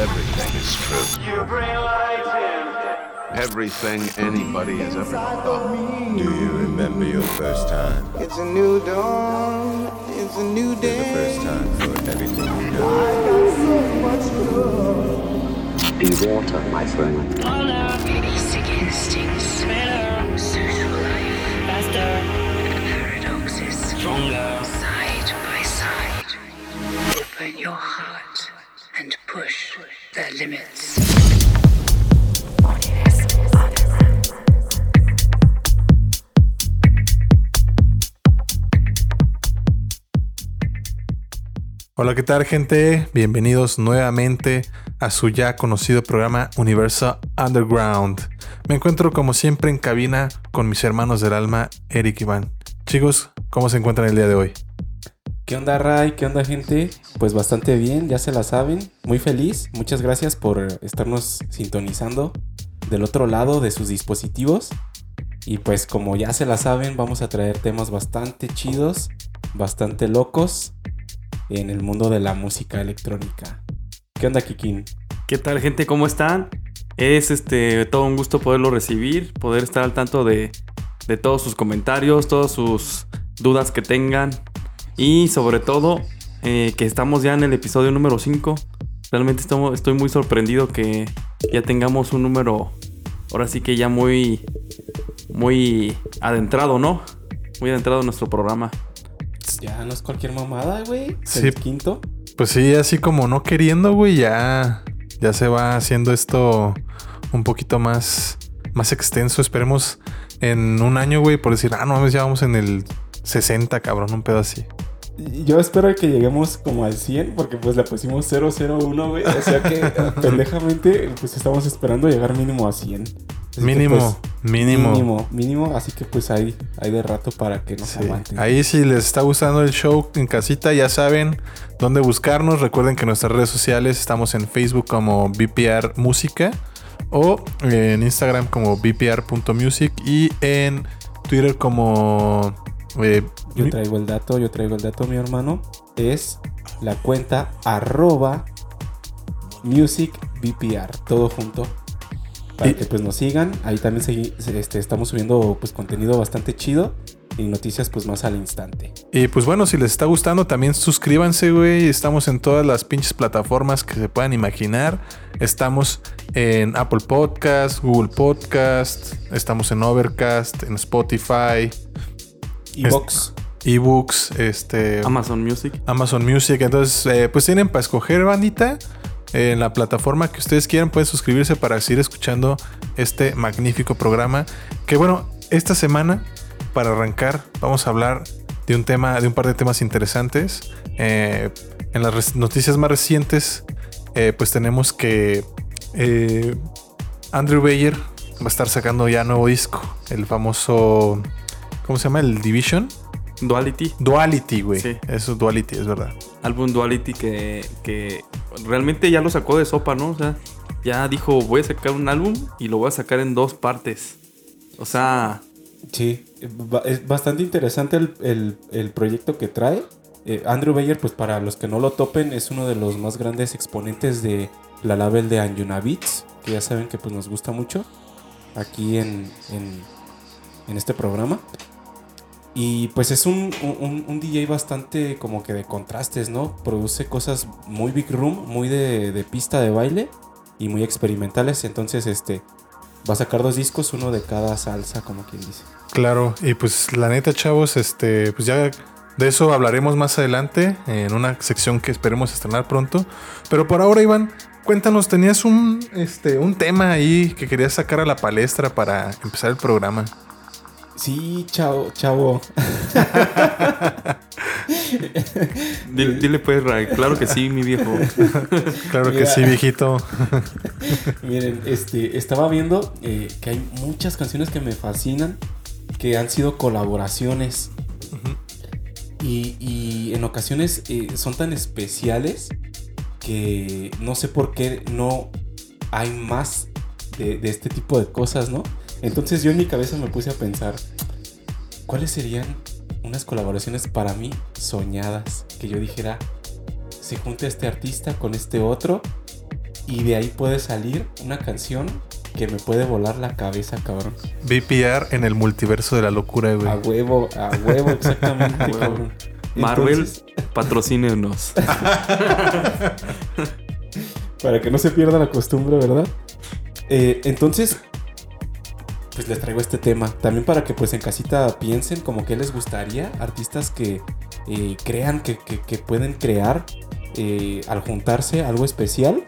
Everything is true. You bring light in. Everything anybody has ever thought. Do you remember your first time? It's a new dawn. It's a new day. It's The first time for everything you know. Be water, my friend. Basic instincts. Social life. Paradoxes. Stronger. Side by side. Open your heart and push the limits. Hola, ¿qué tal gente? Bienvenidos nuevamente a su ya conocido programa Universo Underground. Me encuentro como siempre en cabina con mis hermanos del alma, Eric y Iván. Chicos, ¿cómo se encuentran el día de hoy? ¿Qué onda, Ray? ¿Qué onda, gente? Pues bastante bien, ya se la saben. Muy feliz. Muchas gracias por estarnos sintonizando del otro lado de sus dispositivos. Y pues como ya se la saben, vamos a traer temas bastante chidos, bastante locos en el mundo de la música electrónica. ¿Qué onda, Kikin? ¿Qué tal, gente? ¿Cómo están? Es este todo un gusto poderlo recibir, poder estar al tanto de, de todos sus comentarios, todas sus dudas que tengan. Y sobre todo, eh, que estamos ya en el episodio número 5. Realmente estamos, estoy muy sorprendido que ya tengamos un número, ahora sí que ya muy, muy adentrado, ¿no? Muy adentrado en nuestro programa. Ya no es cualquier mamada, güey. Sí. El quinto. Pues sí, así como no queriendo, güey, ya, ya se va haciendo esto un poquito más, más extenso. Esperemos en un año, güey, por decir, ah, no mames, ya vamos en el 60, cabrón, un pedo así. Yo espero que lleguemos como al 100 porque pues le pusimos 001, güey. O sea que pendejamente pues estamos esperando llegar mínimo a 100. Así que, Mínimo, pues, mínimo. Mínimo, mínimo. Así que pues hay, hay de rato para que nos Sí. aguanten. Ahí si les está gustando el show en casita, ya saben dónde buscarnos. Recuerden que en nuestras redes sociales estamos en Facebook como BPR Música o en Instagram como BPR.music y en Twitter como... eh, Yo traigo el dato, yo traigo el dato, mi hermano. Es la cuenta arroba musicbpr, todo junto. Para Y- que pues nos sigan. Ahí también segui- este, estamos subiendo pues contenido bastante chido. Y noticias pues más al instante. Y pues bueno, si les está gustando, también suscríbanse, güey. Estamos en todas las pinches plataformas que se puedan imaginar. Estamos en Apple Podcast, Google Podcast, estamos en Overcast, en Spotify, Vox. ebooks, este, Amazon Music. Amazon Music. Entonces, eh, pues tienen para escoger bandita. En la plataforma que ustedes quieran pueden suscribirse para seguir escuchando este magnífico programa. Que bueno, esta semana, para arrancar, vamos a hablar de un tema, de un par de temas interesantes. Eh, en las noticias más recientes, eh, pues tenemos que eh, Andrew Bayer va a estar sacando ya nuevo disco. El famoso, ¿cómo se llama? El Division. Duality. Duality, güey. Sí. Eso es Duality, es verdad. álbum Duality que, que realmente ya lo sacó de sopa, ¿no? O sea, ya dijo, voy a sacar un álbum y lo voy a sacar en dos partes. O sea, Sí, es bastante interesante el, el- el proyecto que trae. Eh, Andrew Bayer, pues para los que no lo topen, es uno de los más grandes exponentes de la label de Anjuna Beats, que ya saben que pues nos gusta mucho aquí en, en, en este programa. Y pues es un, un- DJ bastante como que de contrastes, ¿no? Produce cosas muy big room, muy de, de pista de baile y muy experimentales. Entonces, este, va a sacar dos discos, uno de cada salsa, como quien dice. Claro, y pues la neta, chavos, este, pues ya de eso hablaremos más adelante en una sección que esperemos estrenar pronto. Pero por ahora, Iván, cuéntanos, tenías un, este, un tema ahí que querías sacar a la palestra para empezar el programa. Sí, chao, chavo. dile, dile pues, Ray, claro que sí, mi viejo. Claro que sí, viejito. Miren, este, estaba viendo eh, que hay muchas canciones que me fascinan que han sido colaboraciones. y, y en ocasiones eh, son tan especiales que no sé por qué no hay más de, de este tipo de cosas, ¿no? Entonces yo en mi cabeza me puse a pensar, ¿cuáles serían unas colaboraciones para mí soñadas? Que yo dijera, se junta este artista con este otro Y de ahí puede salir una canción que me puede volar la cabeza, cabrón. VPR en el multiverso de la locura, güey. A huevo, a huevo, exactamente, huevo. cabrón. Marvel, Entonces, patrocínenos. para que no se pierda la costumbre, ¿verdad? Eh, entonces, pues les traigo este tema. También para que pues en casita piensen como que les gustaría. Artistas que eh, crean que, que- que pueden crear eh, al juntarse algo especial.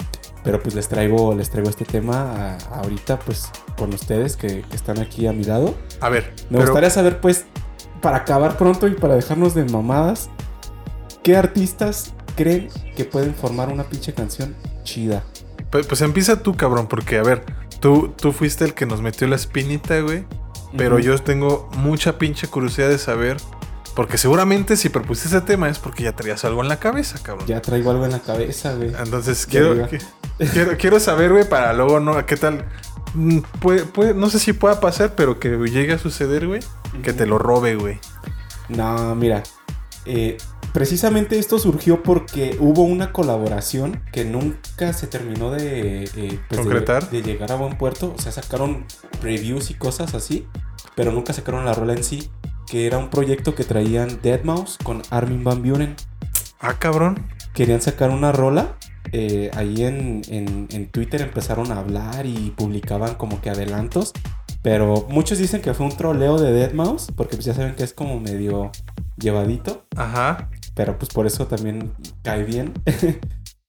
Pero pues les traigo, les traigo este tema a- ahorita pues con ustedes que, que están aquí a mi lado. A ver, Me pero- gustaría saber pues, para acabar pronto y para dejarnos de mamadas, ¿qué artistas creen que pueden formar una pinche canción chida? Pues, pues empieza tú, cabrón, porque a ver, tú, tú fuiste el que nos metió la espinita, güey. Pero yo tengo mucha pinche curiosidad de saber. Porque seguramente si propusiste ese tema es porque ya traías algo en la cabeza, cabrón. Ya traigo algo en la cabeza, güey. Entonces quiero, que- quiero, quiero saber, güey, para luego no, ¿qué tal? Mm, Puede, puede- no sé si pueda pasar, pero que llegue a suceder, güey. Que te lo robe, güey. No, mira. eh, precisamente esto surgió porque hubo una colaboración que nunca se terminó de, eh, pues, de- ¿Concretar? De, llegar a buen puerto. O sea, sacaron previews y cosas así, pero nunca sacaron la rola en sí. Que era un proyecto que traían Deadmau5 con Armin Van Buren. Ah, cabrón. Querían sacar una rola. eh, ahí en, en- en Twitter empezaron a hablar y publicaban como que adelantos. Pero muchos dicen que fue un troleo de Deadmau5, porque pues ya saben que es como medio llevadito. Ajá. Pero pues por eso también cae bien.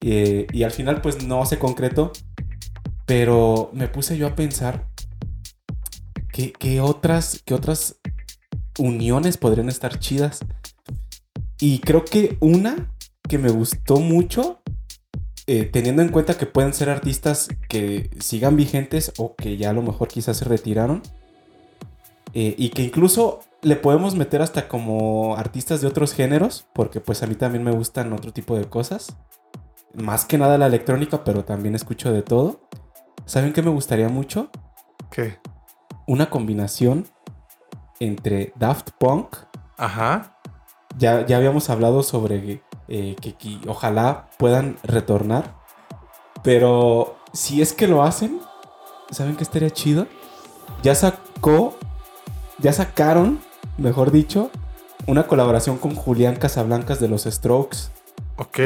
Eh, y al final pues no se concretó. Pero me puse yo a pensar ¿qué, qué otras, otras uniones podrían estar chidas. Y creo que una que me gustó mucho, eh, teniendo en cuenta que pueden ser artistas que sigan vigentes o que ya a lo mejor quizás se retiraron. eh, y que incluso le podemos meter hasta como artistas de otros géneros, porque pues a mí también me gustan otro tipo de cosas. Más que nada la electrónica, pero también escucho de todo. ¿Saben qué me gustaría mucho? ¿Qué? Una combinación entre Daft Punk. Ajá. Ya, ya habíamos hablado sobre eh, que, que ojalá puedan retornar. Pero si es que lo hacen, ¿saben qué estaría chido? Ya sacó, ya sacaron, mejor dicho, una colaboración con Julián Casablancas de los Strokes. Ok.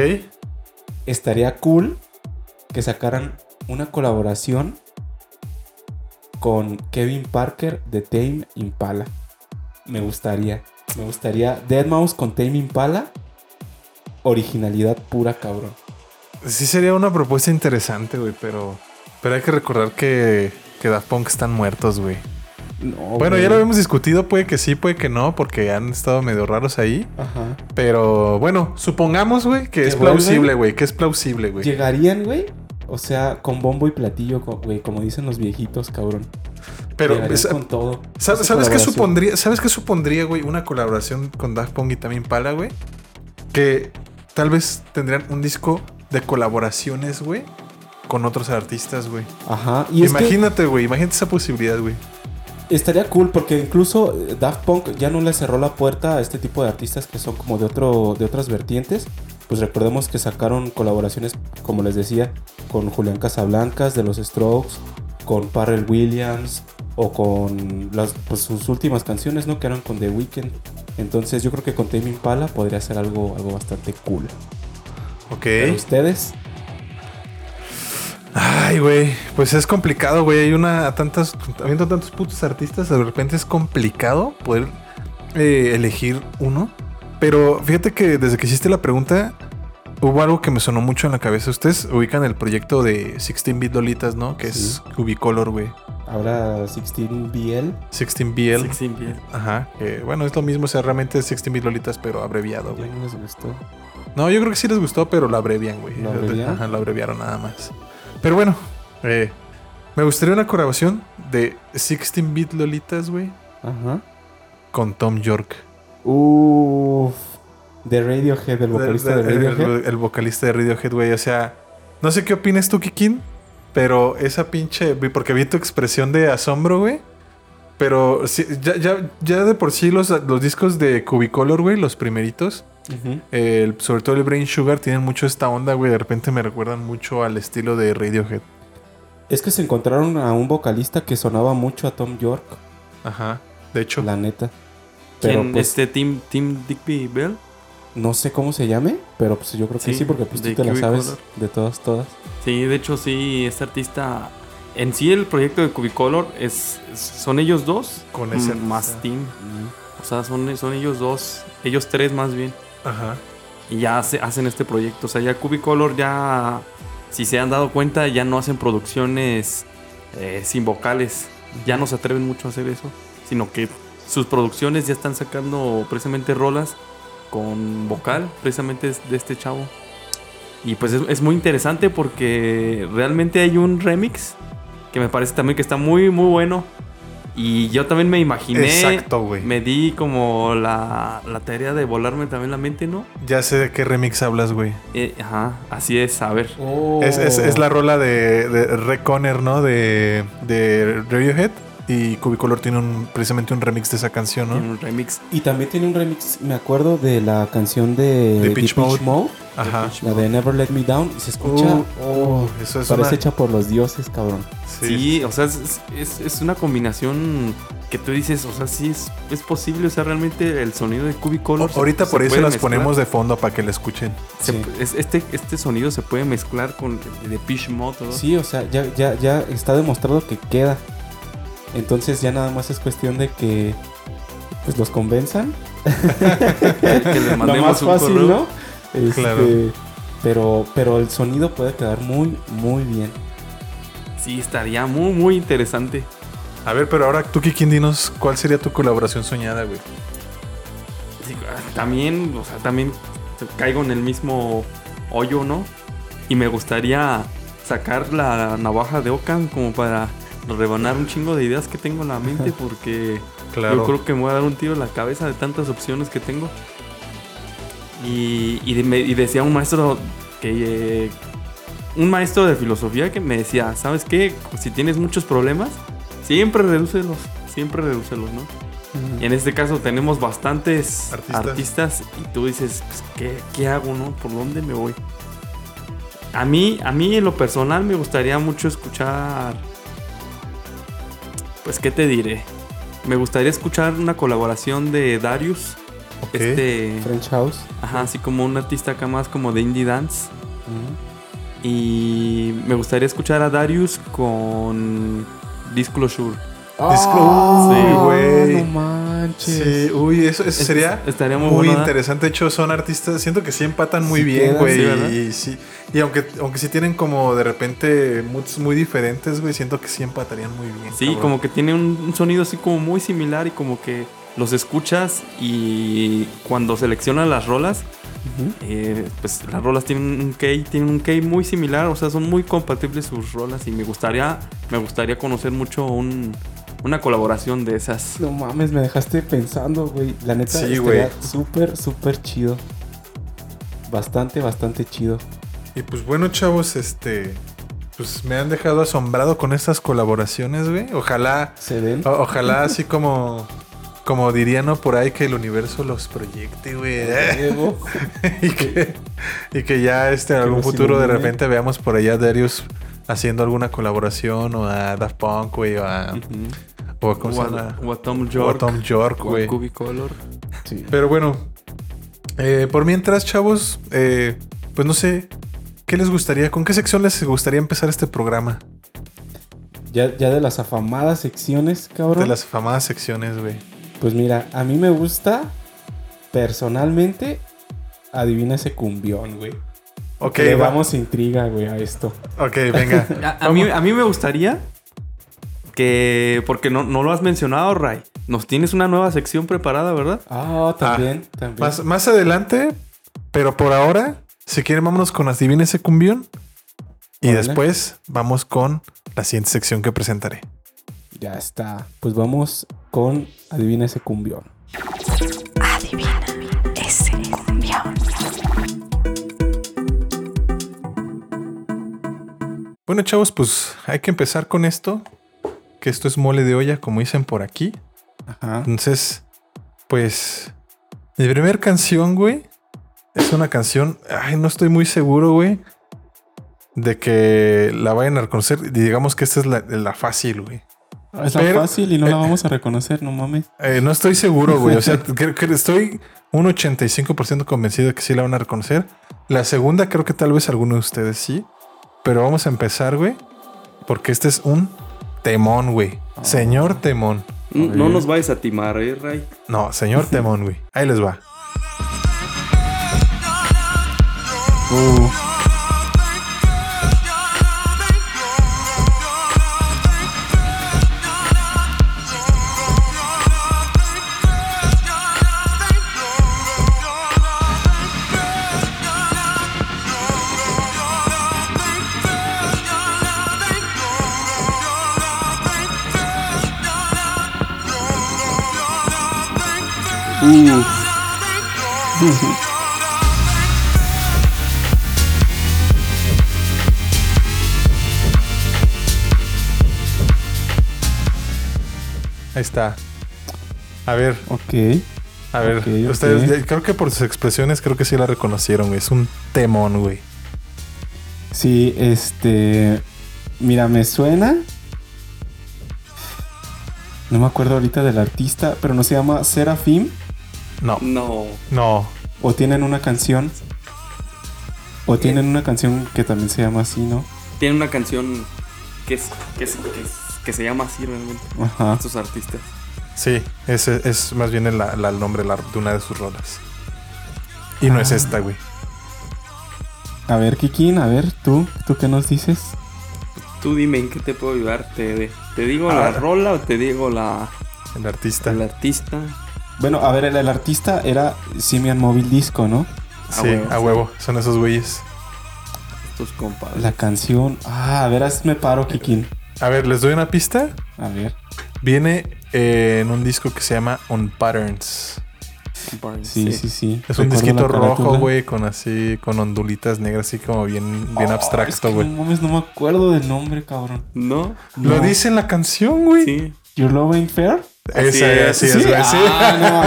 Estaría cool que sacaran una colaboración con Kevin Parker de Tame Impala. Me gustaría. Me gustaría Deadmau5 con Tame Impala. Originalidad pura, cabrón. Sí sería una propuesta interesante, güey, pero... Pero hay que recordar que, que Daft Punk están muertos, güey. No, Bueno, güey. ya lo habíamos discutido, puede que sí, puede que no, porque han estado medio raros ahí. Ajá. Pero bueno, supongamos, güey, que ¿Que es vuelven? plausible, güey, que es plausible, güey. Llegarían, güey. O sea, con bombo y platillo, güey, como dicen los viejitos, cabrón. Pero, Llegarían sa- con todo. ¿sabes, Esa ¿sabes qué supondría? ¿Sabes qué supondría, güey? Una colaboración con Daft Punk y también Pala, güey. Que tal vez tendrían un disco de colaboraciones, güey, con otros artistas, güey. Ajá. Y Imagínate, güey, imagínate esa posibilidad, güey. Estaría cool porque incluso Daft Punk ya no le cerró la puerta a este tipo de artistas que son como de otro de otras vertientes. Pues recordemos que sacaron colaboraciones, como les decía, con Julián Casablancas de los Strokes, con Pharrell Williams o con las, pues, sus últimas canciones, ¿no? Que eran con The Weeknd. Entonces yo creo que con Tame Impala podría ser algo, algo bastante cool. Ok. Ustedes, Ay, güey, pues es complicado, güey. Hay una tantas, habiendo tantos putos artistas, de repente es complicado poder eh, elegir uno. Pero fíjate que desde que hiciste la pregunta, hubo algo que me sonó mucho en la cabeza. Ustedes ubican el proyecto de 16-bit Lolitas, ¿no? Que es Ubicolor, güey. ahora 16BL. 16BL. Six Inviel. Ajá. que, bueno, es lo mismo, o sea, realmente es 16-bit Lolitas, pero abreviado, güey. no les gustó. No, yo creo que sí les gustó, pero lo abrevian, güey. ¿Lo abreviaron? Ajá, lo abreviaron nada más. Pero bueno, eh, me gustaría una colaboración de 16-bit Lolitas, güey, Ajá. con Tom York. Uff. De Radiohead, el vocalista de, El- el- Radiohead. El, vocalista de Radiohead, güey. O sea, no sé qué opinas tú, Kikin, pero esa pinche. Porque vi tu expresión de asombro, güey. Pero sí, ya, ya, ya de por sí los, los discos de Cubicolor, güey, los primeritos, Sobre todo el Brain Sugar tienen mucho esta onda, güey. De repente me recuerdan mucho al estilo de Radiohead. Es que se encontraron a un vocalista que sonaba mucho a Tom York, Ajá. De hecho, la neta. Pero ¿Quién? pues este Tim, Tim Digby Bell. no sé cómo se llame, pero pues yo creo que sí, Sí, porque pues tú te la sabes de todas, todas. Sí, de hecho sí, este artista... En sí el proyecto de Cubicolor es, son ellos dos Con ese más. Tim. O sea, son, son ellos dos, ellos tres más bien. Ajá. Y ya hace- hacen este proyecto. O sea, ya Cubicolor ya, si se han dado cuenta, ya no hacen producciones eh, sin vocales. Ya no se atreven mucho a hacer eso. Sino que sus producciones ya están sacando precisamente rolas con vocal, precisamente de este chavo. Y pues es, es muy interesante porque realmente hay un remix que me parece también que está muy, muy bueno. Y yo también me imaginé, Exacto, güey. me di como la, la tarea de volarme también la mente, ¿no? Ya sé de qué remix hablas, güey. Eh, ajá, así es, a ver. Es, es- es la rola de, de ¿no? De, de Radiohead. Y Cubicolor tiene un, precisamente un remix de esa canción, Tiene ¿no? un remix. Y también tiene un remix, me acuerdo de la canción de Depeche Depeche Mode. Ajá. la de Never Let Me Down, y se escucha, Uh, oh, Eso es parece una... hecha por los dioses, cabrón. Sí, o sea, es, es- es una combinación que tú dices, o sea, sí es, es posible, o sea, realmente el sonido de Cubicolor. se- Ahorita se por eso puede las mezclar. ponemos de fondo para que la escuchen. Se- Sí. es- este, este sonido se puede mezclar con el de Pitch Mode. ¿no? Sí, o sea, ya, ya, ya está demostrado que queda. Entonces ya nada más es cuestión de que pues los convenzan. que les Lo mandemos más un fácil, correo. ¿no? Este, Claro. Pero, pero el sonido puede quedar muy, muy bien. Sí, estaría muy, muy interesante. A ver, pero ahora tú, Kikin, dinos cuál sería tu colaboración soñada, güey. Sí, también, o sea, también caigo en el mismo hoyo, ¿no? Y me gustaría sacar la navaja de Ocan como para rebanar un chingo de ideas que tengo en la mente porque Claro. yo creo que me voy a dar un tiro en la cabeza de tantas opciones que tengo. Y, y de- me- y decía un maestro que... eh, un maestro de filosofía que me decía, ¿sabes qué? Si tienes muchos problemas, siempre redúcelos, siempre redúcelos, ¿no? Y en este caso tenemos bastantes Artistas. artistas, y tú dices, pues, ¿qué, qué hago, no? ¿Por dónde me voy? A mí, a mí en lo personal me gustaría mucho escuchar... Pues, ¿qué te diré? Me gustaría escuchar una colaboración de Darius. Ok. Este... French House. Ajá, así como un artista acá más como de indie dance. Y me gustaría escuchar a Darius con Disclosure. Disclosure, Ah, güey. No manches. Sí, uy, eso, eso Es- sería estaría muy muy, bueno, ¿verdad? interesante. De hecho, son artistas, siento que sí empatan muy Sí bien, güey. sí, y sí, y aunque, aunque sí tienen como de repente moods muy diferentes, güey, siento que sí empatarían muy bien. Sí, cabrón. como que tiene un, un sonido así como muy similar y como que los escuchas y cuando seleccionas las rolas, eh, pues las rolas tienen un key, tienen un key muy similar, o sea, son muy compatibles sus rolas y me gustaría, me gustaría conocer mucho un- una colaboración de esas. No mames, me dejaste pensando, güey. La neta Sí, estaría güey. súper, súper chido. Bastante, bastante chido. Y pues bueno, chavos, este. Pues me han dejado asombrado con estas colaboraciones, güey. Ojalá. ¿Se ven? o- ojalá así como. Como dirían ¿no? por ahí que el universo los proyecte, güey. Y, que, y que ya este, en algún futuro de repente veamos por allá a Darius haciendo alguna colaboración o a Daft Punk, güey, o a, o a, ¿cómo se O a- llama? o a Tom O a York. Tom York, o a güey. Cubicolor. Sí. Pero bueno, eh, por mientras, chavos, eh, pues no sé, ¿qué les gustaría? ¿Con qué sección les gustaría empezar este programa? Ya, ya de las afamadas secciones, cabrón. De las famadas secciones, güey. Pues mira, a mí me gusta personalmente. Adivina ese cumbión, güey. Ok, Le va- damos intriga, güey, a esto. Ok, venga. A, a mí, a mí me gustaría que, porque no, no lo has mencionado, Ray, nos tienes una nueva sección preparada, ¿verdad? Ah, también, también. más, más adelante, pero por ahora, si quieren, vámonos con Adivina ese cumbión. Y después vamos con la siguiente sección que presentaré. Ya está. Pues vamos con Adivina ese cumbión. Adivina ese cumbión. Bueno, chavos, pues hay que empezar con esto. Que esto es mole de olla, como dicen por aquí. Ajá. Entonces, pues, mi primer canción, güey, es una canción. Ay, no estoy muy seguro, güey. De que la vayan a reconocer. Y digamos que esta es la, la fácil, güey. Es la Pero- fácil y no la vamos a reconocer, no mames. Eh, no estoy seguro, güey. O sea, creo que estoy un 85% convencido de que sí la van a reconocer. La segunda, creo que tal vez alguno de ustedes sí. Pero vamos a empezar, güey. Porque este es un temón, güey. Señor temón. No, no nos vayas a timar, ¿eh, Ray? No, señor temón, güey. Ahí les va. Uh, Ahí está. A ver, ok. a ver. Ustedes, creo que por sus expresiones, creo que sí la reconocieron, güey. Es un temón, güey. Sí, este. Mira, me suena. No me acuerdo ahorita del artista, pero no se llama Serafim. No, No. no. O tienen una canción. O tienen una canción que también se llama así, ¿no? Tiene una canción que es, que es- que es- que se llama así realmente. Ajá. Estos artistas. Sí, ese es más bien el, la- el nombre la- de una de sus rolas. Y no es Ah. esta, güey. A ver, Kikin, a ver, tú, ¿tú qué nos dices? Tú dime en qué te puedo ayudar. ¿Te, te digo Ah. la rola o te digo la, El artista. el artista? Bueno, a ver, el, el artista era Simian Mobile Disco, ¿no? Sí, huevo, a sí. huevo. Son esos güeyes. Tus compadres. La canción. Ah, a ver, hazme paro, Kikin. A ver, les doy una pista. A ver. Viene eh, en un disco que se llama On Patterns. Sí, sí, sí. Es un disquito rojo, güey, con así, con ondulitas negras, así como bien, bien Oh, abstracto, es que güey. No mames, no me acuerdo del nombre, cabrón. ¿No? Lo dice en la canción, güey. Sí. Your Love Ain't Fair. Esa, es. así es, güey. Sí. Ah, no.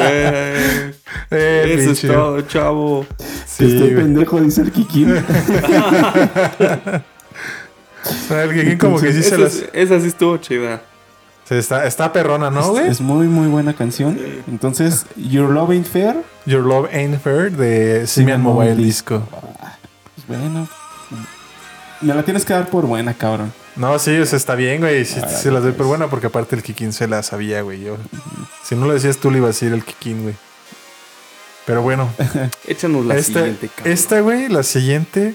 Eh, Eh, eso es todo, chavo. Sí, Estoy güey. pendejo, dice el que como que sí se Esa, las... es- esa sí estuvo chida. está, está perrona, ¿no, güey? Es muy, muy buena canción. Entonces, Your Love Ain't Fair. Your Love Ain't Fair de Simian Mobile Mobile Disco. Pues bueno. Me la tienes que dar por buena, cabrón. No, sí, o sea, está bien, güey. Sí, Ah, sí las doy por pues. buena porque aparte el Kikín se la sabía, güey. Yo, si no lo decías tú, le iba a decir el Kikín, güey. Pero bueno, Échanos la esta, siguiente, cabrón. esta, güey, la siguiente.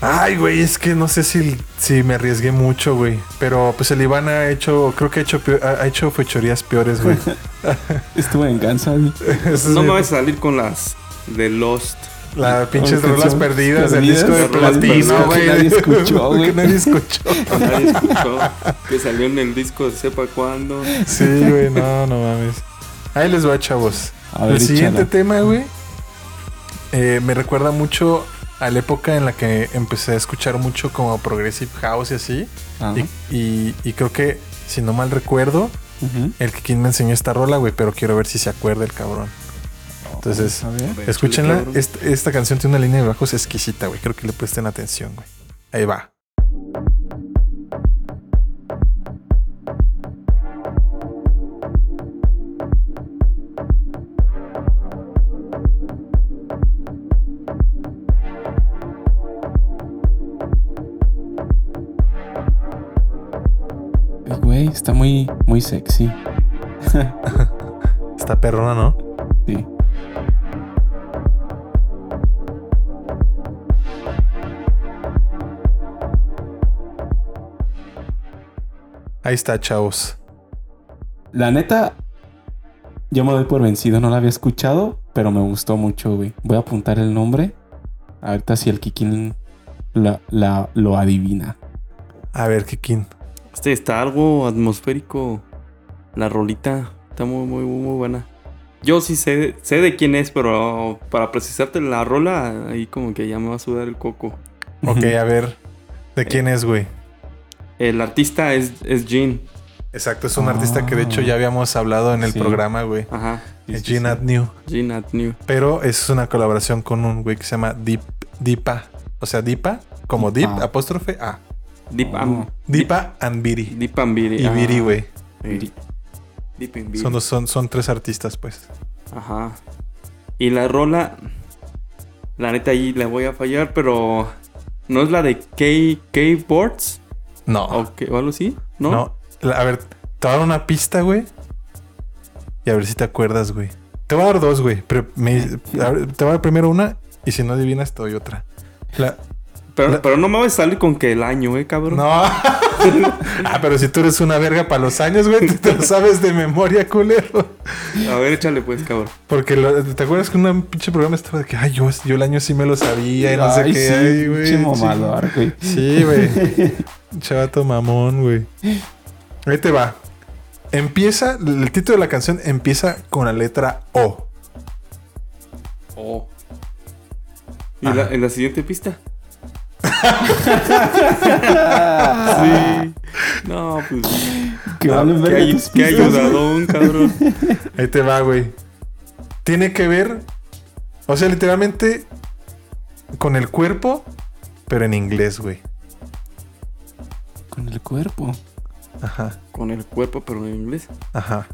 Ay, güey, es que no sé si, si me arriesgué mucho, güey. Pero pues el Iván ha hecho, creo que ha hecho, peor- ha hecho fechorías peores, güey. Estuve en Kansas. Esa es No me vas a salir con las de Lost. Las pinches rolas perdidas del disco de platino, güey. que nadie escuchó, güey. Que nadie escuchó. Nadie escuchó. que salió en el disco sepa cuándo. Sí, güey, no, no mames. Ahí les va, chavos. A ver, El siguiente tema, güey, eh, me recuerda mucho a la época en la que empecé a escuchar mucho como Progressive House y así. Y, y- y creo que, si no mal recuerdo, el que quien me enseñó esta rola, güey, pero quiero ver si se acuerda el cabrón. Entonces, A ver. escúchenla. Esta, esta canción tiene una línea de bajos exquisita, güey. Creo que le presten atención, güey. Ahí va. Ay, Güey, está muy, muy sexy. Está perrona, ¿no? Sí. Ahí está, chavos. La neta, yo me doy por vencido. No la había escuchado, pero me gustó mucho, güey. Voy a apuntar el nombre. Ahorita si el Kikin la, la- lo adivina. A ver, Kikin. Este está algo atmosférico. La rolita está muy, muy, muy, muy buena. Yo sí sé, sé de quién es, pero para precisarte la rola, ahí como que ya me va a sudar el coco. Ok, a ver. ¿De quién es, güey? El artista es, es Jean. Exacto, es un Ah. artista que de hecho ya habíamos hablado en el Sí. programa, güey. Ajá. Sí, Gene sí. New. Gene at New. Pero es una colaboración con un güey que se llama Deep, Deepa. O sea, Deepa, como Deep, Deepa. apóstrofe A. Deep Oh. and Deepa and Biri. Deep and Biri. Y Ah, Biri, güey. sí. Deep and Biri. Son, dos- son, son tres artistas, pues. Ajá. Y la rola, la neta ahí le voy a fallar, pero no es la de K K-Boards No. o, qué- o algo así, ¿no? No. La- a ver, te voy a dar una pista, güey. Y a ver si te acuerdas, güey. Te voy a dar dos, güey. Pero me- a ver, te voy a dar primero una y si no adivinas te doy otra. La- Pero, La- pero no me voy a salir con que el año, eh, cabrón. No. ah, pero si tú eres una verga para los años, güey, te lo sabes de memoria, culero. A ver, échale pues, cabrón. Porque lo- te acuerdas que un pinche programa estaba de que, ay, yo, yo el año sí me lo sabía y no sé qué, sí, ay, güey. mamador, güey. Sí, güey. Chavato mamón, güey. Ahí te va. Empieza, el título de la canción empieza con la letra O. Oh. ¿Y la, en la siguiente pista? Sí. No, pues. Que valen Qué, qué ayudadón, cabrón. Ahí te va, güey. Tiene que ver, o sea, literalmente con el cuerpo, pero en inglés, güey. Con el cuerpo. Ajá, Con el cuerpo, pero en inglés. ajá,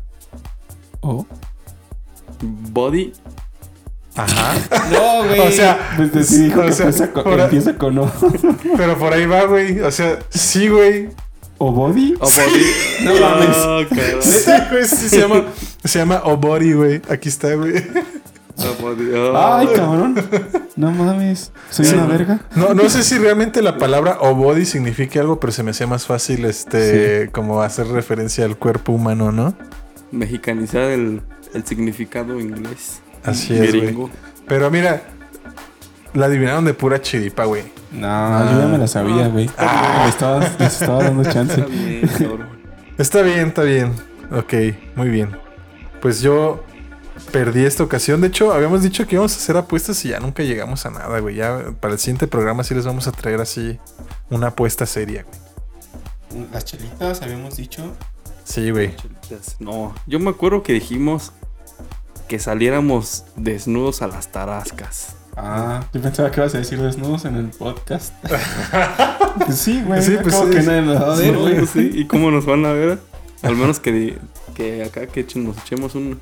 Oh. Body. Ajá. No, güey. O sea, pues sí dijo o que sea, empieza con, empieza con O. Pero por ahí va, güey. O sea, sí, güey. ¿O body? O body. No mames. cabrón. Sí, güey, sí, se llama, se llama Obori, güey. Aquí está, güey. O body. Oh. Ay, cabrón. No mames. Soy una verga. No, no sé si realmente la palabra Obody significa algo, pero se me hacía más fácil, este, como hacer referencia al cuerpo humano, ¿no? Mexicanizar el, el significado inglés. Así es, güey. Pero mira, la adivinaron de pura chiripa, güey. No, yo ya me la sabía, güey. Le estaba, les estaba dando chance. Está bien. Está bien, está bien. Ok, muy bien. Pues yo perdí esta ocasión. De hecho, habíamos dicho que íbamos a hacer apuestas y ya nunca llegamos a nada, güey. Ya para el siguiente programa sí les vamos a traer así una apuesta seria, güey. Las chelitas, habíamos dicho. Sí, güey. No, yo me acuerdo que dijimos que saliéramos desnudos a las tarascas. Ah, yo pensaba que ibas a decir desnudos en el podcast. Sí, güey. Sí, pues sí. que nadie nos va a ver, No, güey. sí, ¿Y cómo nos van a ver? Al menos que, que acá que nos echemos un,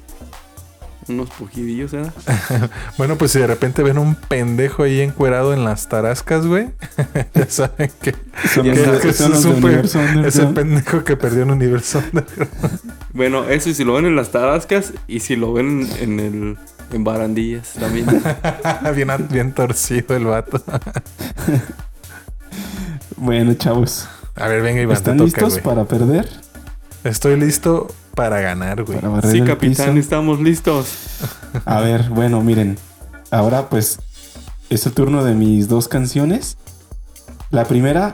unos pujidillos, ¿verdad? Bueno, pues si de repente ven un pendejo ahí encuerado en las tarascas, güey, ya saben que, Son que- que es, un el pendejo que perdió en Universo. Bueno, eso y si lo ven en las tarascas y si lo ven en el en barandillas también. bien, bien torcido el vato. Bueno, chavos. A ver, venga, Iván, te ¿Están toca, listos para perder? Estoy listo para ganar, güey. Para sí, capitán, piso. estamos listos. A ver, bueno, miren. Ahora pues es el turno de mis dos canciones. La primera,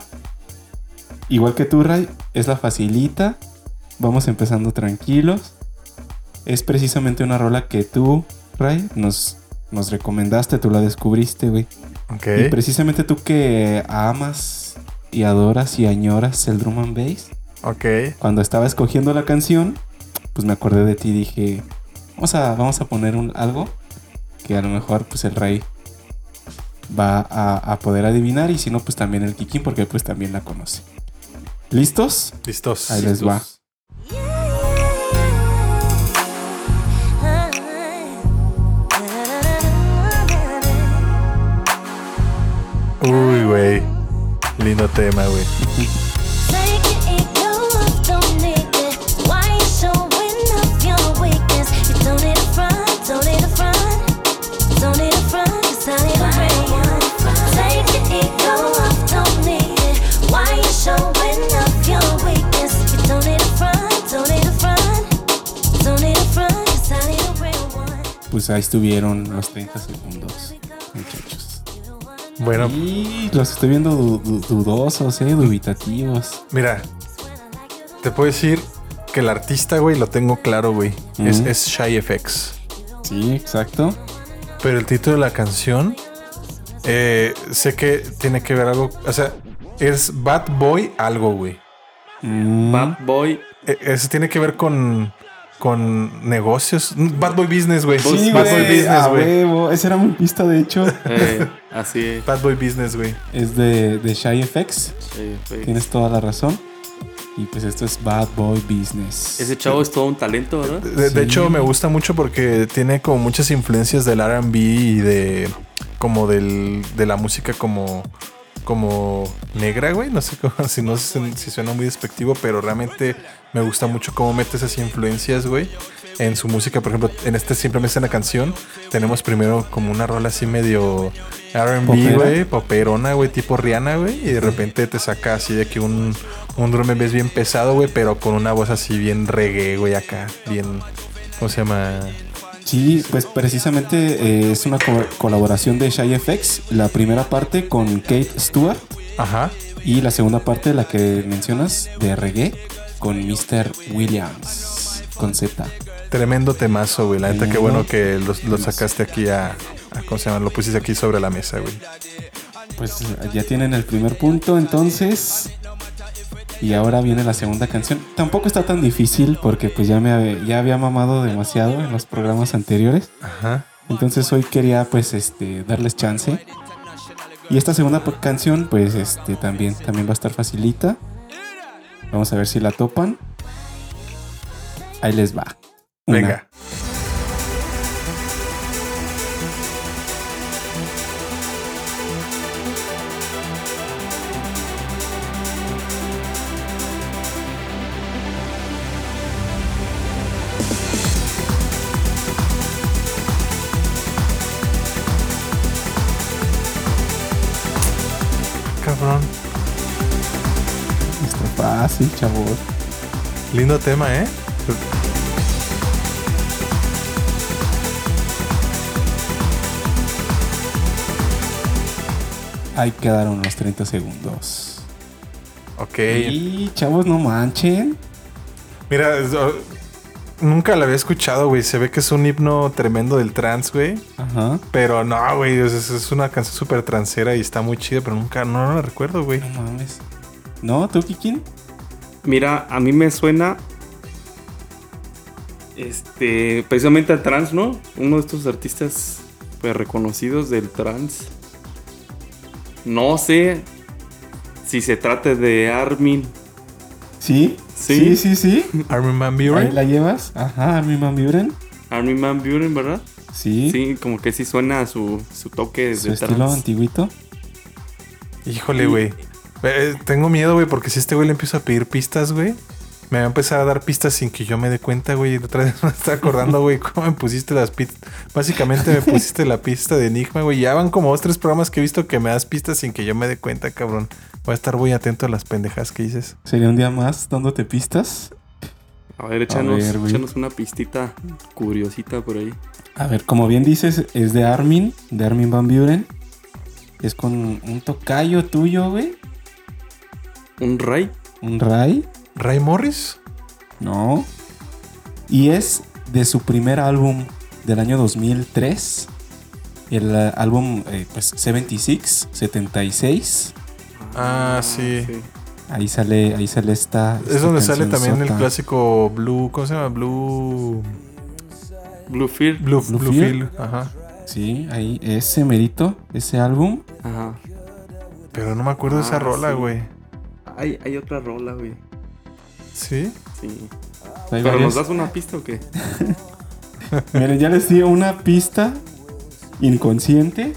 igual que tú, Ray, es la facilita. Vamos empezando tranquilos. Es precisamente una rola que tú, Ray, nos, nos recomendaste, tú la descubriste, güey. Ok. Y precisamente tú que amas y adoras y añoras el drum and bass, Ok. cuando estaba escogiendo la canción, pues me acordé de ti y dije, vamos a, vamos a poner un, algo que a lo mejor pues el rey va a, a poder adivinar y si no pues también el Kikín porque pues también la conoce. ¿Listos? Listos. Ahí les va. Uy, güey. Lindo tema, güey. Pues ahí estuvieron los 30 segundos, muchachos. Bueno, Y los estoy viendo du- du- dudosos, eh, dubitativos. mira. Te puedo decir que el artista, güey, lo tengo claro, güey. es Shy FX. Sí, exacto. Pero el título de la canción, eh, sé que tiene que ver algo. O sea, es Bad Boy algo, güey. Mm, Bad Boy. E- Eso tiene que ver con. Con negocios. Bad Boy Business, güey. Sí, Bad Boy. Business, güey. huevo. Esa era mi pista, de hecho. Eh, así es. Bad Boy Business, güey. es de, de Shy FX. Tienes toda la razón. Y pues esto es Bad Boy Business. Ese chavo es todo un talento, ¿verdad? De, de Sí. hecho, me gusta mucho porque tiene como muchas influencias del RB y de como del, de la música como, como negra, güey. No sé cómo, si no si suena muy despectivo, pero realmente me gusta mucho cómo mete esas influencias, güey. En su música, por ejemplo, en este simplemente en la canción, tenemos primero como una rola así medio RB, güey, poperona, güey, tipo Rihanna, güey, y de repente te saca así de que un, un drum bass bien pesado, güey, pero con una voz así bien reggae, güey, acá, bien, ¿cómo se llama? Sí, pues precisamente eh, es una co- colaboración de Shy FX. La primera parte con Kate Stewart Ajá. y la segunda parte, la que mencionas, de reggae, con Mr. Williams, con Z. Tremendo temazo, güey. La neta, qué bueno que lo, lo sacaste aquí a, a- ¿Cómo se llama? Lo pusiste aquí sobre la mesa, güey. Pues ya tienen el primer punto, entonces. Y ahora viene la segunda canción. Tampoco está tan difícil porque pues ya me ya había mamado demasiado en los programas anteriores. Ajá. Entonces hoy quería pues este darles chance. Y esta segunda canción pues este también también va a estar facilita. Vamos a ver si la topan. Ahí les va. Una. Venga. Fácil, chavos. Lindo tema, ¿eh? Ahí quedaron los 30 segundos. Ok. Y chavos, no manchen. Mira, oh, nunca la había escuchado, güey. Se ve que es un himno tremendo del trans, güey. Ajá. Pero no, güey. Es, una canción súper transera y está muy chida, pero nunca, no la recuerdo, güey. No mames. ¿No? ¿Tú, Kikin? Mira, a mí me suena. Este. Precisamente al trans, ¿no? Uno de estos artistas pues, reconocidos del trans. No sé si se trata de Armin. ¿Sí? Sí. Sí, sí, sí. Armin Van Ahí Buren. la llevas. Ajá, Armin Van Buren. Armin Van Buren, ¿verdad? Sí. Sí, como que sí suena su, su toque Su de estilo trans. antiguito. Híjole, güey. Eh, tengo miedo, güey, porque si este güey le empiezo a pedir pistas, güey, me va a empezar a dar pistas sin que yo me dé cuenta, güey. Y otra vez me está acordando, güey, cómo me pusiste las pistas. Básicamente me pusiste la pista de Enigma, güey. Ya van como dos, tres programas que he visto que me das pistas sin que yo me dé cuenta, cabrón. Voy a estar muy atento a las pendejas que dices. Sería un día más dándote pistas. A ver, échanos, ver, güey. échanos una pistita curiosita por ahí. A ver, como bien dices, es de Armin, de Armin Van Buren. Es con un tocayo tuyo, güey. ¿Un Ray? Un Ray. ¿Ray Morris? No. Y es de su primer álbum del año 2003. El eh, álbum, eh, pues, 76, 76. Ah, sí. Ahí sale, ahí sale esta. Es esta donde sale también el clásico Blue. ¿Cómo se llama? Blue. Blue Fear. Blue, Blue Blue Fear. Feel, Ajá. Sí, ahí, ese merito, ese álbum. Ajá. Pero no me acuerdo de esa Ah, rola, sí. Hay, hay otra rola, güey. ¿Sí? Sí. ¿Pero varias. nos das una pista o qué? Miren, ya les di una pista inconsciente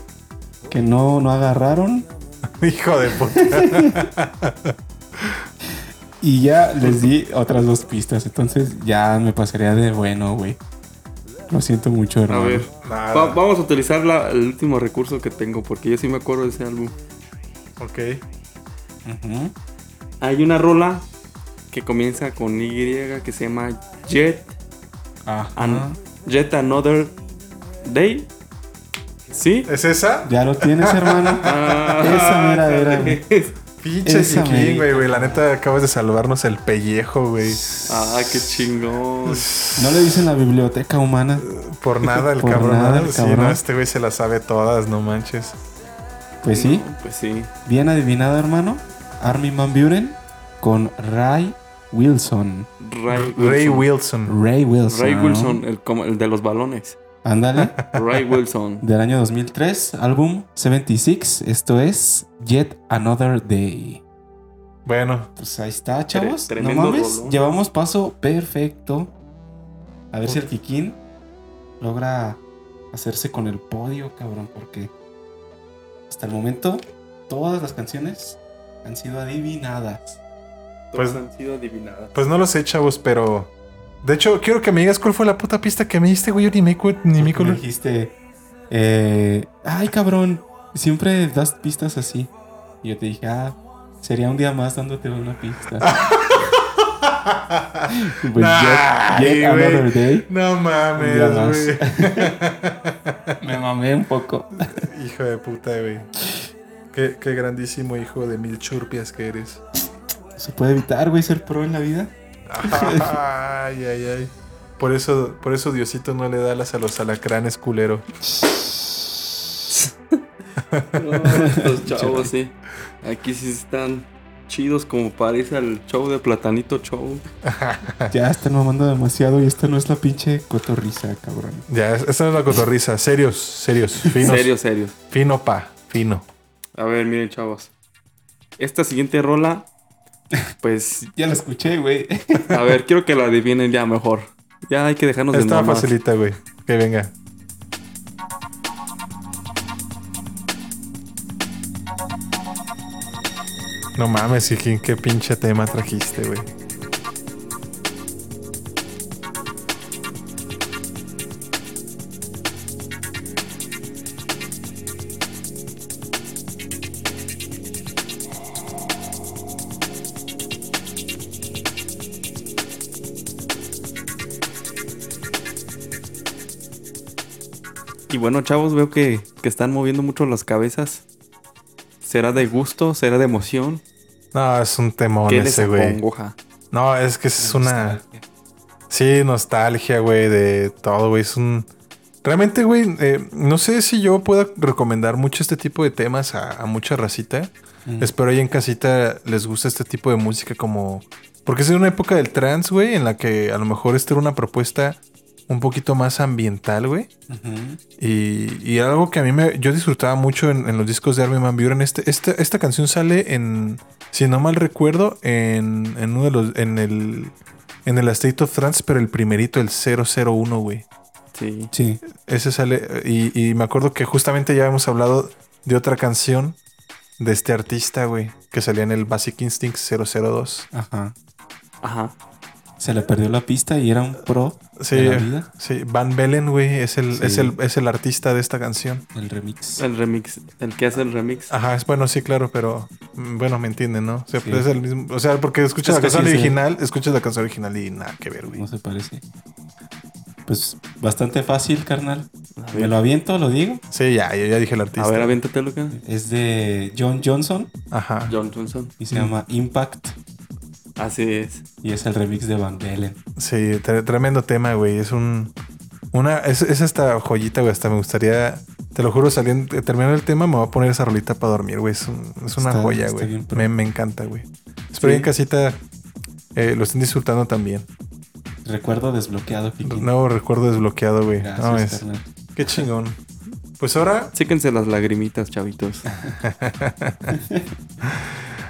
que no, no agarraron. Hijo de puta. Y ya les di otras dos pistas. Entonces ya me pasaría de bueno, güey. Lo siento mucho, A hermano. ver. Nada. Va- vamos a utilizar la- el último recurso que tengo porque yo sí me acuerdo de ese álbum. Ok. Ujú. Hay una rola que comienza con Y que se llama Jet, Ajá. An- Jet Another Day. ¿Sí? ¿Es esa? Ya lo tienes, hermano. Ah, Esa mera era. Pinche Chiquín, güey, güey. La neta acabas de salvarnos el pellejo, güey. Ah, qué chingón. No le dicen la biblioteca humana. Por nada el Por cabrón. nada ¿no? el Sí, cabrón. no, este güey se las sabe todas, no manches. Pues sí, Pues sí. bien adivinado, hermano. Armin Van Buren con Ray Wilson. Ray Ray Wilson. Wilson. Ray Wilson. Ray Wilson, el, como el de los balones. Ándale. Ray Wilson. del año 2003, álbum 76. Esto es Yet Another Day. Bueno, Pues ahí está, chavos. Tre- no mames. rolón. Llevamos paso perfecto. A ver si el Kikín logra hacerse con el podio, cabrón, porque hasta el momento todas las canciones han sido adivinadas. Pues- han sido adivinadas. pues no lo sé, chavos, pero. De hecho, quiero que me digas cuál fue la puta pista que me diste, güey. Yo ni me, ni me dijiste, eh, ay cabrón, siempre das pistas así. Y yo te dije, ah, sería un día más dándote una pista. Pues, Ay, yet- yet another day. No mames, güey. Me mamé un poco. hijo de puta, güey. Qué, qué grandísimo hijo de mil churpias que eres. ¿Se puede evitar, güey, ser pro en la vida? Ay, ay, ay. Por eso, por eso Diosito no le da alas a los alacranes, culero. Los chavos, sí. Aquí sí están chidos como parece el show de Platanito Show. Ya están mamando demasiado y esta no es la pinche cotorriza, cabrón. Ya, esa no es la cotorriza. Serios, serios. Finos. Serio, serio. Fino, pa. Fino. A ver, miren, chavos. Esta siguiente rola, pues, Ya la escuché, güey. a ver, quiero que la adivinen ya mejor. Ya hay que dejarnos de Está facilita, güey. Que venga. No mames, Hijín, qué pinche tema trajiste, güey. Bueno, chavos, veo que, que están moviendo mucho las cabezas. ¿Será de gusto? ¿Será de emoción? No, es un temón ¿Qué les ese, güey. No, es que es una. Sí, nostalgia, güey, de todo, güey. Es un. Realmente, güey, eh, no sé si yo pueda recomendar mucho este tipo de temas a, a mucha racita. Espero ahí en casita les gusta este tipo de música como... Porque es una época del trance, güey, en la que a lo mejor esta era una propuesta un poquito más ambiental, güey. Y, y algo que a mí me... Yo disfrutaba mucho en, en los discos de Armin Van Buren. Este, esta, esta canción sale en... Si no mal recuerdo, en, en uno de los... En el... En el State of Trance, pero el primerito, el 001, güey. Sí. Sí. Ese sale. Y, y me acuerdo que justamente ya hemos hablado de otra canción de este artista, güey, que salía en el Basic Instinct 002. Ajá. Ajá. Se le perdió la pista y era un pro Sí, de la vida. sí. Van Bellen, güey, es el, Sí. es, el, es el artista de esta canción. El remix. El remix. El que hace el remix. Ajá, es bueno, sí, claro, pero mm, bueno, me entienden, ¿no? O sea, Sí. es el mismo. O sea, porque escuchas Es la canción sí, sí. original, escuchas la canción original y nada que ver, güey. No se parece. Pues bastante fácil, carnal. A Me lo aviento, lo digo. Sí, ya, yo ya dije el a artista. ver aviéntatelo, que Es de John Johnson Ajá. John Johnson. y se llama Impact. Así es. Y es el remix de Van Bellen. Sí, tre- tremendo tema, güey. Es un. Una. Es, es esta joyita, güey. Hasta me gustaría. Te lo juro, saliendo, terminando el tema, me voy a poner esa rolita para dormir, güey. Es, un- es una Está- joya, está güey. bien. Me, me encanta, güey. Espero Sí. en casita eh, lo estén disfrutando también. Recuerdo desbloqueado, Kiki. Nuevo recuerdo desbloqueado, güey. Gracias, No, es, carnal. qué chingón. Pues ahora, Chéquense las lagrimitas, chavitos.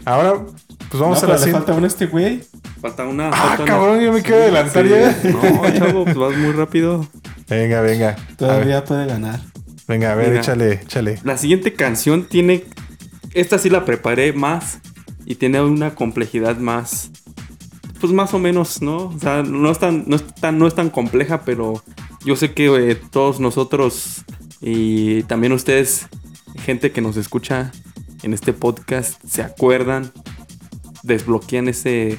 ahora, pues vamos no, a la le cien- falta uno a este güey. Falta una. Ah, falta una. cabrón, yo me quiero adelantar ya. No, chavo, pues vas muy rápido. Venga, venga. Todavía puede ganar. venga, a ver, Mira. échale, échale. La siguiente canción tiene. Esta sí la preparé más. Y tiene una complejidad más. Pues más o menos, ¿no? O sea, no es tan, no es tan, no es tan compleja, pero yo sé que eh, todos nosotros y también ustedes, gente que nos escucha en este podcast, se acuerdan, desbloquean ese,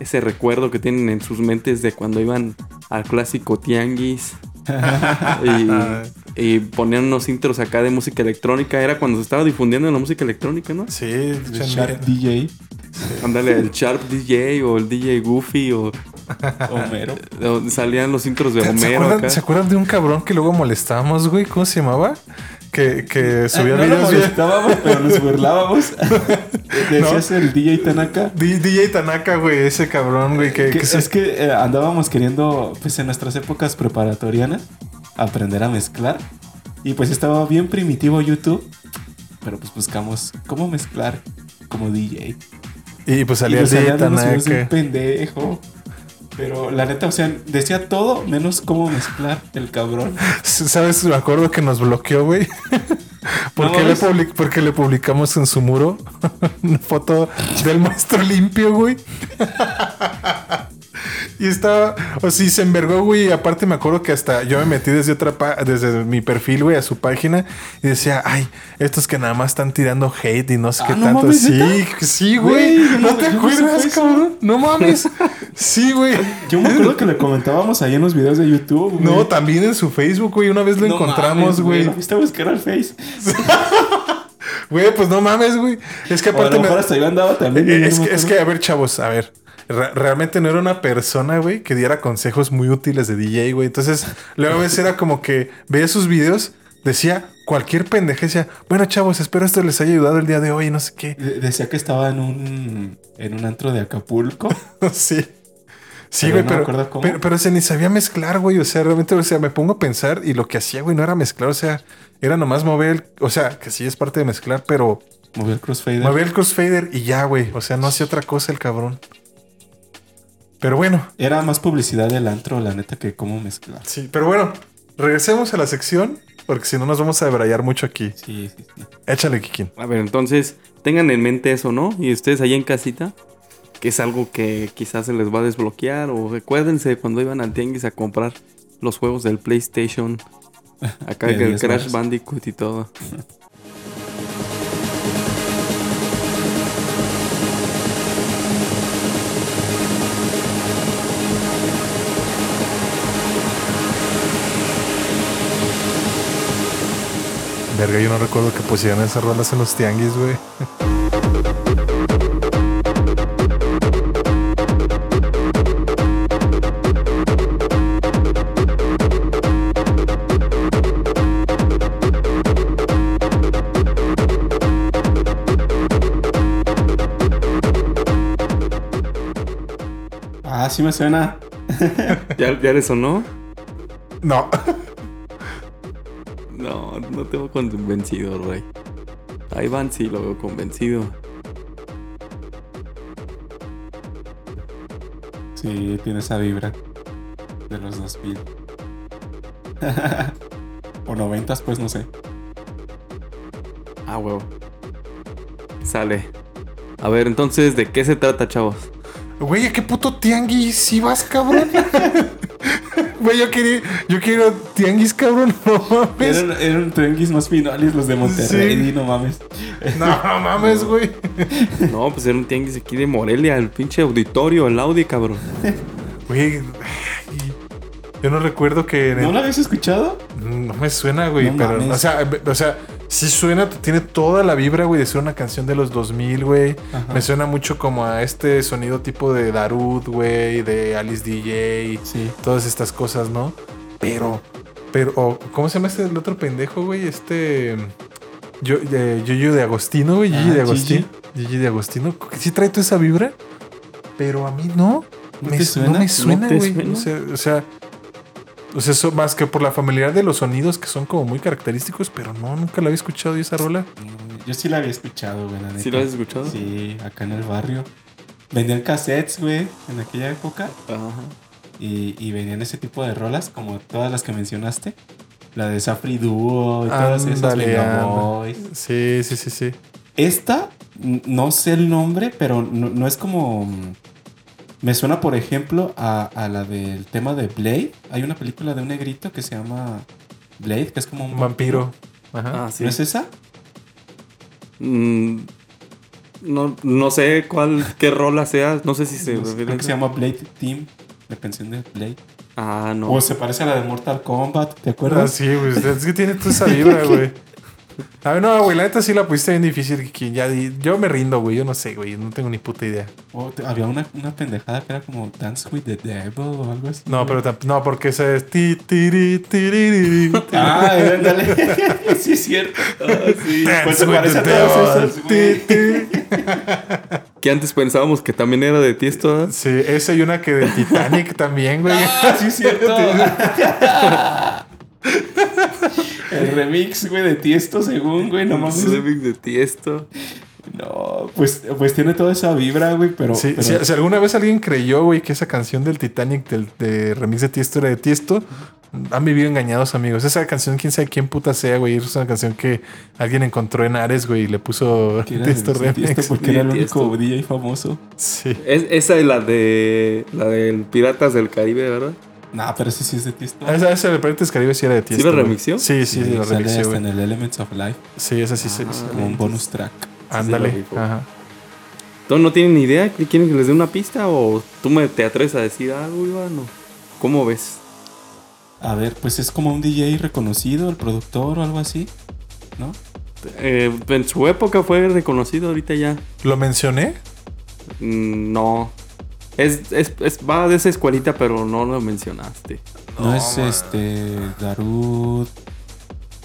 ese recuerdo que tienen en sus mentes de cuando iban al clásico tianguis y, y ponían unos intros acá de música electrónica. Era cuando se estaba difundiendo la música electrónica, ¿no? Sí, El. Shark DJ. Ándale, el Sharp DJ o el DJ Goofy o, Homero. o salían los intros de ¿Se Homero acuerdan, acá. ¿Se acuerdan de un cabrón que luego molestábamos, güey? ¿Cómo se llamaba? Que, que subía no lo videos bien- molestábamos, pero nos burlábamos. Decías el DJ Tanaka. D- DJ Tanaka, güey, ese cabrón, güey, que, Que- que se- es que eh, andábamos queriendo, pues en nuestras épocas preparatorianas, aprender a mezclar. Y pues estaba bien primitivo YouTube. Pero pues buscamos cómo mezclar como DJ. Y pues Y salía el DJ de un Tanaka. pendejo. Pero la neta, o sea, decía todo menos cómo mezclar el cabrón. ¿Sabes? Me acuerdo que nos bloqueó, güey. Porque, No le mames. public- porque le publicamos en su muro una foto del maestro limpio, güey. Y estaba, o sí, se envergó, güey. Aparte me acuerdo que hasta yo me metí desde otra pa- desde mi perfil, güey, a su página y decía, ay, estos que nada más están tirando hate y no sé Ah, qué no tanto. mames, sí, sí, güey. ¿No no te acuerdas, cabrón? No mames. Sí, güey. Yo me acuerdo que le comentábamos ahí en los videos de YouTube. güey. No, también en su Facebook, güey. Una vez lo No encontramos, mames, güey. Lo fuiste a buscar al Face. Güey, pues no mames, güey. Es que O a aparte lo me- mejor hasta yo andaba también. Eh, Es, me que, es que, a ver, chavos, a ver. Re- realmente no era una persona, güey, que diera consejos muy útiles de DJ, güey. Entonces, luego a veces era como que veía sus videos, decía cualquier pendeja, decía, bueno, chavos, espero esto les haya ayudado el día de hoy, no sé qué. De- Decía que estaba en un, en un antro de Acapulco. sí. Sí, Pero güey, no pero, pero, pero se ni sabía mezclar, güey. O sea, realmente, o sea, me pongo a pensar y lo que hacía, güey, no era mezclar, o sea, era nomás mover, el- o sea, que sí es parte de mezclar, pero Movió el crossfader. mover el crossfader y ya, güey. O sea, no hacía otra cosa el cabrón. Pero bueno, Era más publicidad del antro, la neta, que cómo mezclar. Sí, pero bueno, regresemos a la sección, porque si no nos vamos a debrayar mucho aquí. Sí, sí, sí. Échale, Kikín. A ver, entonces, tengan en mente eso, ¿no? Y ustedes ahí en casita, que es algo que quizás se les va a desbloquear. O recuérdense cuando iban al tianguis a comprar los juegos del PlayStation. Acá que el 10 Crash. Bandicoot y todo. Verga, yo no recuerdo que pusieran esas rolas en los tianguis, güey. Ah, sí me suena. ¿Ya, ya le sonó? No. No, no te veo convencido, Rey. A Iván sí lo veo convencido. Sí, tiene esa vibra. De los 2000. o 90, pues no sé. Ah, huevo. Sale. A ver, entonces, ¿de qué se trata, chavos? Güey, ¿a qué puto tianguis ibas, cabrón? Güey, yo quería, yo quiero tianguis, cabrón. No mames. Eran, eran tianguis más finales los de Monterrey, Sí. no mames. No, no mames, güey. No, pues era un tianguis aquí de Morelia, el pinche auditorio, el Audi, cabrón. Güey, yo no recuerdo que... en el- ¿No lo habías escuchado? No me suena, güey, No pero, mames. o sea, o sea, sí suena, tiene toda la vibra, güey, de ser una canción de los 2000, güey. Ajá. Me suena mucho como a este sonido tipo de Darut, güey, de Alice DJ, Sí. todas estas cosas, ¿no? Pero, pero, o, ¿cómo se llama este el otro pendejo, güey? Este, yo, de, Yuyu de Agostino, güey, Gigi Ah, de Agostino. Gigi de Agostino, sí trae toda esa vibra, pero a mí no. ¿No me, te suena? no me ¿No suena, te güey. suena? O sea, o sea, sea, eso más que por la familiaridad de los sonidos que son como muy característicos, pero no, nunca la había escuchado yo esa rola. Yo sí la había escuchado, güey, la neta. ¿Sí lo has escuchado? Sí, acá en el barrio. Vendían cassettes, güey, en aquella época. Ajá. Y, y venían ese tipo de rolas, como todas las que mencionaste. La de Safri Duo y todas esas Venga. Boys. Sí, sí, sí, sí. Esta, no sé el nombre, pero no, no es como. Me suena, por ejemplo, a, a la del tema de Blade. Hay una película de un negrito que se llama Blade, que es como un vampiro. Ajá. Ah, sí. ¿No es esa? Mm, no, no sé cuál, qué rola sea. No sé si se No sé, refiere Creo que se llama Blade Team. La canción de Blade. Ah, no. O se parece a la de Mortal Kombat, ¿te Ah, acuerdas? sí, güey. Es que tiene toda esa vibra, güey. A ver, no, güey, la neta sí la pusiste bien difícil. Que ya di- yo me rindo, güey. Yo no sé, güey. No tengo ni puta idea. Te- había una, una pendejada que era como Dance with the Devil o algo así. No, güey. pero no, porque ese es ti, tiri, tiriri, Ah, ándale. sí, es cierto. Ah, sí. Dance Pues with parece the devil. esas, güey. Ti, ti. que antes pensábamos que también era de Tiesto. ¿verdad? Sí, esa y una que de Titanic también, güey. sí, cierto. El remix, güey, de Tiesto, según, güey, no mames. Remix de Tiesto. No, pues, pues tiene toda esa vibra, güey, pero. Sí, pero- si, si alguna vez alguien creyó, güey, que esa canción del Titanic, del de remix de Tiesto era de Tiesto, han vivido engañados, amigos. Esa canción, quién sabe quién puta sea, güey. Es una canción que alguien encontró en Ares, güey, y le puso Tiesto de Tiesto remix. porque era el Tiesto. único DJ famoso. Sí. Es, esa es la de. La del Piratas del Caribe, ¿verdad? Nah, pero ese sí es de Tiesto. Esa, esa de Pirates Caribe sí era de Tiesto. la güey. remixió? Sí, sí, sí, la sale remixió, en el Elements of Life, Sí, esa sí, sí. Ah, sí. como un bonus track. Ándale. sí. Ajá. ¿Tú no tienen ni idea? ¿Quieren que les dé una pista? ¿O tú me te atreves a decir algo, Iván? ¿O ¿Cómo ves? A ver, pues es como un DJ reconocido, el productor o algo así, ¿no? Eh, en su época fue reconocido, ahorita ya. ¿Lo mencioné? Mm, No. Es, es, es- va de esa escuelita, pero no lo mencionaste. No, es este Darud.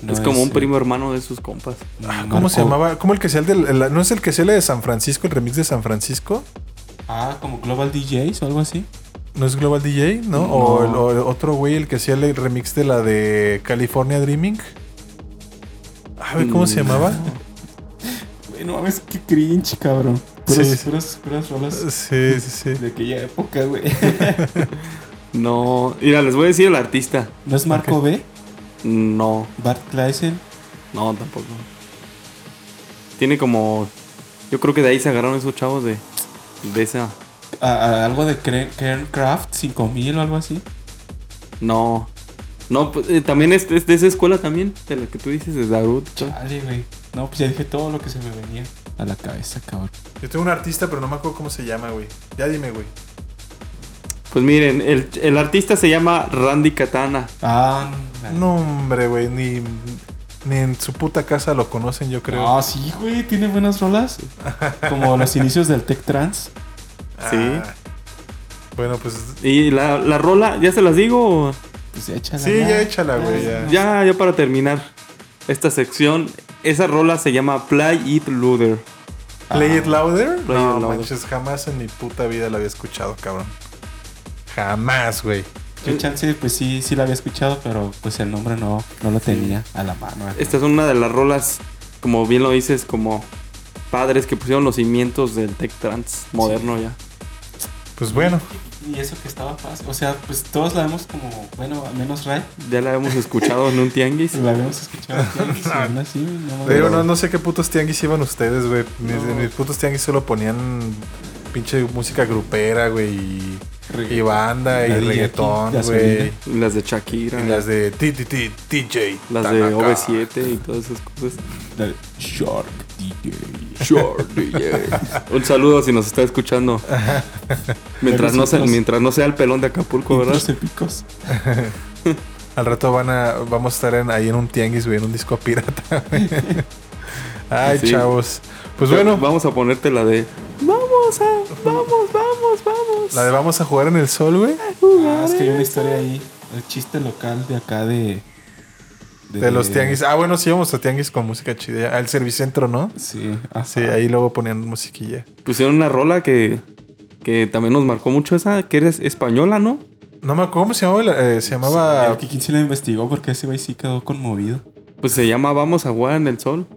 no es como un eh, primo hermano de sus compas. Ah, ¿Cómo se llamaba? ¿Cómo el que sea el del. el- ¿No es el que sea el de San Francisco, el remix de San Francisco? Ah, como Global DJs o algo así. ¿No es Global DJ? ¿No? O, el, o el otro güey, el que hacía el remix de la de California Dreaming. A ver, ¿cómo se Mm. llamaba? Güey, no mames, qué cringe, cabrón. Puras, Sí, sí. puras, puras rolas Sí, sí, sí. de aquella época, güey. No. Mira, les voy a decir el artista. ¿No es Marco B? No. Bart Kleisen. No, tampoco. Tiene como. Yo creo que de ahí se agarraron esos chavos de. De esa. a- a- algo de Kern Craft 5000 o algo así. No. No, pues, eh, también es, es de esa escuela también. De la que tú dices, de Darut. Chale, güey. No, pues ya dije todo lo que se me venía a la cabeza, cabrón. Yo tengo un artista, pero no me acuerdo cómo se llama, güey. Ya dime, güey. Pues miren, el, el artista se llama Randy Katana. Ah, No, hombre, güey. Ni, ni en su puta casa lo conocen, yo creo. Ah, sí, güey, tiene buenas rolas. Como los inicios del Tech Trance. Sí. Ah. Bueno, pues. Y la, la rola, ¿ya se las digo? Pues échala. Sí, ya échala, güey. Ya. Ya, ya para terminar esta sección. Esa rola se llama Play It Looter. ¿Play It Louder? Play no, It Louder. manches, jamás en mi puta vida la había escuchado, cabrón. Jamás, güey. Yo chance, pues sí, sí la había escuchado, pero pues el nombre no, no lo tenía a la mano. Esta es una de las rolas, como bien lo dices, como padres que pusieron los cimientos del tech trance moderno ya. Pues bueno, Y eso que estaba fácil. O sea, pues todos la vemos como, bueno, al menos Ray. Ya la hemos escuchado en un tianguis. La habíamos escuchado aquí. y aún así, no me Pero no, no sé qué putos tianguis iban ustedes, güey. Mis, No. mis putos tianguis solo ponían pinche música grupera, güey. Y, y banda y La reggaetón, güey. Y las de Shakira. Y las de TTT, DJ. las de Tanaka. OV7 y todas esas cosas. La de Shark DJ. DJ. Un saludo si nos está escuchando. Mientras no, sea, mientras no sea el pelón de Acapulco, ¿verdad? Épicos. Al rato van a, vamos a estar en- ahí en un tianguis, güey, en un disco pirata. Ay, Sí. chavos. Pues bueno, Vamos a ponerte la de. Vamos a. Vamos, vamos, vamos. la de vamos a jugar en el sol, güey. Ah, es que hay una historia ahí. El chiste local de acá de. De los tianguis. Ah, bueno, sí, vamos a tianguis con música chida. Al servicentro, ¿no? Sí, ajá. Sí, ahí luego ponían musiquilla. Pusieron una rola que. Que también nos marcó mucho esa, que eres española, ¿no? No me acuerdo cómo se llamaba. la- eh, se llamaba. El Kikín sí la investigó porque ese güey sí quedó conmovido. Pues se llama Vamos a jugar en el sol.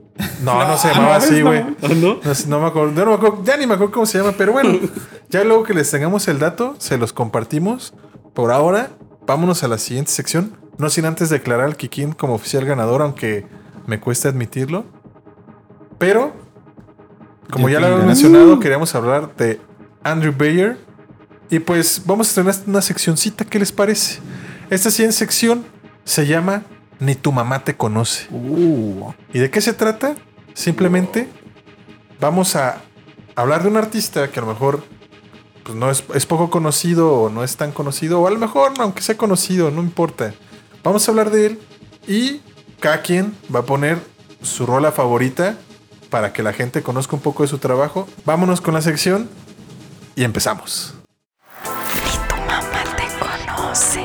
No, no se llamaba así, güey. ¿Ah, no? No, no me acuerdo, no me acuerdo, ya ni me acuerdo cómo se llama, pero bueno, ya luego que les tengamos el dato, se los compartimos. Por ahora, vámonos a la siguiente sección. No sin antes declarar al Kikín como oficial ganador, aunque me cuesta admitirlo. Pero, como Ya lo habíamos mencionado, queríamos hablar de Andrew Bayer. Y pues vamos a tener una seccioncita, ¿qué les parece? Esta siguiente sección se llama Ni tu mamá te conoce. Uh, ¿Y de qué se trata? Simplemente vamos a hablar de un artista que a lo mejor pues, no es, es poco conocido o no es tan conocido, o a lo mejor, aunque sea conocido, no importa. Vamos a hablar de él y cada quien va a poner su rola favorita para que la gente conozca un poco de su trabajo. Vámonos con la sección y empezamos. Ni tu mamá te conoce.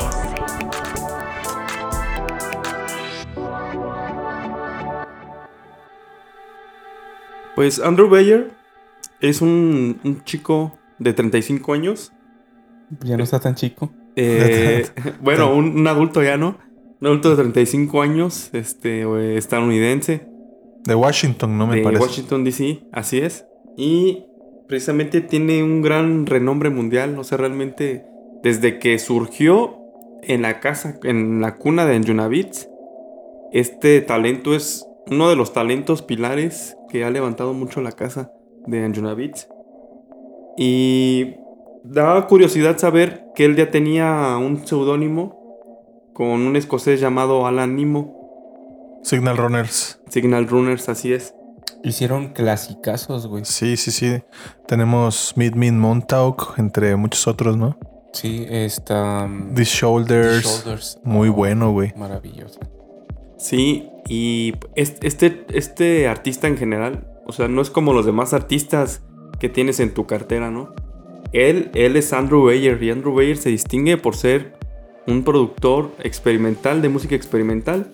Pues Andrew Bayer es un, un chico de 35 años. Ya no está tan chico. Eh, bueno, un, un adulto ya, ¿no? Un adulto de 35 años, este, eh, estadounidense, De Washington, no me de parece. Washington, D.C., así es. Y precisamente tiene un gran renombre mundial, o sea, realmente desde que surgió en la casa, en la cuna de Anjuna Beats, este talento es uno de los talentos pilares que ha levantado mucho la casa de Anjuna Beats. Y da curiosidad saber que él ya tenía un seudónimo con un escocés llamado Alan Nimo, Signal Runners. Signal Runners, así es. Hicieron clasicazos, güey. Sí, sí, sí. Tenemos Meet Me in Montauk, entre muchos otros, ¿no? Sí, está. um, These Shoulders. The Shoulders. Muy Oh, bueno, güey. Maravilloso. Sí, y es- este, este artista en general, o sea, no es como los demás artistas que tienes en tu cartera, ¿no? Él, él es Andrew Bayer y Andrew Bayer se distingue por ser un productor experimental de música experimental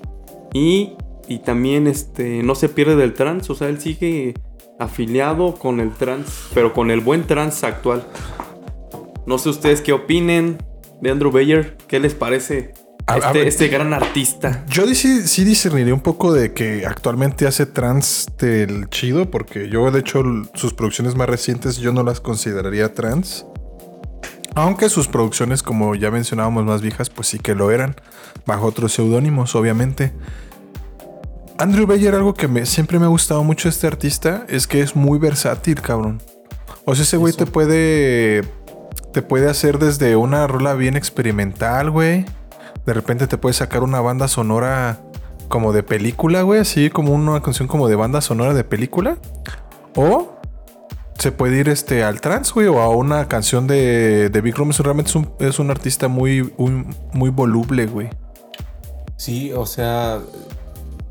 y, y también este, no se pierde del trance, o sea, él sigue afiliado con el trance, pero con el buen trance actual. No sé ustedes qué opinen de Andrew Bayer, qué les parece A- a este, ver. este gran artista. Yo sí, sí discerniría un poco de que actualmente hace trans del chido, porque yo, de hecho, sus producciones más recientes yo no las consideraría trans. Aunque sus producciones, como ya mencionábamos, más viejas, pues sí que lo eran, bajo otros seudónimos, obviamente. Andrew Bayer, algo que me, siempre me ha gustado mucho este artista, es que es muy versátil, cabrón. O sea, ese güey te puede. Te puede hacer desde una rola bien experimental, güey. De repente te puede sacar una banda sonora como de película, güey. Así como una canción como de banda sonora de película. O se puede ir este, al trance, güey. O a una canción de, de Big Room. Realmente es un, es un artista muy, muy, muy voluble, güey. Sí, o sea.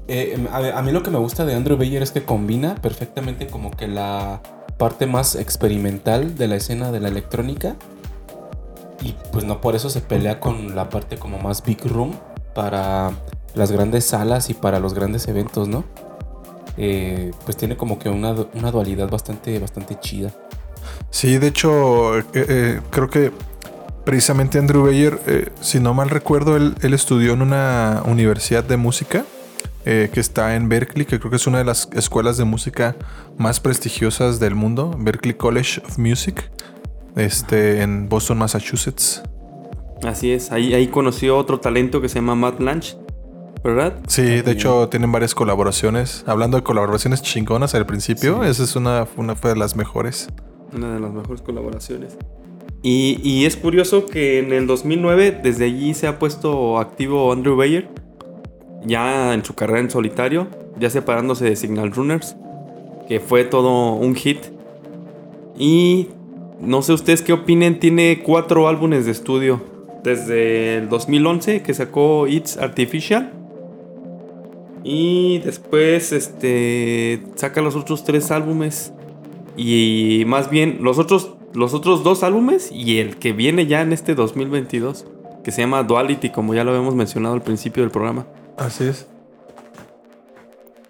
eh, a, a mí lo que me gusta de Andrew Bayer es que combina perfectamente como que la parte más experimental de la escena de la electrónica. Y pues no por eso se pelea con la parte como más big room para las grandes salas y para los grandes eventos, ¿no? Eh, pues tiene como que una, una dualidad bastante, bastante chida. Sí, de hecho, eh, eh, creo que precisamente Andrew Bayer, eh, si no mal recuerdo, él, él estudió en una universidad de música eh, que está en Berkeley, que creo que es una de las escuelas de música más prestigiosas del mundo, Berkeley College of Music, este, en Boston, Massachusetts. Así es, ahí, ahí conoció otro talento que se llama Matt Lange, ¿verdad? Sí, de hecho tienen varias colaboraciones. Hablando de colaboraciones chingonas al principio, esa es una, una fue de las mejores. Una de las mejores colaboraciones. Y, y es curioso que en el 2009, desde allí se ha puesto activo Andrew Bayer, ya en su carrera en solitario, ya separándose de Signal Runners, que fue todo un hit. Y no sé ustedes qué opinen, tiene cuatro álbumes de estudio. Desde el 2011 que sacó It's Artificial. Y después este saca los otros tres álbumes. Y más bien los otros, los otros dos álbumes y el que viene ya en este 2022. Que se llama Duality, como ya lo habíamos mencionado al principio del programa. Así es.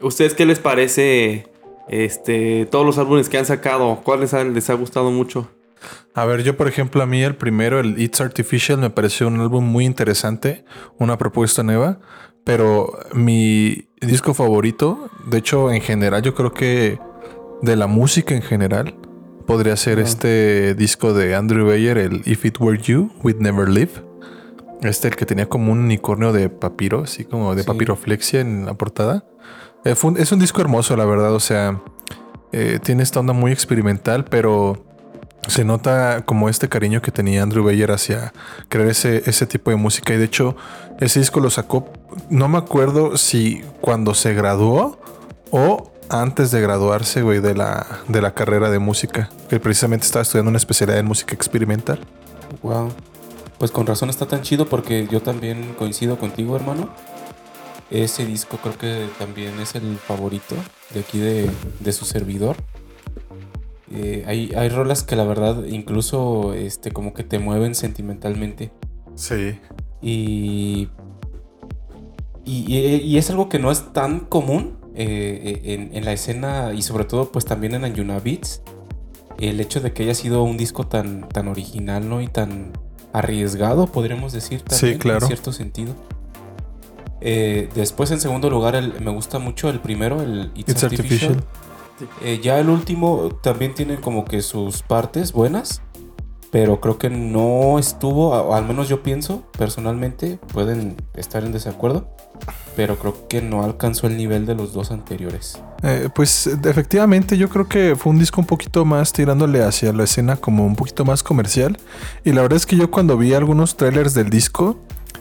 ¿Ustedes qué les parece este, todos los álbumes que han sacado? ¿Cuáles les ha gustado mucho? A ver, yo por ejemplo, a mí el primero, el It's Artificial, me pareció un álbum muy interesante, una propuesta nueva, pero mi disco favorito, de hecho en general yo creo que de la música en general, podría ser este disco de Andrew Bayer, el If It Were You, We'd Never Live. Este, el que tenía como un unicornio de papiro, así como de Sí. papiroflexia en la portada. Eh, un- es un disco hermoso, la verdad, o sea, eh, tiene esta onda muy experimental, pero se nota como este cariño que tenía Andrew Bayer hacia crear ese, ese tipo de música. Y de hecho, ese disco lo sacó, no me acuerdo si cuando se graduó o antes de graduarse, güey, de la, de la carrera de música. Que precisamente estaba estudiando una especialidad en música experimental. Wow. Pues con razón está tan chido porque yo también coincido contigo, hermano. Ese disco creo que también es el favorito de aquí de, de su servidor. Eh, hay, hay rolas que la verdad incluso este, como que te mueven sentimentalmente. Sí. Y, y, y- es algo que no es tan común eh, en, en la escena y sobre todo pues también en Anjuna Beats. el hecho de que haya sido un disco tan, tan original, ¿no? Y tan arriesgado, podríamos decir también, claro. en cierto sentido. Eh, después, en segundo lugar, el- me gusta mucho el primero, el It's, It's Artificial. Artificial. Eh, ya el último también tiene como que sus partes buenas, pero creo que no estuvo, al menos yo pienso, personalmente, pueden estar en desacuerdo, pero creo que no alcanzó el nivel de los dos anteriores. Eh, pues efectivamente yo creo que fue un disco un poquito más tirándole hacia la escena como un poquito más comercial. Y la verdad es que yo cuando vi algunos trailers del disco,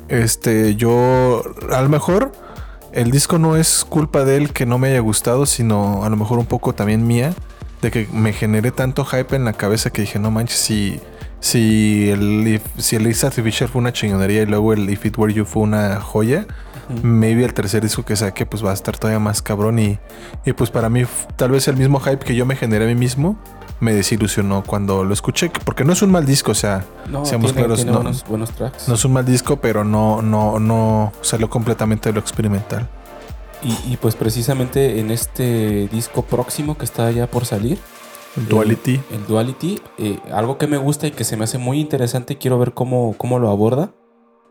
este, yo a lo mejor el disco no es culpa de él que no me haya gustado, sino a lo mejor un poco también mía, de que me generé tanto hype en la cabeza que dije, no manches, si, si el, If- si el fue una chingonería y luego el If It Were You fue una joya, maybe el tercer disco que saque pues va a estar todavía más cabrón y, y pues para mí tal vez el mismo hype que yo me generé a mí mismo me desilusionó cuando lo escuché, porque no es un mal disco, o sea, No, seamos tiene, claros, tiene no, buenos, buenos tracks. no es un mal disco, pero no, no, no salió completamente de lo experimental. Y, y pues precisamente en este disco próximo que está ya por salir, El Duality. El, el Duality, eh, algo que me gusta y que se me hace muy interesante quiero ver cómo, cómo lo aborda,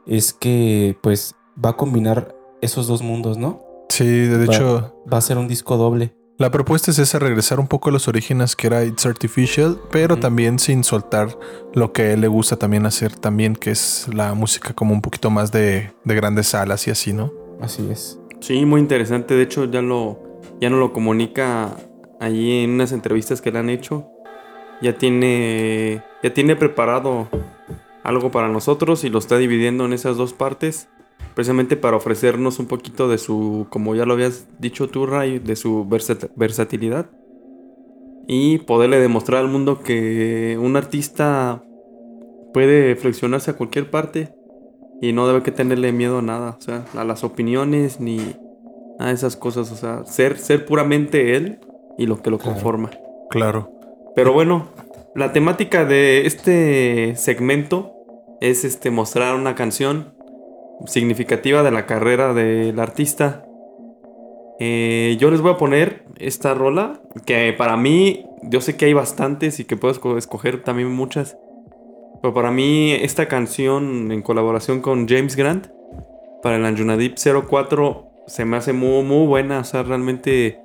es que pues va a combinar esos dos mundos, ¿no? Sí, de Va- hecho, Va a ser un disco doble. La propuesta es esa, regresar un poco a los orígenes que era It's Artificial, pero también sin soltar lo que a él le gusta también hacer también, que es la música como un poquito más de, de grandes salas y así, ¿no? Así es. Sí, muy interesante. De hecho, ya lo ya no lo comunica allí en unas entrevistas que le han hecho. Ya tiene ya tiene preparado algo para nosotros y lo está dividiendo en esas dos partes, precisamente para ofrecernos un poquito de su, como ya lo habías dicho tú, Ray, de su versat- versatilidad y poderle demostrar al mundo que un artista puede flexionarse a cualquier parte y no debe que tenerle miedo a nada, o sea, a las opiniones ni a esas cosas, o sea, ser, ser puramente él y lo que lo Claro. conforma. Claro. Pero bueno, la temática de este segmento es este mostrar una canción significativa de la carrera del artista. Eh, yo les voy a poner esta rola que para mí, yo sé que hay bastantes y que puedo esco- escoger también muchas. Pero para mí esta canción en colaboración con James Grant para el Anjunadip 04 se me hace muy, muy buena. O sea, realmente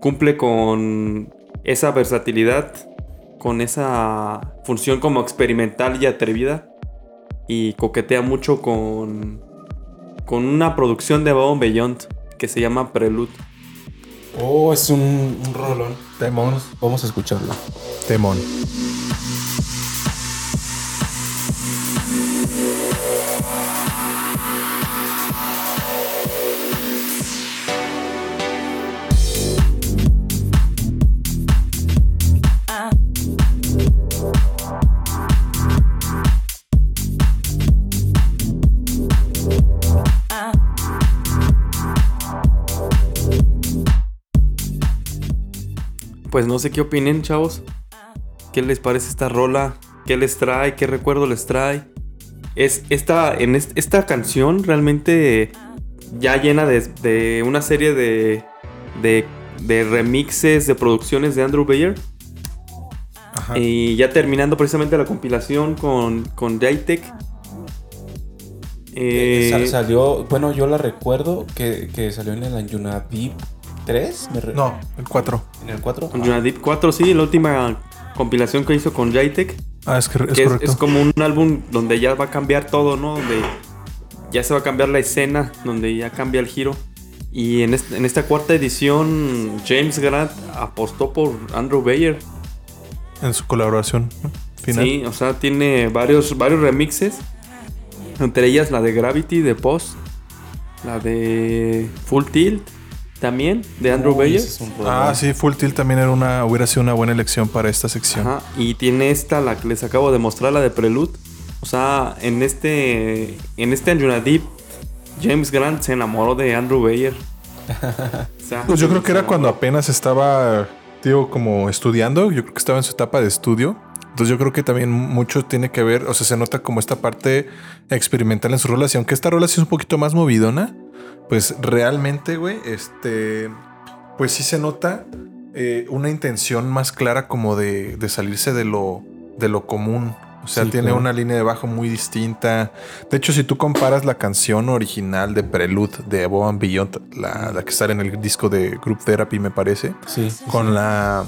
cumple con esa versatilidad, con esa función como experimental y atrevida. Y coquetea mucho con, con una producción de Bob Beyond que se llama Prelude. Oh, es un, un rolón. Temón. Vamos a escucharlo. Temón. Pues no sé qué opinen, chavos. ¿Qué les parece esta rola? ¿Qué les trae? ¿Qué recuerdo les trae? Es esta, en est- esta canción realmente ya llena de, de una serie de, de, de remixes, de producciones de Andrew Bayer. Ajá. Y ya terminando precisamente la compilación con, con Jaytech. Eh, sal- salió, bueno, yo la recuerdo que, que salió en el Anjunadip 3. me re- No, el 4. En el 4. con Junadip 4, sí, la última compilación que hizo con Jaytech. Ah, es, que, es que es, correcto. es como un álbum donde ya va a cambiar todo, ¿no? Donde ya se va a cambiar la escena, donde ya cambia el giro. Y en, este- en esta cuarta edición, James Grant apostó por Andrew Bayer. En su colaboración final. Sí, o sea, tiene varios, varios remixes. Entre ellas la de Gravity, de Post. La de Full Tilt, también, de Andrew Uy, Bayer. es. Ah, sí, Full Tilt también era una, hubiera sido una buena elección para esta sección. Ajá, y tiene esta, la que les acabo de mostrar, la de Prelude. O sea, en este, en este Anjunadip, James Grant se enamoró de Andrew Bayer. O sea, Pues yo creo que era cuando apenas estaba, digo, como estudiando. Yo creo que estaba en su etapa de estudio. Entonces yo creo que también mucho tiene que ver, o sea, se nota como esta parte experimental en sus rolas. Y aunque esta sí es un poquito más movidona, pues realmente, güey, este, pues sí se nota eh, una intención más clara como de, de salirse de lo, de lo común. O sea, Sí, tiene claro. una línea de bajo muy distinta. De hecho, si tú comparas la canción original de Prelude de Above and Beyond, la, la que sale en el disco de Group Therapy, me parece, sí, con sí. la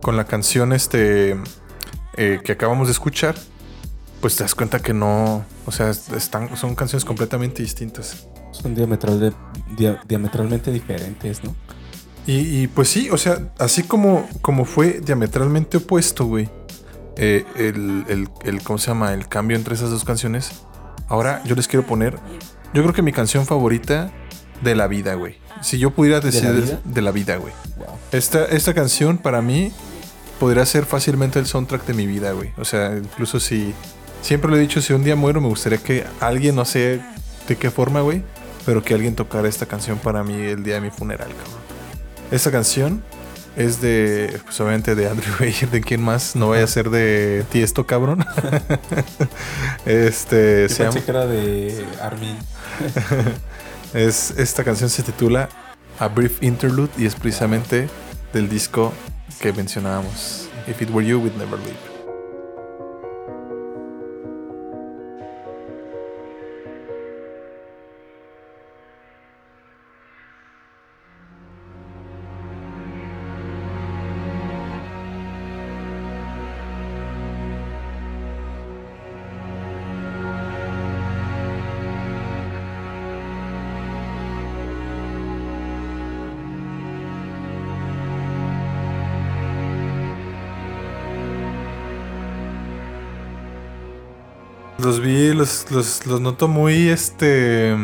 con la canción este eh, que acabamos de escuchar, pues te das cuenta que no, o sea, están, son canciones completamente distintas. Son diametral de- dia- diametralmente diferentes, ¿no? Y, y, pues sí, o sea, así como, como fue diametralmente opuesto, güey, eh, el, el- el- ¿cómo se llama? El cambio entre esas dos canciones. Ahora yo les quiero poner, yo creo que mi canción favorita de la vida, güey. Si yo pudiera decir vida? de la vida, güey. Wow. Esta, esta canción para mí podría ser fácilmente el soundtrack de mi vida, güey. O sea, incluso si... Siempre lo he dicho, si un día muero me gustaría que alguien, no sé de qué forma, güey, pero que alguien tocara esta canción para mí el día de mi funeral, cabrón. Esta canción es de, pues obviamente de Andrew Bayer, de quién más, no vaya a ser de Tiesto, cabrón. este, Yo se llama... pensé que era de Armin. Es, esta canción se titula A Brief Interlude y es precisamente del disco que mencionábamos. If It Were You, We'd Never Leave. Los los, los, los noto muy, este,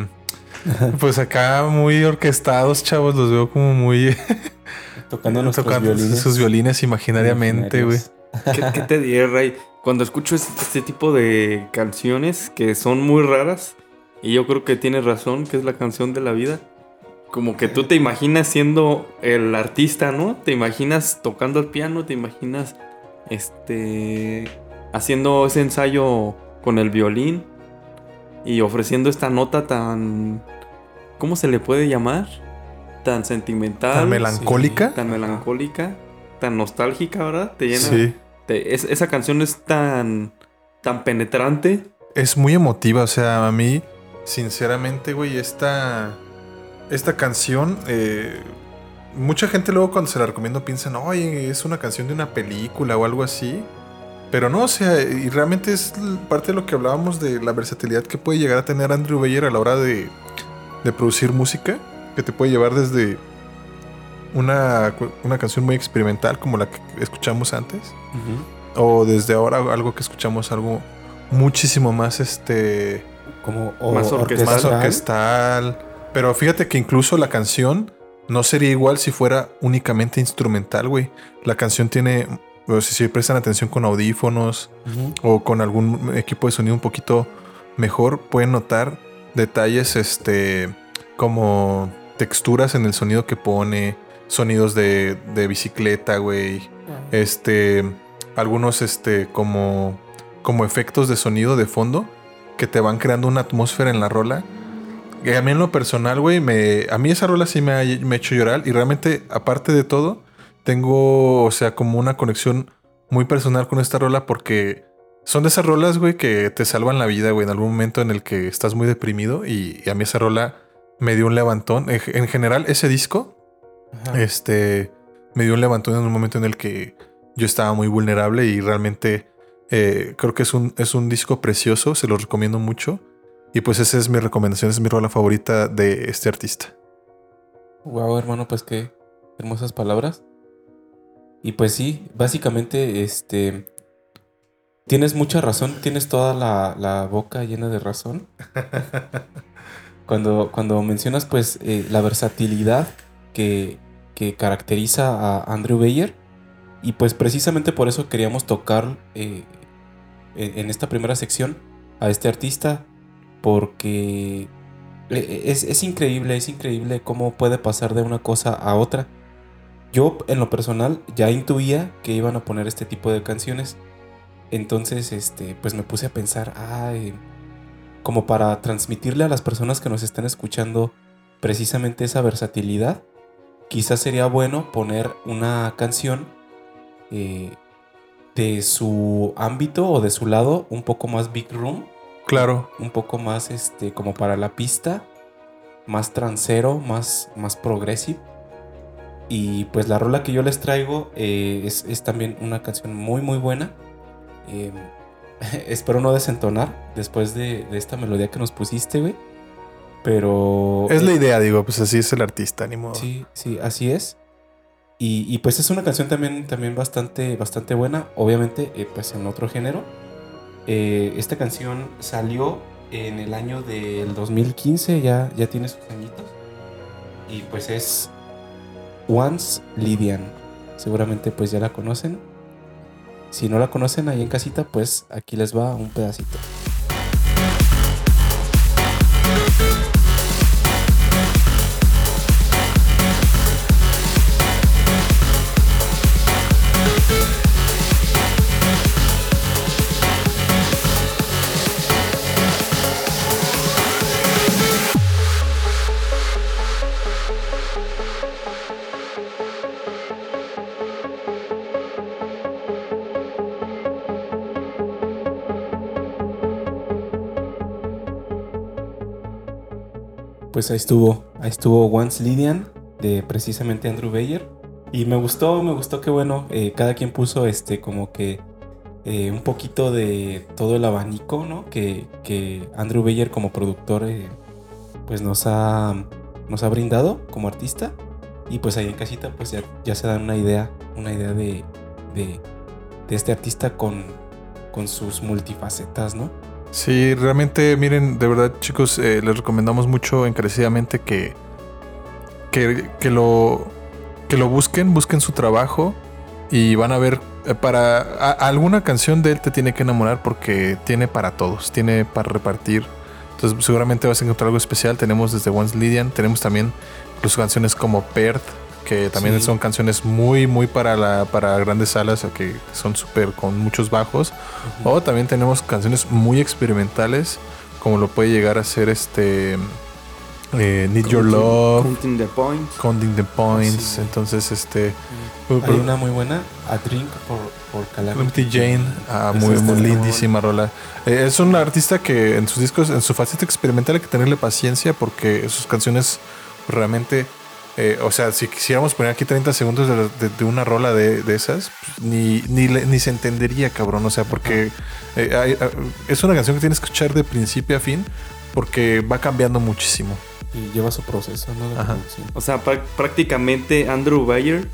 pues acá muy orquestados, chavos. Los veo como muy Tocando nuestros tocando violines. sus violines imaginariamente, güey. ¿Qué, qué te diré, Ray? Cuando escucho es- este tipo de canciones que son muy raras, y yo creo que tienes razón, que es la canción de la vida, como que tú te imaginas siendo el artista, ¿no? Te imaginas tocando el piano, te imaginas este haciendo ese ensayo con el violín y ofreciendo esta nota tan ¿cómo se le puede llamar? Tan sentimental, Tan melancólica. tan melancólica, tan nostálgica, ¿verdad? Te llena Sí. te- es- esa canción es tan, tan penetrante. Es muy emotiva, o sea, a mí, sinceramente, güey, esta, esta canción, eh, mucha gente luego cuando se la recomiendo piensan, oye, es una canción de una película o algo así. Pero no, o sea, y realmente es parte de lo que hablábamos de la versatilidad que puede llegar a tener Andrew Bayer a la hora de, de producir música, que te puede llevar desde una, una canción muy experimental como la que escuchamos antes, o desde ahora algo que escuchamos algo muchísimo más este Como o- Más orquestal. más orquestal. orquestal. Pero fíjate que incluso la canción no sería igual si fuera únicamente instrumental, güey. La canción tiene, o si prestan atención con audífonos o con algún equipo de sonido un poquito mejor, pueden notar detalles, este, como texturas en el sonido que pone, sonidos de, de bicicleta, güey. Este, algunos, este, como, como efectos de sonido de fondo que te van creando una atmósfera en la rola. Y a mí en lo personal, güey, me, a mí esa rola sí me ha, me ha hecho llorar y realmente, aparte de todo, tengo, o sea, como una conexión muy personal con esta rola porque son de esas rolas, güey, que te salvan la vida, güey, en algún momento en el que estás muy deprimido y, y a mí esa rola me dio un levantón. En, en general, ese disco, Ajá. este, me dio un levantón en un momento en el que yo estaba muy vulnerable y realmente eh, creo que es un, es un disco precioso, se lo recomiendo mucho. Y pues esa es mi recomendación, es mi rola favorita de este artista. Wow, hermano, pues qué hermosas palabras. Y pues sí, básicamente, este. Tienes mucha razón, tienes toda la, la boca llena de razón. cuando, cuando mencionas, pues, eh, la versatilidad que, que caracteriza a Andrew Bayer. Y pues precisamente por eso queríamos tocar eh, en esta primera sección a este artista. Porque eh, es, es increíble, es increíble cómo puede pasar de una cosa a otra. Yo, en lo personal, ya intuía que iban a poner este tipo de canciones. Entonces, este, pues me puse a pensar, ay, como para transmitirle a las personas que nos están escuchando precisamente esa versatilidad. quizás sería bueno poner una canción eh, de su ámbito o de su lado un poco más big room, Claro. un poco más este como para la pista, más transero, más, más progressive. Y pues la rola que yo les traigo eh, es, es también una canción muy muy buena. Eh, espero no desentonar después de, de esta melodía que nos pusiste, güey. Pero... Es la idea, digo, pues así es el artista, ni modo. Sí, sí, así es. Y, y, pues es una canción también, también bastante, bastante buena. Obviamente, eh, pues en otro género. Eh, esta canción salió en el año del 2015, ya, ya tiene sus añitos. Y pues es Once Lydian. Seguramente pues ya la conocen. Si no la conocen ahí en casita, pues aquí les va un pedacito. Pues ahí estuvo, ahí estuvo Once Lydian de precisamente Andrew Bayer. Y me gustó, me gustó que bueno, eh, cada quien puso este como que eh, un poquito de todo el abanico, ¿no? Que, que Andrew Bayer como productor eh, pues nos ha, nos ha brindado como artista. Y pues ahí en casita pues ya, ya se dan una idea, una idea de, de, de este artista con, con sus multifacetas, ¿no? Sí, realmente, miren, de verdad, chicos, eh, les recomendamos mucho encarecidamente que, que, que lo, que lo busquen, busquen su trabajo y van a ver, eh, para alguna canción de él te tiene que enamorar porque tiene para todos, tiene para repartir. Entonces seguramente vas a encontrar algo especial. Tenemos desde Once Lydian, tenemos también incluso canciones como Perth, que también Sí. son canciones muy, muy para, la, para grandes salas, que son súper con muchos bajos. O también tenemos canciones muy experimentales, como lo puede llegar a ser este eh, Need Your Love, Counting the Points. Counting the Points. Sí. Entonces, este. Hay una muy buena, A Drink por, por Calamity Jane, ah, muy muy lindísima rola. Eh, es un artista que en sus discos, en su faceta experimental hay que tenerle paciencia porque sus canciones realmente, eh, o sea, si quisiéramos poner aquí 30 segundos de, de- de una rola de, de esas, pues, ni, ni, ni se entendería, cabrón. O sea, porque eh, hay- ah, es una canción que tienes que escuchar de principio a fin porque va cambiando muchísimo. Y lleva su proceso, ¿no? De Ajá. producción. O sea, prá- prácticamente Andrew Bayer,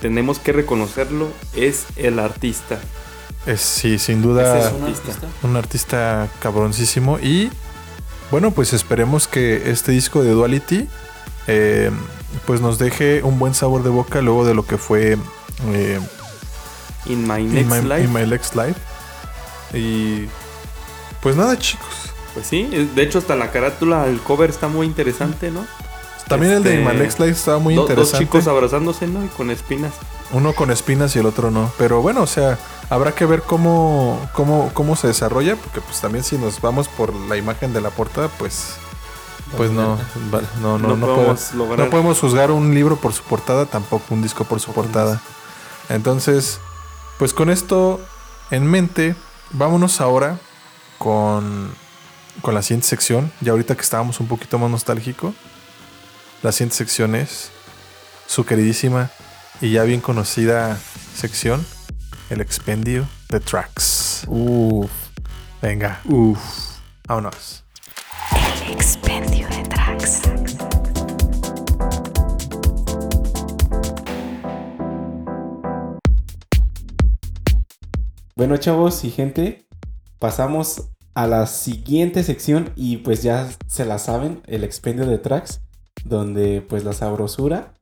tenemos que reconocerlo, es el artista. Es, sí, sin duda. Ese es un artista. un artista cabroncísimo y bueno pues esperemos que este disco de Duality eh, pues nos deje un buen sabor de boca luego de lo que fue eh, In My In Next My- Life. In My Next Life y pues nada chicos Pues sí, es- de hecho hasta la carátula, el cover está muy interesante, ¿no? también el de In My Este, Next Life estaba muy Do- dos interesante chicos abrazándose, ¿no? Y con espinas. uno con espinas y el otro no pero bueno o sea habrá que ver cómo cómo cómo se desarrolla porque pues también si nos vamos por la imagen de la portada pues pues no, no, no, No podemos no podemos juzgar un libro por su portada, tampoco un disco por su portada. Entonces, pues con esto en mente, vámonos ahora con, con la siguiente sección. Ya ahorita que estábamos un poquito más nostálgico, la siguiente sección es su queridísima y ya bien conocida sección, el expendio de tracks. Uf. Venga, Uf. vámonos. Expendio de tracks. Bueno, chavos y gente, pasamos a la siguiente sección y pues ya se la saben, el expendio de tracks, donde pues la sabrosura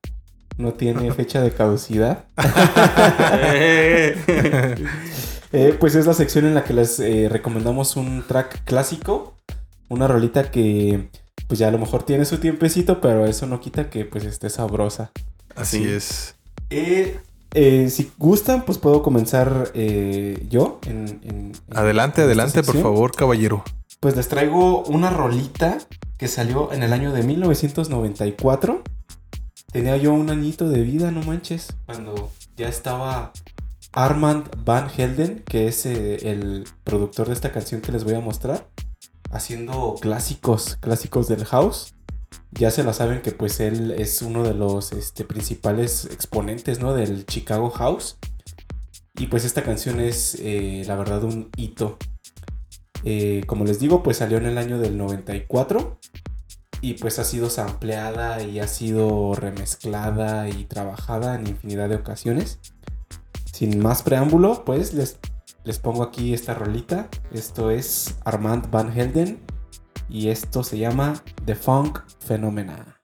no tiene fecha de caducidad. Eh, pues es la sección en la que les eh, recomendamos un track clásico, una rolita que pues ya a lo mejor tiene su tiempecito, pero eso no quita que pues esté sabrosa. Así Sí. es. Eh, eh, si gustan, pues puedo comenzar eh, yo. En, Adelante, en adelante, por favor, caballero. Pues les traigo una rolita que salió en el año de 1994. tenía yo un añito de vida, no manches, cuando ya estaba Armand Van Helden, que es eh, el productor de esta canción que les voy a mostrar, haciendo clásicos, clásicos del house. Ya se la saben que pues él es uno de los este, principales exponentes, ¿no? Del Chicago House. Y pues esta canción es, eh, la verdad, un hito. Eh, como les digo, pues salió en el año del 94 y pues ha sido sampleada y ha sido remezclada y trabajada en infinidad de ocasiones. Sin más preámbulo, pues les, les pongo aquí esta rolita. Esto es Armand Van Helden y esto se llama The Funk Phenomena.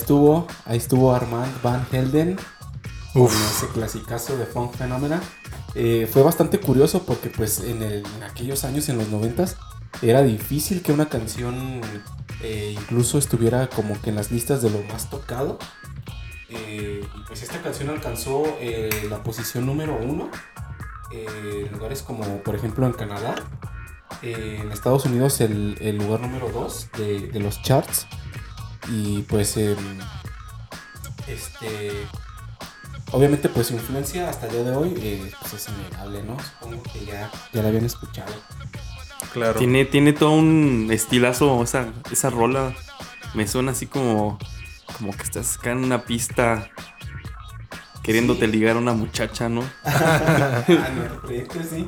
Estuvo, ahí estuvo Armand Van Helden con ese clasicazo de Funk Phenomena. Eh, fue bastante curioso porque pues en, el- en aquellos años, en los noventas, era difícil que una canción eh, incluso estuviera como que en las listas de lo más tocado. Eh, y pues esta canción alcanzó la posición número uno en lugares como por ejemplo en Canadá. En Estados Unidos el, el lugar número dos de, de los charts. Y pues em, este obviamente pues su influencia hasta el día de hoy eh, pues es innegable, ¿no? Supongo que ya, ya la habían escuchado. Claro. Tiene, tiene todo un estilazo esa, esa rola. Me suena así como, como que estás acá en una pista queriéndote Sí. ligar a una muchacha, ¿no? ah, no, proyecto sí.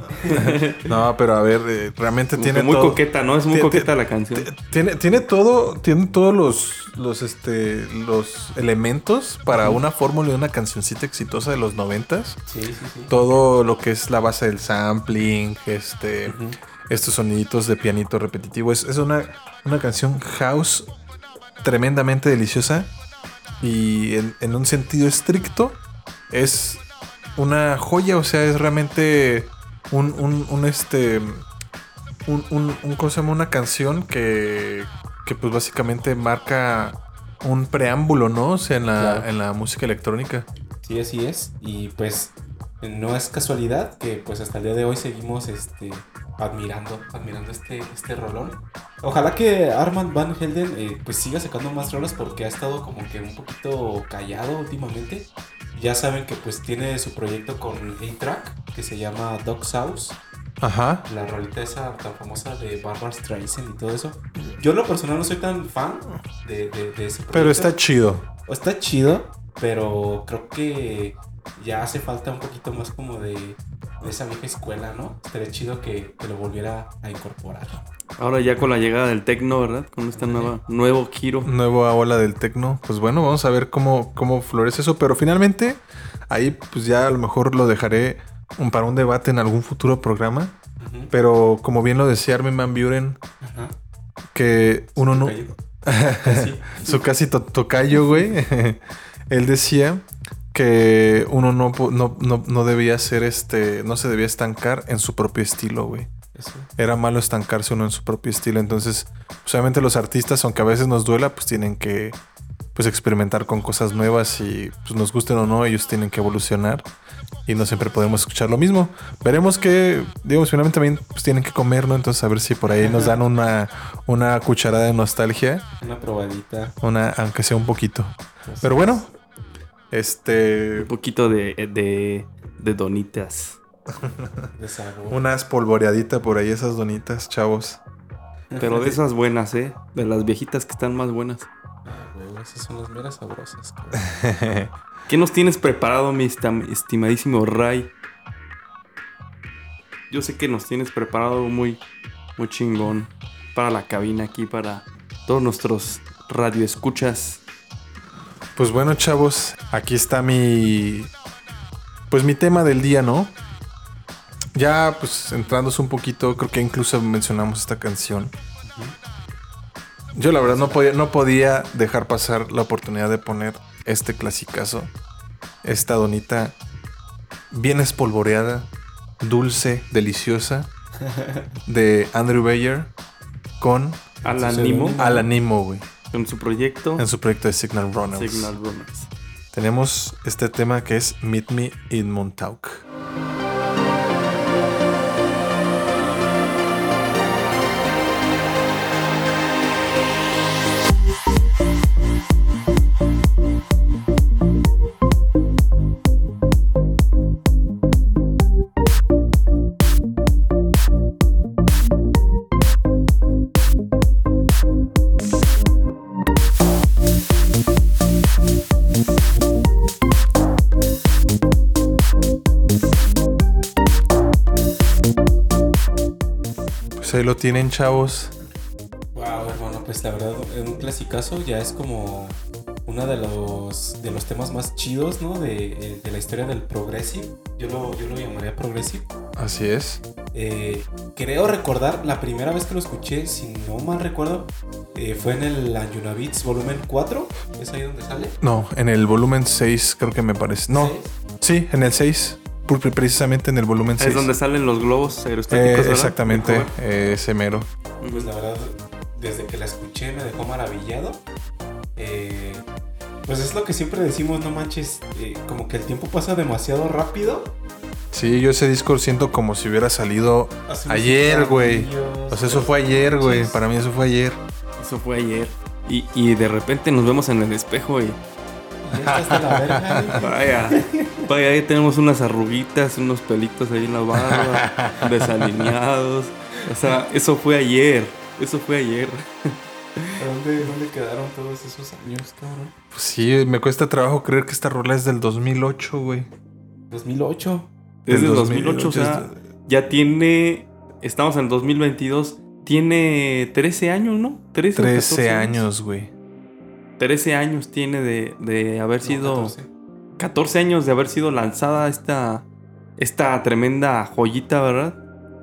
No, pero a ver, eh, realmente Como tiene muy todo. coqueta, ¿no? Es muy coqueta la canción. Tiene, tiene todo, tiene todos los, los, este, los elementos para una fórmula de una cancioncita exitosa de los noventas. Sí, sí, sí. Todo lo que es la base del sampling, este, estos soniditos de pianito repetitivo. Es, es una, una canción house tremendamente deliciosa y en, en un sentido estricto es una joya, o sea, es realmente un, un, un, este, un, un, un- ¿cómo se llama? Una canción que, que pues básicamente marca un preámbulo, ¿no? O sea, en la, Claro. en la música electrónica. Sí, así es. Y pues no es casualidad que pues hasta el día de hoy seguimos este, admirando, admirando este, este rolón. Ojalá que Armand Van Helden eh, pues siga sacando más rolas porque ha estado como que un poquito callado últimamente. Ya saben que pues tiene su proyecto con A-Track que se llama Dog House. Ajá. La rolita esa tan famosa de Barbara Streisand y todo eso. Yo en lo personal no soy tan fan de, de, de ese proyecto. Pero está chido. O Está chido, pero creo que ya hace falta un poquito más como de, de esa vieja escuela, ¿no? Estaría chido que, que lo volviera a incorporar. Ahora ya con la llegada del techno, ¿verdad? Con esta nueva, nuevo giro. nueva ola del tecno. Pues bueno, vamos a ver cómo, cómo florece eso. Pero finalmente, ahí pues ya a lo mejor lo dejaré un- para un debate en algún futuro programa. Pero como bien lo decía Armin Van Buren, Ajá. que uno no... Su casi to- tocayo, güey. Él decía que uno no, no, no, no debía ser este... No se debía estancar en su propio estilo, güey. Eso. era malo estancarse uno en su propio estilo. Entonces, pues, obviamente los artistas, aunque a veces nos duela, pues tienen que pues experimentar con cosas nuevas y pues nos gusten o no, ellos tienen que evolucionar y no siempre podemos escuchar lo mismo. Veremos que, digamos, finalmente también pues tienen que comer, ¿no? Entonces a ver si por ahí nos dan una, una cucharada de nostalgia, Una probadita. una, aunque sea un poquito. Pero bueno, este, Un poquito de, de, de donitas. De sabor. una espolvoreadita por ahí, esas donitas, chavos. Pero de esas buenas, ¿eh? De las viejitas que están más buenas. Ah, güey, esas son las meras sabrosas. cabrón. ¿Qué nos tienes preparado, mi estimadísimo Ray? Yo sé que nos tienes preparado muy, muy chingón para la cabina aquí, para todos nuestros radioescuchas. Pues bueno, chavos, aquí está mi. Pues mi tema del día, ¿no? Ya, pues entrándose un poquito, creo que incluso mencionamos esta canción. Yo la verdad no podía, no podía dejar pasar la oportunidad de poner este clasicazo. Esta donita bien espolvoreada, dulce, deliciosa. De Andrew Bayer con Alan Su Nimo, seudónimo. Alan Nimo, güey. Con su proyecto En su proyecto de Signal Runners. Signal Runners. Tenemos este tema que es Meet Me in Montauk. Ahí lo tienen, chavos. Wow, hermano, pues la verdad, un clasicazo ya es como uno de los, de los temas más chidos, ¿no? De, de la historia del progressive. Yo lo, yo lo llamaría progressive. Así es. Eh, creo recordar la primera vez que lo escuché, si no mal recuerdo, eh, fue en el Anjunavits volumen 4. ¿Es ahí donde sale? No, en el volumen 6 creo que me parece. No, sí, en el 6. Precisamente en el volumen 6. Es donde salen los globos Eh, aerostáticos. ¿verdad? exactamente, eh, ese mero. Pues la verdad, desde que la escuché me dejó maravillado. Eh, pues es lo que siempre decimos, no manches, eh, como que el tiempo pasa demasiado rápido. Sí, yo ese disco siento como si hubiera salido ayer, güey. O sea, eso fue ayer, güey. Para mí eso fue ayer. Eso fue ayer. Y, y de repente nos vemos en el espejo y La verga, vaya, vaya, ahí tenemos unas arruguitas, unos pelitos ahí en la barba, desalineados. O sea, eso fue ayer. Eso fue ayer. ¿Dónde, ¿Dónde quedaron todos esos años, cabrón? Pues sí, me cuesta trabajo creer que esta rola es del 2008, güey. 2008. Desde Del el 2008, o sea, ya tiene. Estamos en el 2022. Tiene 13 años, ¿no? 13, o 13 14 años, güey. 13 años tiene de, de haber No, sido. 14. 14 años de haber sido lanzada esta. Esta tremenda joyita, ¿verdad?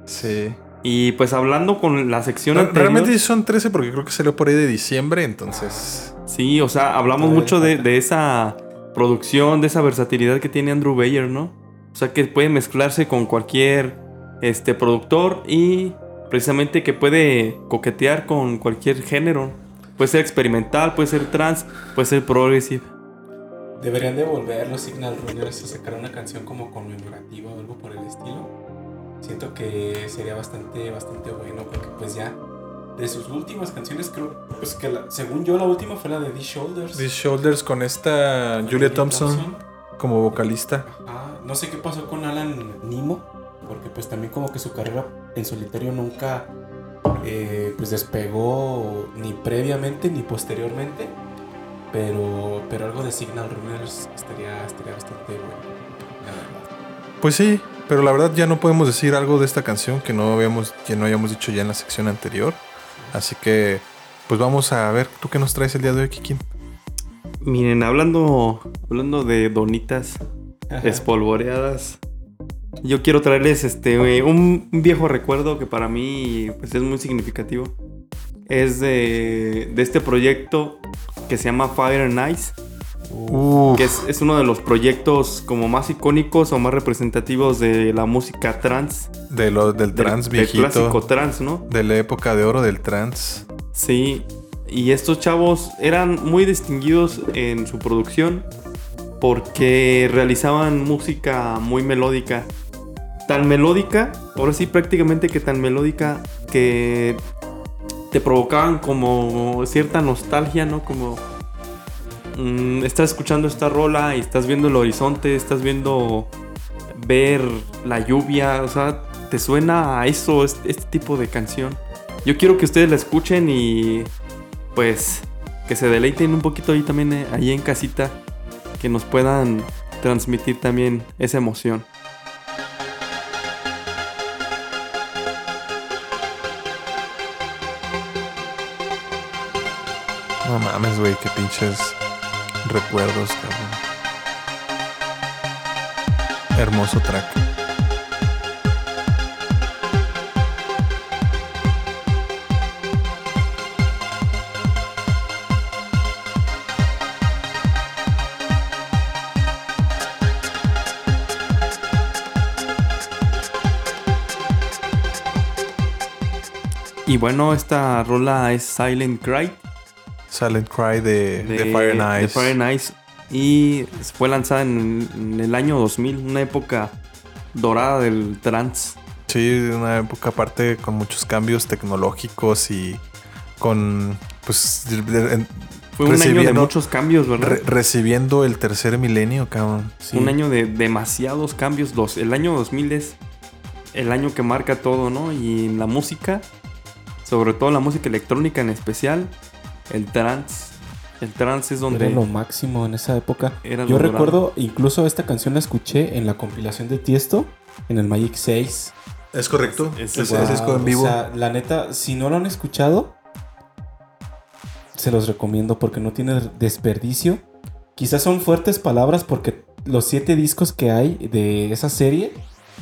Sí. Y pues hablando con la sección No, anterior. realmente son 13 porque creo que salió por ahí de diciembre, entonces. Sí, o sea, hablamos mucho de, de esa producción, de esa versatilidad que tiene Andrew Bayer, ¿no? O sea, que puede mezclarse con cualquier este, productor y precisamente que puede coquetear con cualquier género. Puede ser experimental, puede ser trans, puede ser progressive. Deberían de volver los Signal Runners a sacar una canción como conmemorativa o algo por el estilo. Siento que sería bastante, bastante bueno porque pues ya de sus últimas canciones creo, pues que la- según yo la última fue la de The Shoulders. These Shoulders con esta Con Julia Thompson como vocalista. Ajá. No sé qué pasó con Alan Nimo, porque pues también como que su carrera en solitario nunca eh, pues despegó ni previamente ni posteriormente. Pero, pero algo de Signal Runners estaría, estaría bastante bueno. Pues sí, pero la verdad ya no podemos decir algo de esta canción que no habíamos, que no hayamos dicho ya en la sección anterior. Así que, pues vamos a ver, ¿tú qué nos traes el día de hoy, Kikin? Miren, hablando, hablando de donitas espolvoreadas, yo quiero traerles este un viejo recuerdo que para mí pues, es muy significativo. Es de, de este proyecto que se llama Fire and Ice, Uf, que es, es uno de los proyectos como más icónicos o más representativos de la música trans. de lo, del del- trans del clásico viejito. trans, ¿no? De la época de oro del trans. Sí, y estos chavos eran muy distinguidos en su producción porque realizaban música muy melódica. Tan melódica, ahora sí prácticamente que tan melódica que te provocaban como cierta nostalgia, ¿no? Como mm, estás escuchando esta rola y estás viendo el horizonte, estás viendo ver la lluvia, o sea, te suena a eso, este, tipo de canción. Yo quiero que ustedes la escuchen y pues que se deleiten un poquito ahí también eh, ahí en casita, que nos puedan transmitir también esa emoción. No mames, güey, qué pinches recuerdos, cabrón. Hermoso track. Y bueno, esta rola es Silent Cry Silent Cry de, de Fire and de. Fire. Y fue lanzada en, en el año 2000, una época dorada del trance. Sí, una época aparte con muchos cambios tecnológicos y con pues de- Fue un año de muchos cambios, ¿verdad? re- recibiendo el tercer milenio, cabrón. Sí. Un año de demasiados cambios. Los, el año 2000 es el año que marca todo, ¿no? Y en la música, sobre todo la música electrónica en especial, el trance. El trance es donde... Era lo máximo en esa época. Era Yo recuerdo, incluso esta canción la escuché en la compilación de Tiesto, en el Magic 6. Es correcto. Es, es disco en vivo. O sea, la neta, si no lo han escuchado, se los recomiendo porque no tiene desperdicio. Quizás son fuertes palabras porque los siete discos que hay de esa serie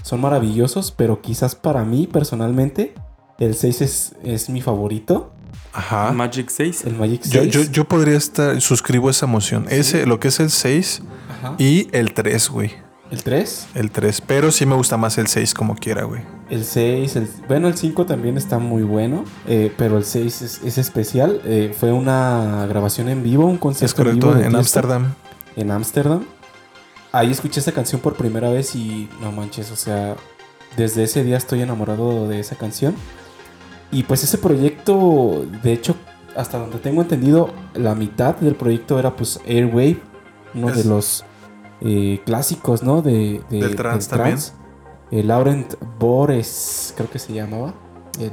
son maravillosos, pero quizás para mí personalmente el 6 es, es mi favorito, Ajá. Magic 6. el Magic 6. Yo, yo, yo podría estar, suscribo esa emoción. Ese, lo que es el 6 Ajá. y el 3, güey. El 3, El 3. Pero sí me gusta más el 6 como quiera, güey. el 6, el, bueno, el 5 también está muy bueno, eh, pero el 6 es, es especial. Eh, fue una grabación en vivo, un Es concierto en correcto. vivo de En Tiesto. Ámsterdam. en Ámsterdam. Ahí escuché esa canción por primera vez y no manches, o sea, desde ese día estoy enamorado de esa canción. Y pues ese proyecto, de hecho, hasta donde tengo entendido, la mitad del proyecto era pues Airwave, uno de los eh, clásicos, ¿no? De, de- Del trance también. Eh, Laurent Bores, creo que se llamaba.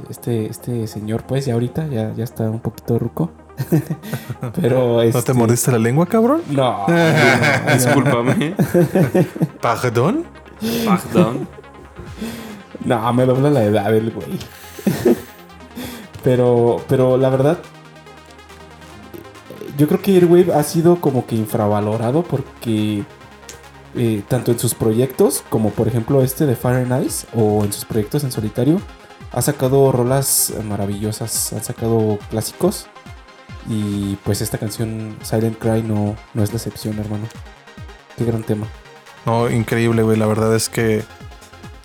Este, este señor, pues ya ahorita ya, ya está un poquito ruco. Pero ¿No este, te mordiste la lengua, cabrón? No, Discúlpame. ¿Perdón? Pardon. No, me dobla la edad el güey. Pero, pero la verdad, yo creo que Airwave ha sido como que infravalorado porque eh, tanto en sus proyectos, como por ejemplo este de Fire and Ice, o en sus proyectos en solitario, ha sacado rolas maravillosas, han sacado clásicos. Y pues esta canción Silent Cry no, no es la excepción, hermano. Qué gran tema. No, increíble, güey. La verdad es que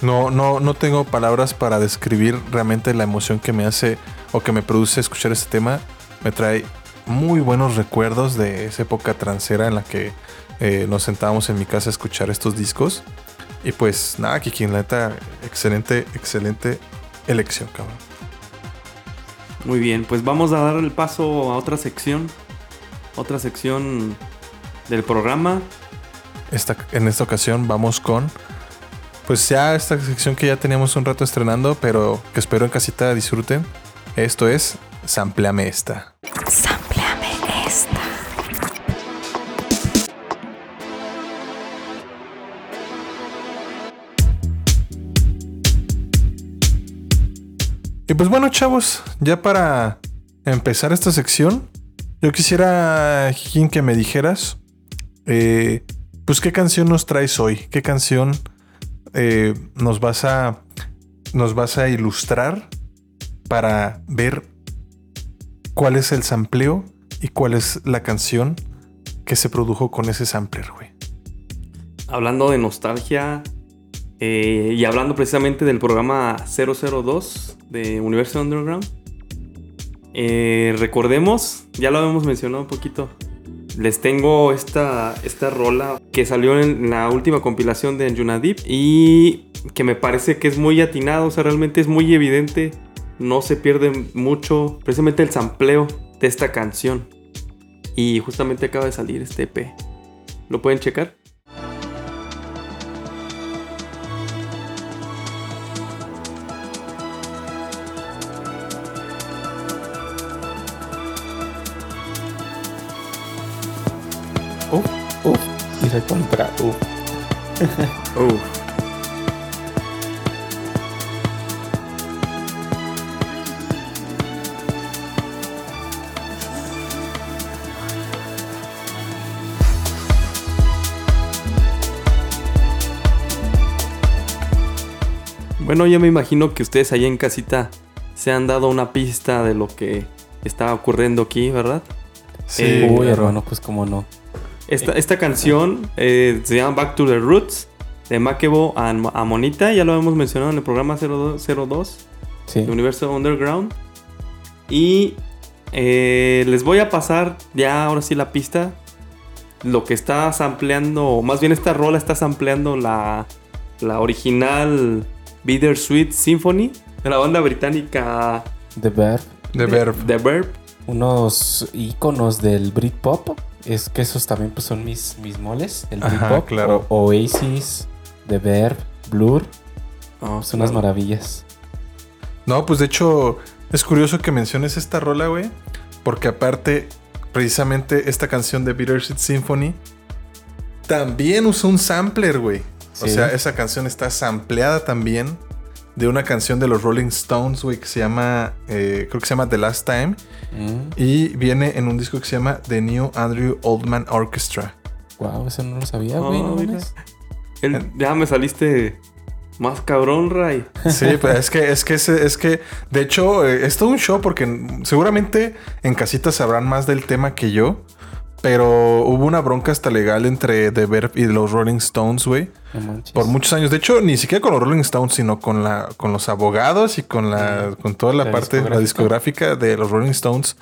no, no, no tengo palabras para describir realmente la emoción que me hace o que me produce escuchar este tema. Me trae muy buenos recuerdos de esa época transera en la que eh, nos sentábamos en mi casa a escuchar estos discos. Y pues nada, Kiki, la neta, excelente, excelente elección, cabrón. Muy bien, pues vamos a dar el paso a otra sección. Otra sección del programa. Esta, en esta ocasión vamos con, pues ya esta sección que ya teníamos un rato estrenando, pero que espero en casita disfruten. Esto es Sampleame esta. Sampleame esta. Y pues bueno, chavos, ya para empezar esta sección, yo quisiera, Jiquín, que me dijeras, eh, pues qué canción nos traes hoy, qué canción eh, nos vas a nos vas a ilustrar para ver cuál es el sampleo y cuál es la canción que se produjo con ese sampler, güey. Hablando de nostalgia eh, y hablando precisamente del programa 002 de Universo Underground. eh, recordemos, ya lo habíamos mencionado un poquito. Les tengo esta, esta rola que salió en la última compilación de Yunadip y que me parece que es muy atinado, o sea, realmente es muy evidente, no se pierde mucho, precisamente el sampleo de esta canción. Y justamente acaba de salir este EP. ¿Lo pueden checar? Y recontra, uf. Uf. Bueno, ya me imagino que ustedes allá en casita se han dado una pista de lo que está ocurriendo aquí, ¿verdad? Sí, Eh, Uy, claro. hermano, pues cómo no. Esta, esta canción eh, se llama Back to the Roots de Makebo a, a Monita, ya lo hemos mencionado en el programa 02, 02 Sí. de Universo Underground. Y eh, les voy a pasar ya ahora sí la pista. Lo que está sampleando, o más bien esta rola está sampleando la, la original Bittersweet Symphony de la banda británica The Verb, De Verb. The Verb. unos iconos del Britpop. Es que esos también pues, son mis, mis moles. El Britpop, claro. o- Oasis, The Verb, Blur. Oh, Son unas claro. maravillas. No, pues de hecho es curioso que menciones esta rola, güey. Porque aparte, precisamente esta canción de Bittersweet Symphony también usó un sampler, güey. O sea, esa canción está sampleada también de una canción de los Rolling Stones, güey, que se llama, eh, creo que se llama The Last Time. Mm, Y viene en un disco que se llama The New Andrew Oldman Orchestra. wow, eso no lo sabía, Oh, güey. no. El- ya me saliste más cabrón, Ray. Sí, pues es que, es que, ese- es que, de hecho, eh, es todo un show porque seguramente en casita sabrán más del tema que yo. Pero hubo una bronca hasta legal entre The Verb y los Rolling Stones, güey. No. Por muchos años. De hecho, ni siquiera con los Rolling Stones, sino con la, con los abogados y con la, con toda la, La parte, la discográfica. de los Rolling Stones.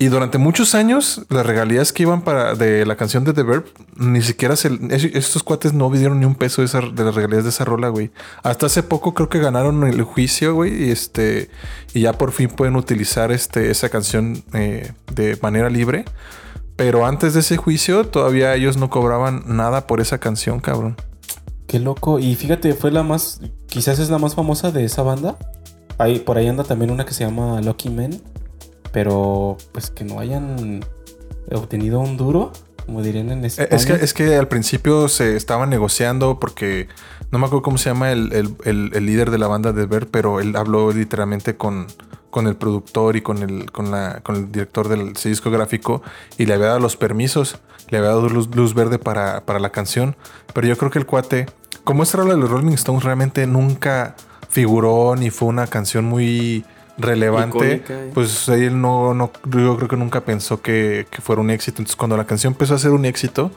Y durante muchos años, las regalías que iban para de la canción de The Verb, ni siquiera se, es- estos cuates no dieron ni un peso de, esa- de las regalías de esa rola, güey. Hasta hace poco creo que ganaron el juicio, güey, y este, y ya por fin pueden utilizar este, esa canción eh, de manera libre. Pero antes de ese juicio, todavía ellos no cobraban nada por esa canción, cabrón. Qué loco. Y fíjate, fue la más. Quizás es la más famosa de esa banda. Ahí, por ahí anda también una que se llama Lucky Men. Pero pues que no hayan obtenido un duro, como dirían en Eh, España. Es que, es que al principio se estaban negociando porque no me acuerdo cómo se llama el, el- el- el líder de la banda de Ver, pero él habló literalmente con, con el productor y con el, con, la, con el director del sello discográfico y le había dado los permisos, le había dado luz, luz verde para, para la canción. Pero yo creo que el cuate, como esta rola de los Rolling Stones realmente nunca figuró ni fue una canción muy relevante, Icónica, eh. pues él no, no, yo creo que nunca pensó que, que fuera un éxito. Entonces cuando la canción empezó a ser un éxito,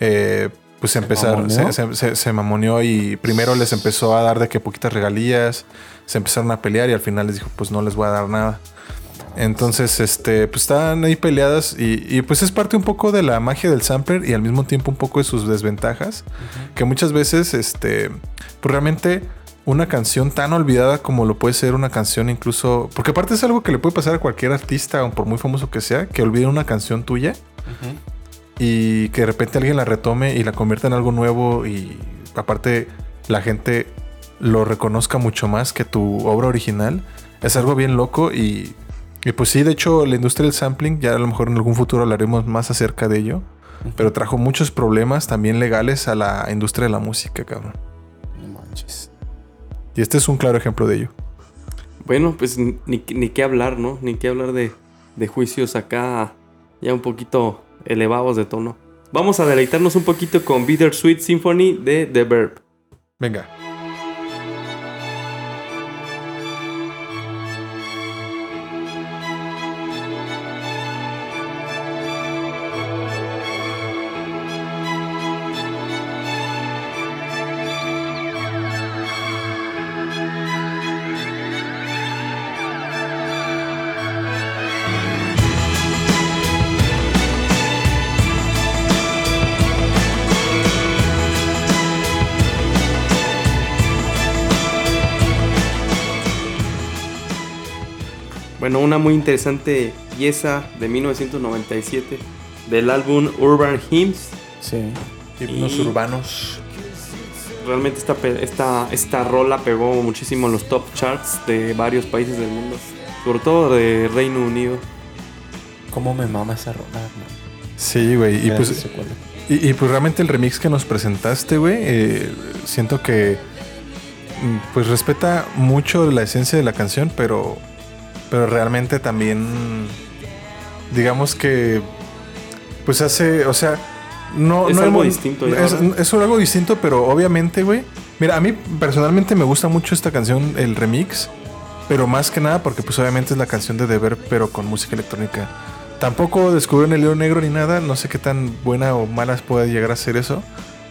eh, pues empezaron, se, se, se- se mamoneó y primero les empezó a dar de que poquitas regalías, se empezaron a pelear y al final les dijo, pues no les voy a dar nada. Entonces, este, pues están ahí peleadas y, y, pues es parte un poco de la magia del sampler y al mismo tiempo un poco de sus desventajas, que muchas veces, este, pues realmente una canción tan olvidada como lo puede ser una canción incluso, porque aparte es algo que le puede pasar a cualquier artista, por muy famoso que sea, que olvide una canción tuya. Y que de repente alguien la retome y la convierta en algo nuevo y aparte la gente lo reconozca mucho más que tu obra original. Es algo bien loco y, y pues sí, de hecho la industria del sampling, ya a lo mejor en algún futuro hablaremos más acerca de ello, pero trajo muchos problemas también legales a la industria de la música, cabrón. No manches. Y este es un claro ejemplo de ello. Bueno, pues ni, ni qué hablar, ¿no? Ni qué hablar de, de juicios acá ya un poquito elevados de tono. Vamos a deleitarnos un poquito con Bittersweet Symphony de The Verb. Venga. Una muy interesante pieza de 1997 del álbum Urban Hymns. Sí. Himnos Y- urbanos. Realmente esta, esta, esta rola pegó muchísimo en los top charts de varios países del mundo. Sobre todo de Reino Unido. ¿Cómo me mama esa rola, man? Sí, güey. Y pues, y, pues realmente el remix que nos presentaste, güey, eh, siento que mm, pues respeta mucho la esencia de la canción, pero, pero realmente también, digamos que, pues hace, o sea, no... Es no algo hemos- distinto Es, algo distinto, pero obviamente, güey. Mira, a mí personalmente me gusta mucho esta canción, el remix, pero más que nada porque pues obviamente es la canción de Deber, pero con música electrónica. Tampoco descubrieron el hilo negro ni nada. No sé qué tan buena o mala puede llegar a ser eso.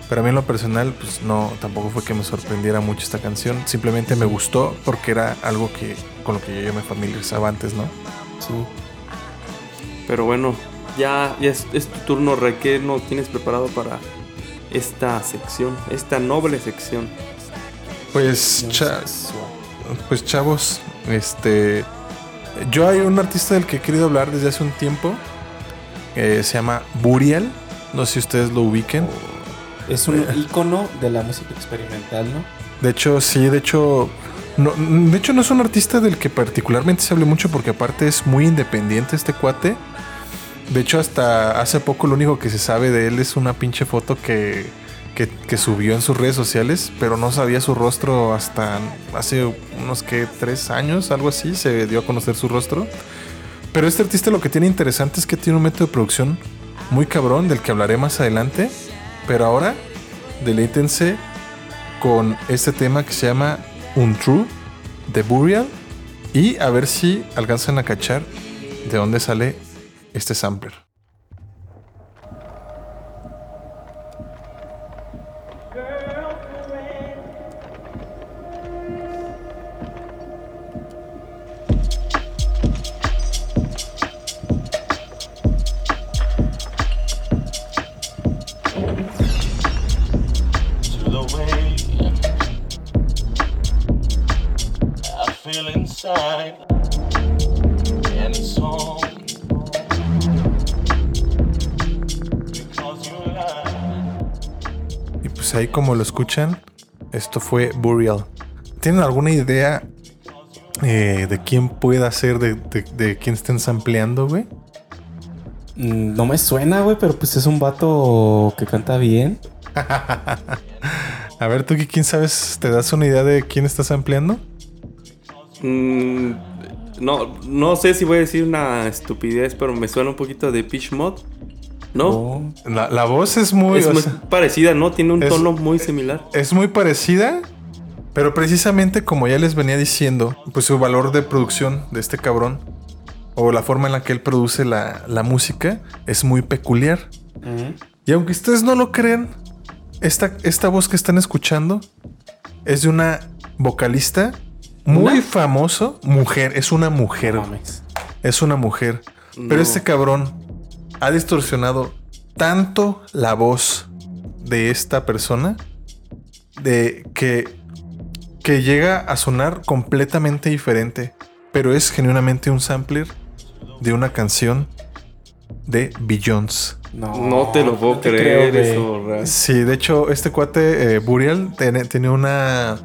Pero a mí en lo personal, pues no, tampoco fue que me sorprendiera mucho esta canción. Simplemente me gustó porque era algo que con lo que yo ya me familiarizaba antes, ¿no? Sí. Pero bueno, ya, ya es, es tu turno, Rey. ¿Qué nos tienes preparado para esta sección? Esta noble sección. Pues, cha- pues chavos, este, yo hay un artista del que he querido hablar desde hace un tiempo. eh, se llama Burial. No sé si ustedes lo ubiquen. Es un icono de la música experimental, ¿no? De hecho, sí, de hecho, no, de hecho no es un artista del que particularmente se hable mucho porque aparte es muy independiente este cuate. De hecho, hasta hace poco lo único que se sabe de él es una pinche foto que, que, que subió en sus redes sociales, pero no sabía su rostro hasta hace unos que tres años, algo así, se dio a conocer su rostro. Pero este artista lo que tiene interesante es que tiene un método de producción muy cabrón, del que hablaré más adelante. Pero ahora, deleítense con este tema que se llama Untrue de Burial y a ver si alcanzan a cachar de dónde sale este sampler. Como lo escuchan, esto fue Burial. ¿Tienen alguna idea eh, de quién pueda ser, de, de, de quién estén sampleando, güey? Mm, No me suena, güey, pero pues es un vato que canta bien. A ver, tú que quién sabes, ¿te das una idea de quién estás ampliando? Mm, no, no sé si voy a decir una estupidez, pero me suena un poquito de Pitch Mod. ¿No? Oh, La, la voz es muy, es muy sea, parecida, ¿no? Tiene un es- tono muy similar. es muy parecida, pero precisamente como ya les venía diciendo, pues su valor de producción de este cabrón, o la forma en la que él produce la, la música, es muy peculiar. Y aunque ustedes no lo crean, esta, esta voz que están escuchando es de una vocalista muy famoso, mujer, es una mujer. mames. Es una mujer. Pero este cabrón ha distorsionado tanto la voz de esta persona de que, que llega a sonar completamente diferente. Pero es genuinamente un sampler de una canción de Billions. No, No te lo puedo no creer creo, eso. Sí, de hecho, este cuate, eh, Burial, tiene, tiene una.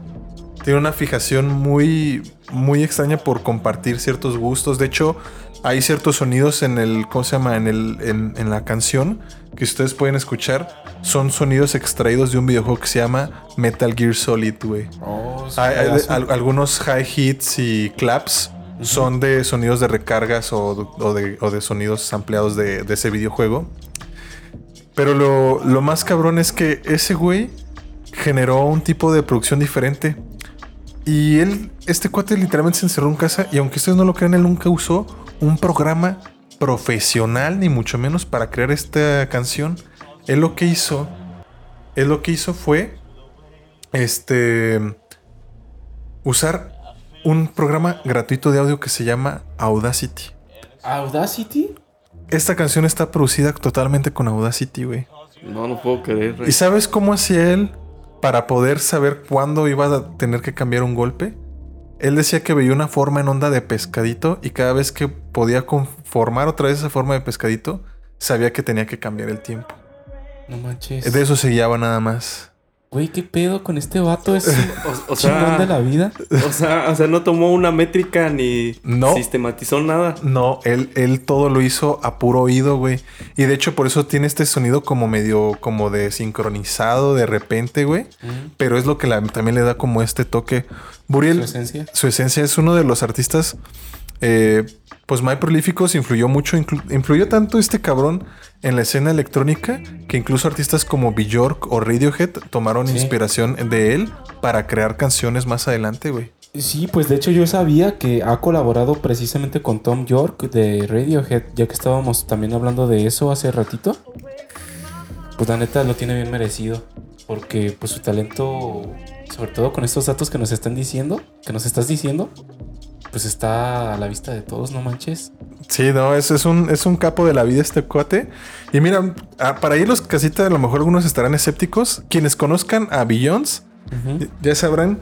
Tiene una fijación muy. muy extraña por compartir ciertos gustos. De hecho, hay ciertos sonidos en el. ¿Cómo se llama? En el. en, en la canción que ustedes pueden escuchar. Son sonidos extraídos de un videojuego que se llama Metal Gear Solid, güey. Oh, Hay- hay al- algunos high hits y claps son de sonidos de recargas o, o de, o de sonidos ampliados de, de ese videojuego. Pero lo, lo más cabrón es que ese güey generó un tipo de producción diferente. Y él, este cuate literalmente se encerró en casa y aunque ustedes no lo crean, él nunca usó un programa profesional, ni mucho menos para crear esta canción. Él lo que hizo, él lo que hizo fue, este, usar un programa gratuito de audio que se llama Audacity. Audacity. Esta canción está producida totalmente con Audacity, güey. No, no puedo creer. ¿Y sabes cómo hacía él para poder saber cuándo iba a tener que cambiar un golpe? Él decía que veía una forma en onda de pescadito y cada vez que podía conformar otra vez esa forma de pescadito, sabía que tenía que cambiar el tiempo. No manches. De eso se guiaba nada más. Güey, ¿qué pedo con este vato? Es O, o chingón sea, de la vida. o sea, o sea, no tomó una métrica ni No. sistematizó nada. No, él, él todo lo hizo a puro oído, güey. Y de hecho por eso tiene este sonido como medio como de sincronizado de repente, güey. Pero es lo que la- también le da como este toque. Buriel, Su esencia. su esencia es uno de los artistas eh, pues más prolíficos, influyó mucho, inclu- influyó tanto este cabrón en la escena electrónica que incluso artistas como Bjork o Radiohead tomaron Sí. inspiración de él para crear canciones más adelante, güey. Sí, pues de hecho yo sabía que ha colaborado precisamente con Tom York de Radiohead, ya que estábamos también hablando de eso hace ratito. Pues la neta lo tiene bien merecido. porque pues su talento, sobre todo con estos datos que nos están diciendo, que nos estás diciendo, pues está a la vista de todos, no manches. Sí, no, es, es, un, es un capo de la vida este cuate. Y mira, ah, para ir los casitas, a lo mejor algunos estarán escépticos. Quienes conozcan a Billions, ya sabrán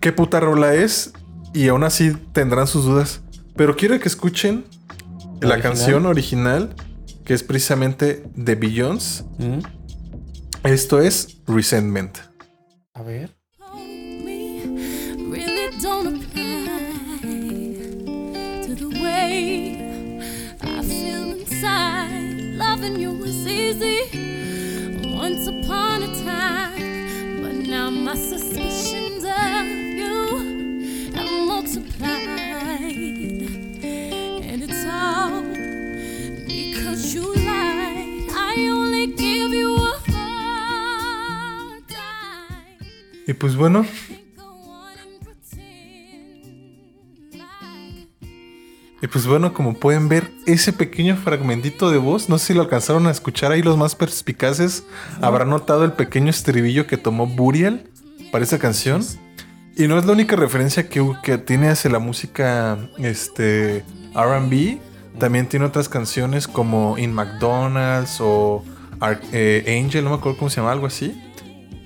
qué puta rola es y aún así tendrán sus dudas. Pero quiero que escuchen la ¿Original? canción original, que es precisamente de Billions. Esto es Resentment. A ver. Loving you was easy once upon a time, but now my suspicions of you have multiplied, and it's all because you lied. I only give you a hard time. Y pues bueno, y pues bueno, como pueden ver, ese pequeño fragmentito de voz, no sé si lo alcanzaron a escuchar ahí los más perspicaces, habrán notado el pequeño estribillo que tomó Burial para esta canción. Y no es la única referencia que, que tiene hacia la música este, RB. También tiene otras canciones como In McDonald's o Ar- eh, Angel, no me acuerdo cómo se llama, algo así.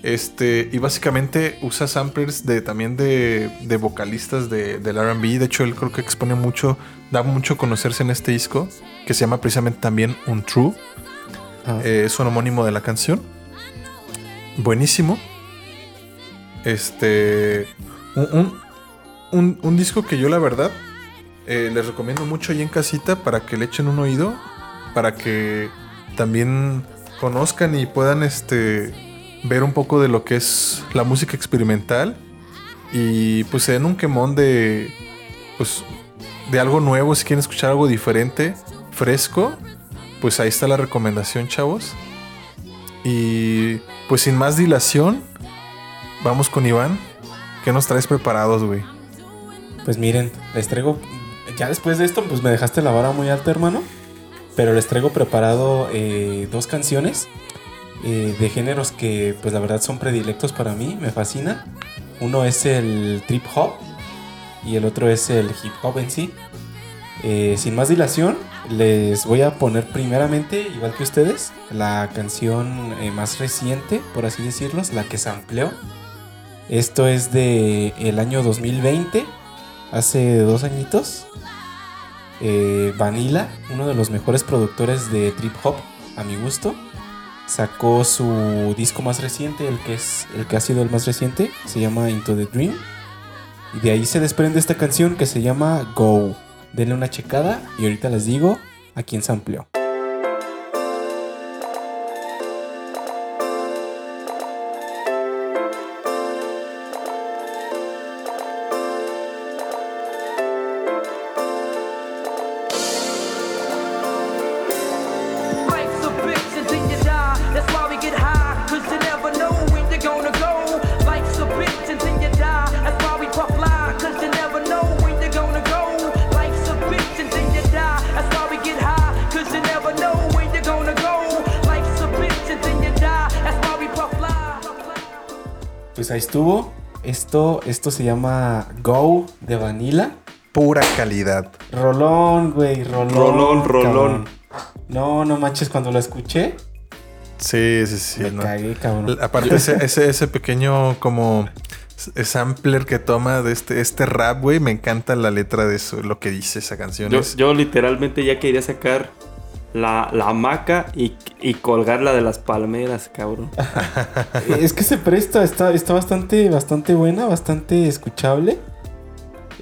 Este, y básicamente usa samplers de también de, de vocalistas de, del RB. De hecho, él creo que expone mucho, da mucho conocerse en este disco, que se llama precisamente también Untrue. Ah. Eh, es un homónimo de la canción. Buenísimo. Este. Un, un- un- un disco que yo, la verdad, eh, les recomiendo mucho ahí en casita para que le echen un oído. Para que también conozcan y puedan este, ver un poco de lo que es la música experimental. Y pues se den un quemón de. Pues. De algo nuevo, si quieren escuchar algo diferente, fresco. Pues ahí está la recomendación, chavos. Y pues sin más dilación, vamos con Iván. ¿Qué nos traes preparados, güey? Pues miren, les traigo. Ya después de esto, pues me dejaste la vara muy alta, hermano. Pero les traigo preparado eh, dos canciones eh, de géneros que, pues la verdad, son predilectos para mí, me fascina. Uno es el trip hop y el otro es el hip hop en sí. Eh, sin más dilación, les voy a poner primeramente, igual que ustedes, la canción eh, más reciente, por así decirlo, la que se amplió. Esto es de el año 2020, hace dos añitos. Eh, Vanilla, uno de los mejores productores de trip hop, a mi gusto, sacó su disco más reciente, el que es el que ha sido el más reciente, se llama Into the Dream. Y de ahí se desprende esta canción que se llama Go. Denle una checada y ahorita les digo a quién se amplió. Esto, esto se llama Go de Vanilla. Pura calidad. Rolón, güey, rolón. Rolón, rolón. cabrón. No, no manches, cuando lo escuché, Sí, sí, sí. me no. cagué, cabrón. Aparte, ese, ese, ese pequeño como s- sampler que toma de este, este rap, güey, me encanta la letra de eso, lo que dice esa canción. Yo literalmente ya quería sacar la, la hamaca y, y colgarla de las palmeras, cabrón. es que se presta, está, está bastante, bastante buena, bastante escuchable.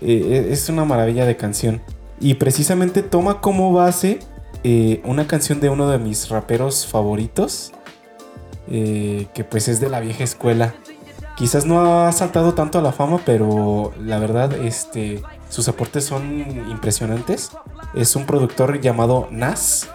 Eh, es una maravilla de canción. Y precisamente toma como base eh, una canción de uno de mis raperos favoritos. eh, que pues es de la vieja escuela. Quizás no ha saltado tanto a la fama, pero la verdad, este, sus aportes son impresionantes. Es un productor llamado Nas,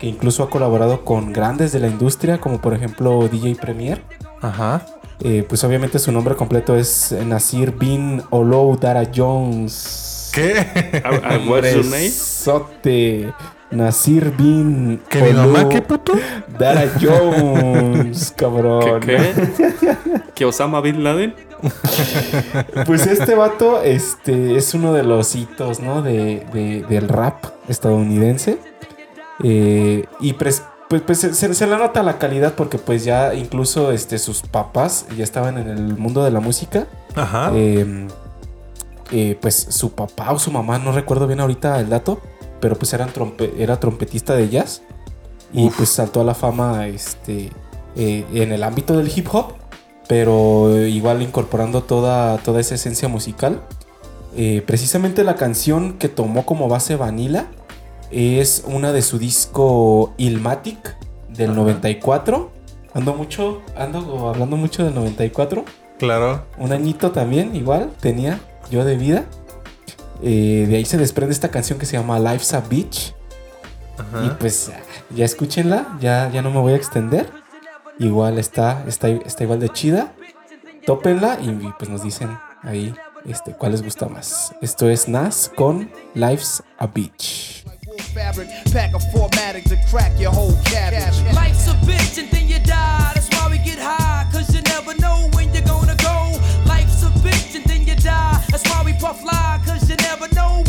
que incluso ha colaborado con grandes de la industria, como por ejemplo DJ Premier. Ajá. Eh, pues obviamente su nombre completo es Nasir Bin Olou Dara Jones. ¿Qué? Ah, ah, what's your name? Sote. Nasir bin. ¿Que mi Olu mamá qué puto? Dara Jones, cabrón. ¿Qué? qué? ¿Que Osama Bin Laden? Pues este vato este, es uno de los hitos, ¿no? De, de- del rap estadounidense. Eh, y pues, pues, se, se le nota la calidad porque pues ya incluso este, sus papás ya estaban en el mundo de la música. Ajá. Eh, eh, pues su papá o su mamá, no recuerdo bien ahorita el dato, pero pues eran trompe- era trompetista de jazz. Y Uf. pues saltó a la fama este, eh, en el ámbito del hip hop, pero igual incorporando toda, toda esa esencia musical. Eh, precisamente la canción que tomó como base Vanilla es una de su disco Ilmatic del 94. Ando mucho, ando hablando mucho del 94. Claro. Un añito también, igual, tenía yo de vida. Eh, de ahí se desprende esta canción que se llama Life's a Beach. Ajá. Y pues ya escúchenla, ya, ya no me voy a extender. Igual está, está, está igual de chida. Tópenla y, y, pues nos dicen ahí este, cuál les gusta más. Esto es Nas con Life's a Beach. Fabric, pack a formatic to crack your whole cabbage. Life's a bitch and then you die. That's why we get high, cause you never know when you're gonna go. Life's a bitch and then you die. That's why we puff lie, cause you never know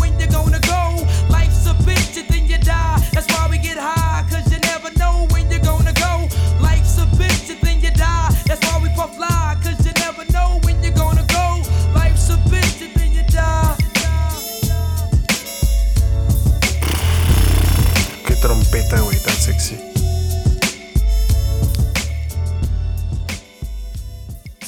sexy.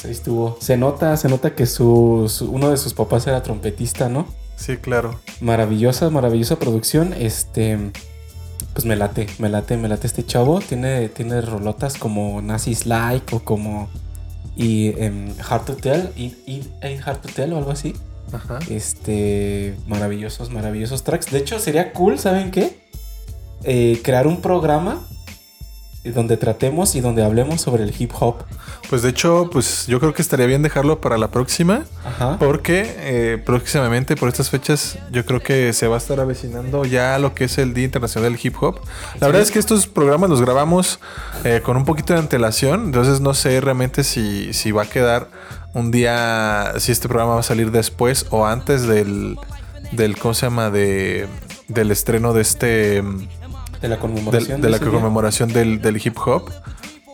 Ahí estuvo. Se nota, se nota que su, su- uno de sus papás era trompetista, ¿no? Sí, claro. Maravillosa, maravillosa producción. Este, pues me late, me late, me late este chavo. Tiene, tiene rolotas como Nazis Like o como y em, Hard to Tell, y, Hard to Tell o algo así. Ajá. Este, maravillosos, maravillosos tracks. De hecho, sería cool, ¿saben qué? Eh, crear un programa donde tratemos y donde hablemos sobre el hip hop. Pues de hecho, pues yo creo que estaría bien dejarlo para la próxima. Ajá. Porque eh, próximamente, por estas fechas, yo creo que se va a estar avecinando ya lo que es el Día Internacional del Hip Hop. La verdad es que estos programas los grabamos eh, con un poquito de antelación, entonces no sé realmente si, si va a quedar un día, si este programa va a salir después o antes del, del ¿cómo se llama? De, del estreno de este... De la conmemoración. de conmemoración del, del hip hop.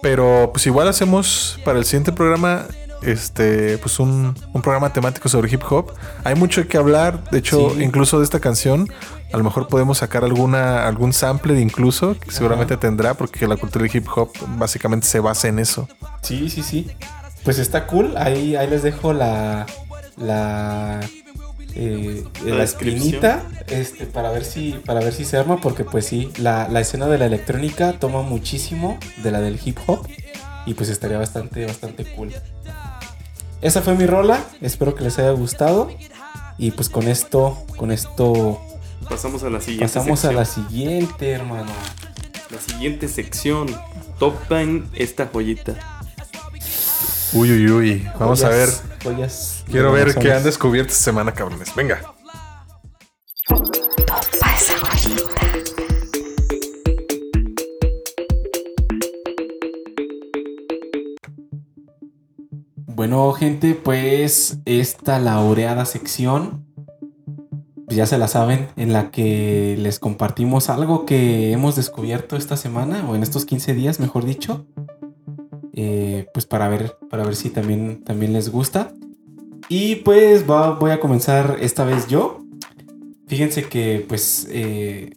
Pero pues igual hacemos para el siguiente programa este pues un, un programa temático sobre hip hop. Hay mucho que hablar, de hecho, Sí. incluso de esta canción, a lo mejor podemos sacar alguna algún sample de incluso que seguramente tendrá porque la cultura del hip hop básicamente se basa en eso. Sí, sí, sí. Pues está cool. Ahí, ahí les dejo la. La. Eh, La la espinita. Este, para ver si. Para ver si se arma. Porque pues sí. La, la escena de la electrónica toma muchísimo de la del hip hop. Y pues estaría bastante, bastante cool. Esa fue mi rola. Espero que les haya gustado. Y pues con esto. Con esto. Pasamos a la siguiente Pasamos a la siguiente, hermano. La siguiente sección. Topan esta joyita. Uy, uy, uy. Vamos a ver. Joyas- Quiero ver qué han descubierto esta semana, cabrones. Venga. Topa esa joyita. Bueno, gente, pues esta laureada sección, pues ya se la saben, en la que les compartimos algo que hemos descubierto esta semana, o en estos 15 días, mejor dicho. Eh, pues para ver, para ver si también, también les gusta. Y pues va- voy a comenzar esta vez yo. Fíjense que pues eh,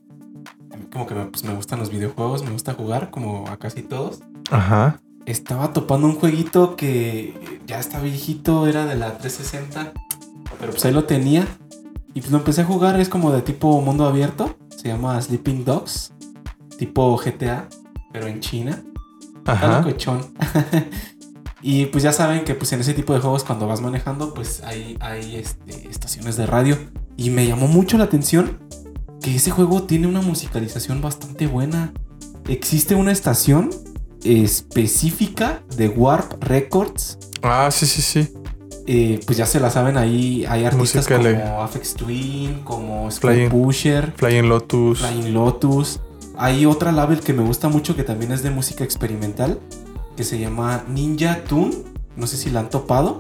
como que me, pues, me gustan los videojuegos, me gusta jugar como a casi todos Ajá. estaba topando un jueguito que ya está viejito, era de la 360, pero pues ahí lo tenía. Y pues lo empecé a jugar, es como de tipo mundo abierto, se llama Sleeping Dogs, tipo GTA, pero en China. Está Ajá. locochón. y pues ya saben que pues en ese tipo de juegos cuando vas manejando, pues hay, hay este, estaciones de radio. Y me llamó mucho la atención que ese juego tiene una musicalización bastante buena. Existe una estación específica de Warp Records Ah, sí, sí, sí. eh, pues ya se la saben ahí. Hay artistas como Afex Twin, como Flying- Pusher, Flying Lotus. Flying Lotus. Hay otra label que me gusta mucho que también es de música experimental, que se llama Ninja Tune. No sé si la han topado.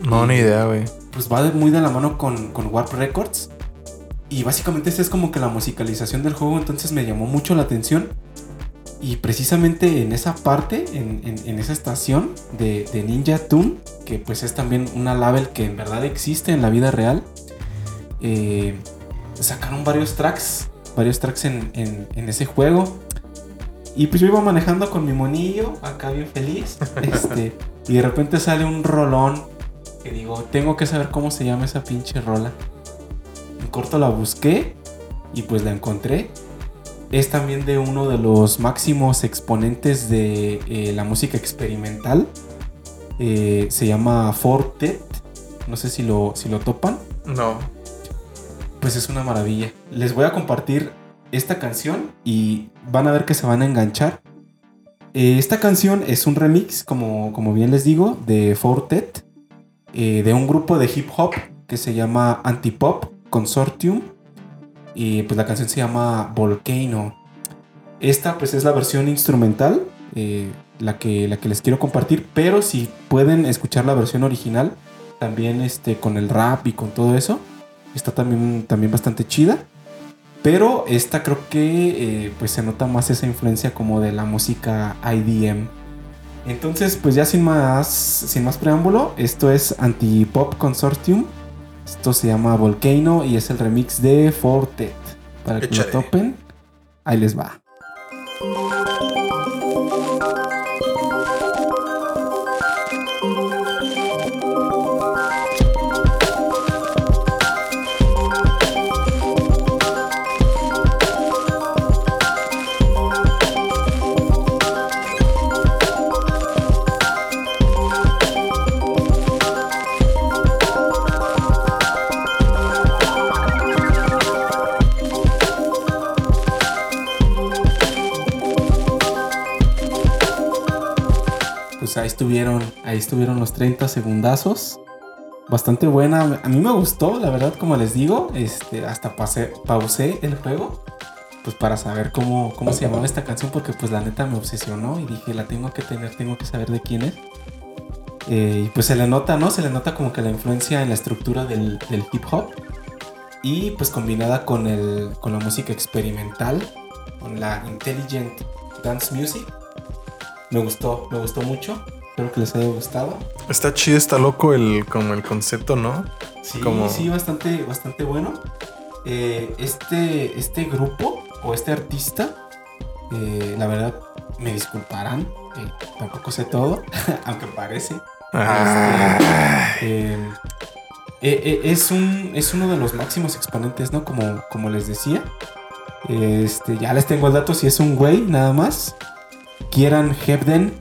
No, ni idea, güey. Pues va de- muy de la mano con, con Warp Records. Y básicamente esta es como que la musicalización del juego, entonces me llamó mucho la atención. Y precisamente en esa parte, en, en- en esa estación de, de Ninja Tune, que pues es también una label que en verdad existe en la vida real, eh, sacaron varios tracks, varios tracks en, en- en ese juego. Y pues yo iba manejando con mi monillo, acá bien feliz, este, y de repente sale un rolón que digo, tengo que saber cómo se llama esa pinche rola. En corto la busqué y pues la encontré. Es también de uno de los máximos exponentes de eh, la música experimental. Eh, se llama Fortet. No sé si lo, si lo topan. No. Pues es una maravilla. Les voy a compartir esta canción y van a ver que se van a enganchar. Eh, esta canción es un remix, como, como bien les digo, de Fortet, eh, de un grupo de hip hop que se llama Antipop Consortium. Y pues la canción se llama Volcano. Esta pues es la versión instrumental, eh, la, que, la que les quiero compartir, pero si pueden escuchar la versión original, también este, con el rap y con todo eso, está también, también bastante chida. Pero esta creo que eh, pues se nota más esa influencia como de la música IDM. Entonces pues ya sin más, sin más preámbulo, esto es Antipop Consortium. Esto se llama Volcano y es el remix de Fortet. Para que lo Échale. topen, ahí les va. Estuvieron, ahí estuvieron los 30 segundazos. Bastante buena. A mí me gustó, la verdad, como les digo. Este, hasta pasé, pausé el juego. Pues para saber cómo, cómo se llamaba esta canción. Porque pues la neta me obsesionó. Y dije, la tengo que tener, tengo que saber de quién es. Eh, y pues se le nota, ¿no? Se le nota como que la influencia en la estructura del, del hip hop. Y pues combinada con, el, con la música experimental. Con la intelligent dance music. Me gustó, me gustó mucho. Espero que les haya gustado. Está chido, está loco el, como el concepto, ¿no? Sí, Como- sí, bastante, bastante bueno. Eh, este, este grupo o este artista, eh, la verdad, me disculparán. eh, tampoco sé todo, aunque parece. Ah. Este, eh, es, un, es uno de los máximos exponentes, ¿no? Como, como les decía. Este, ya les tengo el dato si es un güey, nada más. Kieran Hebden,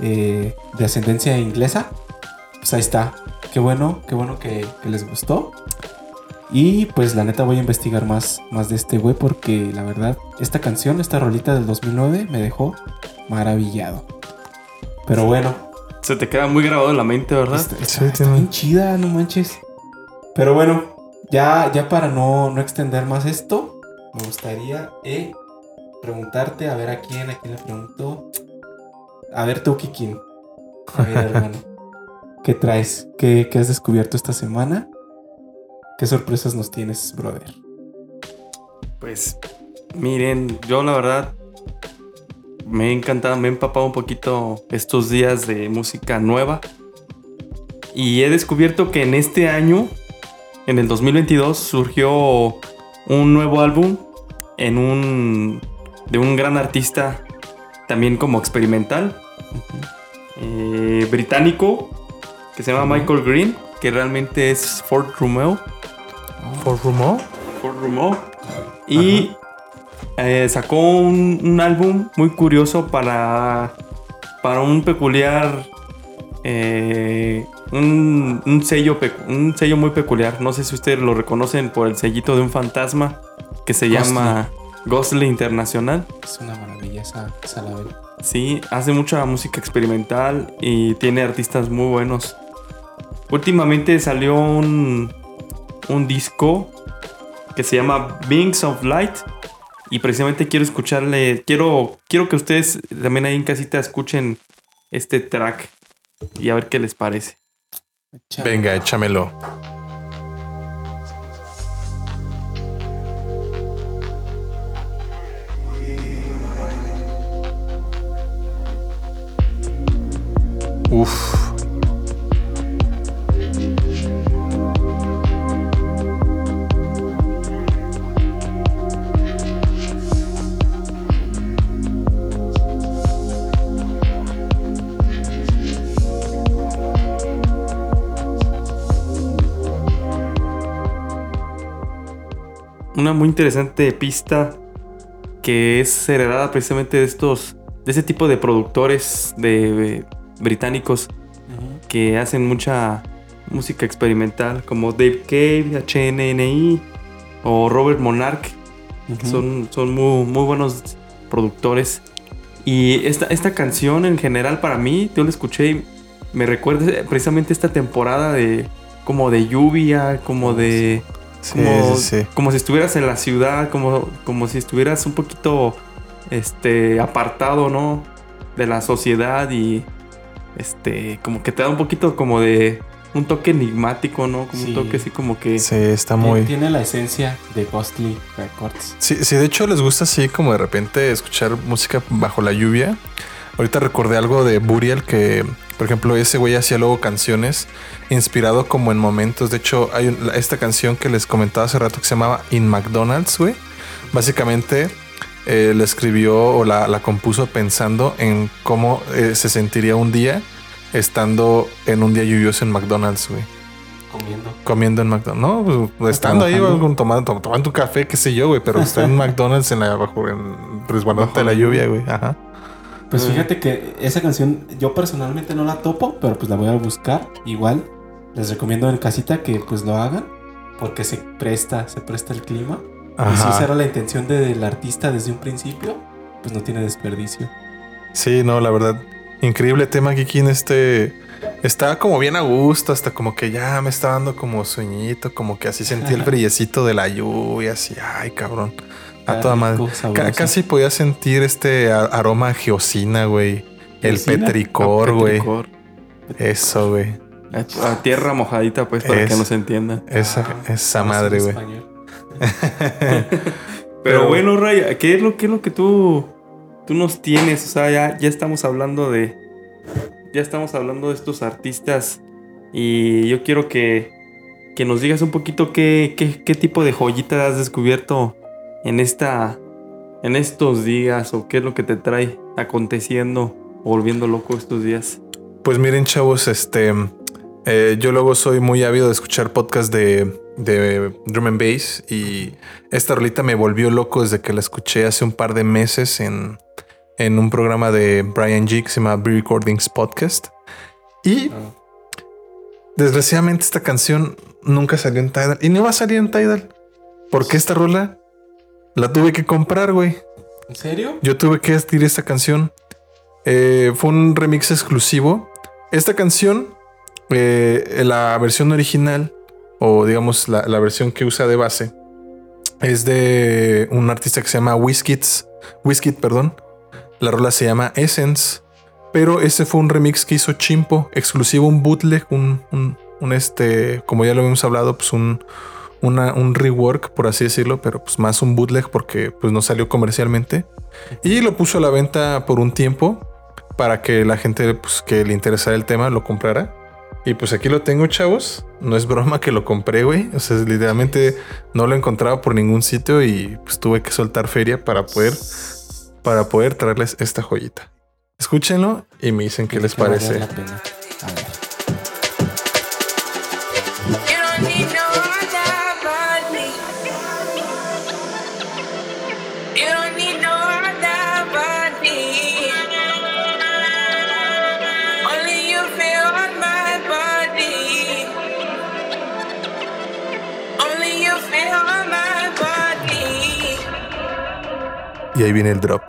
eh, de ascendencia inglesa. Pues ahí está. Qué bueno, qué bueno que, que les gustó. Y pues la neta voy a investigar más, más de este güey porque la verdad, esta canción, esta rolita del 2009 me dejó maravillado. Pero bueno, Se te queda muy grabado en la mente, ¿verdad? está, está- Sí, está tiene- bien chida, no manches. Pero bueno, ya, ya para no, no extender más esto, me gustaría eh, preguntarte, a ver a quién, a quién le pregunto. A ver tú, Kikin. A ver, hermano. ¿Qué traes? ¿Qué, qué has descubierto esta semana? ¿Qué sorpresas nos tienes, brother? Pues miren, yo la verdad me he encantado, me he empapado un poquito estos días de música nueva. Y he descubierto que en este año, en el 2022, surgió un nuevo álbum en un de un gran artista también como experimental eh, británico que se llama Michael Green, que realmente es Ford Romeo. ¿Por rumor? Ford Romeo. Y eh, sacó un, un álbum muy curioso para, para un peculiar. eh, un, un sello un sello muy peculiar. No sé si ustedes lo reconocen por el sellito de un fantasma que se llama Ghostly Internacional. Es una maravilla esa, esa label. Sí, hace mucha música experimental y tiene artistas muy buenos. últimamente salió un, un disco que se llama Beings of Light. Y precisamente quiero escucharle, quiero, quiero que ustedes también ahí en casita escuchen este track y a ver qué les parece. Venga, échamelo. Uf. Una muy interesante pista que es heredada precisamente de estos, de ese tipo de productores de, británicos que hacen mucha música experimental, como Dave Cave, HNNI o Robert Monarch. que son, son muy, muy buenos productores. Y esta, esta canción en general para mí, yo la escuché y me recuerda precisamente esta temporada de como de lluvia, como de... Sí, como, sí, sí. como si estuvieras en la ciudad, como, como si estuvieras un poquito este, apartado, ¿no? De la sociedad y este, como que te da un poquito como de un toque enigmático, ¿no? Como Sí. un toque así como que... Sí, está muy... Tiene la esencia de Ghostly Records. Sí, sí, de hecho les gusta así como de repente escuchar música bajo la lluvia. Ahorita recordé algo de Burial que, por ejemplo, ese güey hacía luego canciones inspirado como en momentos. De hecho, hay esta canción que les comentaba hace rato que se llamaba In McDonald's, güey. Básicamente eh, la escribió o la, la compuso pensando en cómo eh, se sentiría un día estando en un día lluvioso en McDonald's, güey. Comiendo. Comiendo en McDonald's. No, pues, estando ahí, algún- tomando, tom- tomando un café, qué sé yo, güey. Pero está en McDonald's en la bajo, en, resguardándote de la lluvia, güey. Ajá. Pues fíjate que esa canción yo personalmente no la topo, pero pues la voy a buscar. Igual les recomiendo en casita que pues lo hagan porque se presta, se presta el clima. Y si esa era la intención de- del artista desde un principio, pues no tiene desperdicio. Sí, no, la verdad. Increíble tema, Kiki, en este. Está como bien a gusto, hasta como que ya me está dando como sueñito, como que así sentí el brillecito de la lluvia, así, ay, cabrón. A toda madre. casi podía sentir este aroma a geosina, güey. El ¿Geosina? petricor, a güey. petricor. Eso, güey. A, tierra mojadita, pues, para Es- que nos entiendan. Esa, Ah, esa madre, güey. Pero, Pero- bueno, Ray, ¿qué es lo, qué es lo que tú, tú nos tienes? O sea, ya, ya estamos hablando de. Ya estamos hablando de estos artistas. Y yo quiero que, que nos digas un poquito qué, qué, qué tipo de joyita has descubierto en esta. En estos días. O qué es lo que te trae aconteciendo. Volviendo loco estos días. Pues miren, chavos, este. eh, yo luego soy muy ávido de escuchar podcasts de, de drum and bass. Y esta rolita me volvió loco desde que la escuché hace un par de meses en, en un programa de Brian G que se llama Recordings Podcast. Y desgraciadamente esta canción nunca salió en Tidal. Y no va a salir en Tidal. Porque esta rola la tuve que comprar, güey. ¿En serio? Yo tuve que adquirir esta canción. Eh, fue un remix exclusivo. Esta canción, eh, la versión original, o digamos la, la versión que usa de base, es de un artista que se llama Whiskits. Whiskit, perdón. La rola se llama Essence. Pero ese fue un remix que hizo Chimpo, exclusivo, un bootleg, un, un, un este, como ya lo habíamos hablado, pues un, una- un rework, por así decirlo, pero pues más un bootleg porque pues no salió comercialmente. Y lo puso a la venta por un tiempo para que la gente pues, que le interesara el tema lo comprara. Y pues aquí lo tengo, chavos. No es broma que lo compré, güey. O sea, literalmente no lo encontraba por ningún sitio y pues tuve que soltar feria para poder para poder traerles esta joyita. Escúchenlo y me dicen qué les parece. Y ahí viene el drop.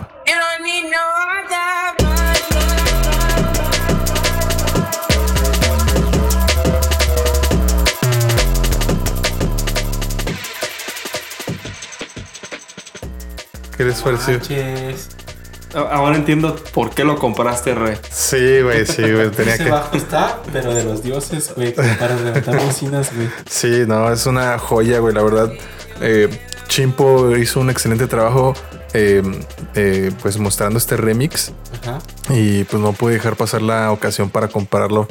¿Qué les pareció? Ahora entiendo por qué lo compraste, Rey. Sí, güey, sí, güey. Tenía Se que. bajo está, pero de los dioses, güey. Para levantar bocinas, güey. Sí, no, es una joya, güey. La verdad, eh, Chimpo hizo un excelente trabajo eh, eh, pues mostrando este remix. Ajá. Y pues no pude dejar pasar la ocasión para comprarlo.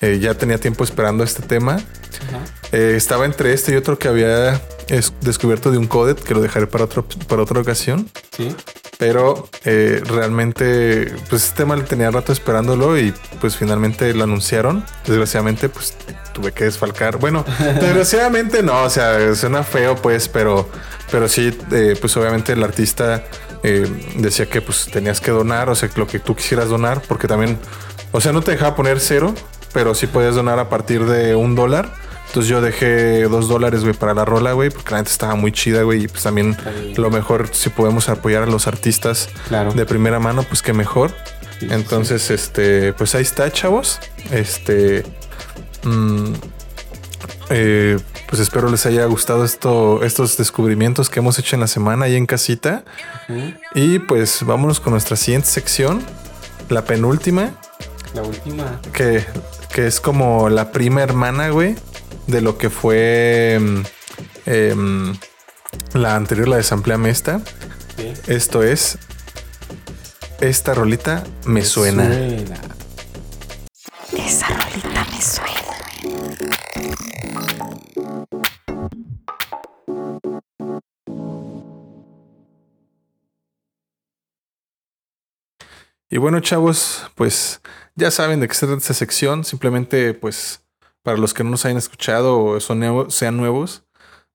Eh, ya tenía tiempo esperando este tema. Ajá. Estaba entre este y otro que había es- descubierto de un codet que lo dejaré para, otro, para otra ocasión. Sí. Pero realmente, pues este tema le tenía rato esperándolo y pues finalmente lo anunciaron. Desgraciadamente, pues tuve que desfalcar. Bueno, desgraciadamente no, o sea, suena feo pues, pero, pero sí, eh, pues obviamente el artista eh, decía que pues tenías que donar, o sea, lo que tú quisieras donar, porque también, o sea, no te dejaba poner cero, pero sí podías donar a partir de un dólar. Entonces yo dejé dos dólares, güey, para la rola, güey, porque la neta estaba muy chida, güey. Y pues también lo mejor, si podemos apoyar a los artistas Claro. de primera mano, pues qué mejor. Sí, sí, Entonces, este, pues ahí está, chavos. Este, mm, eh, pues espero les haya gustado esto, estos descubrimientos que hemos hecho en la semana ahí en casita. Y pues vámonos con nuestra siguiente sección, la penúltima, La última. que, que es como la prima hermana, güey, de lo que fue mm, em, la anterior, la de Sampleame esta. Sí. Esto es. Esta rolita me suena. Suena. Y bueno, chavos, pues ya saben de qué se trata esta sección. Simplemente, pues, para los que no nos hayan escuchado o sean nuevos,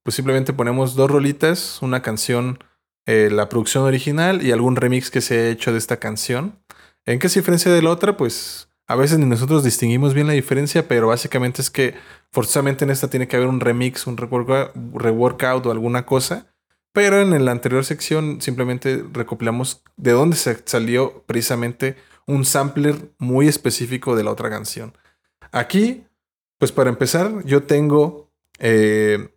pues simplemente ponemos dos rolitas, una canción, eh, la producción original y algún remix que se haya hecho de esta canción. ¿En qué se diferencia de la otra? Pues a veces ni nosotros distinguimos bien la diferencia, pero básicamente es que forzosamente en esta tiene que haber un remix, un reworkout o alguna cosa. Pero en la anterior sección simplemente recopilamos de dónde se salió precisamente un sampler muy específico de la otra canción. Aquí, pues para empezar, yo tengo eh,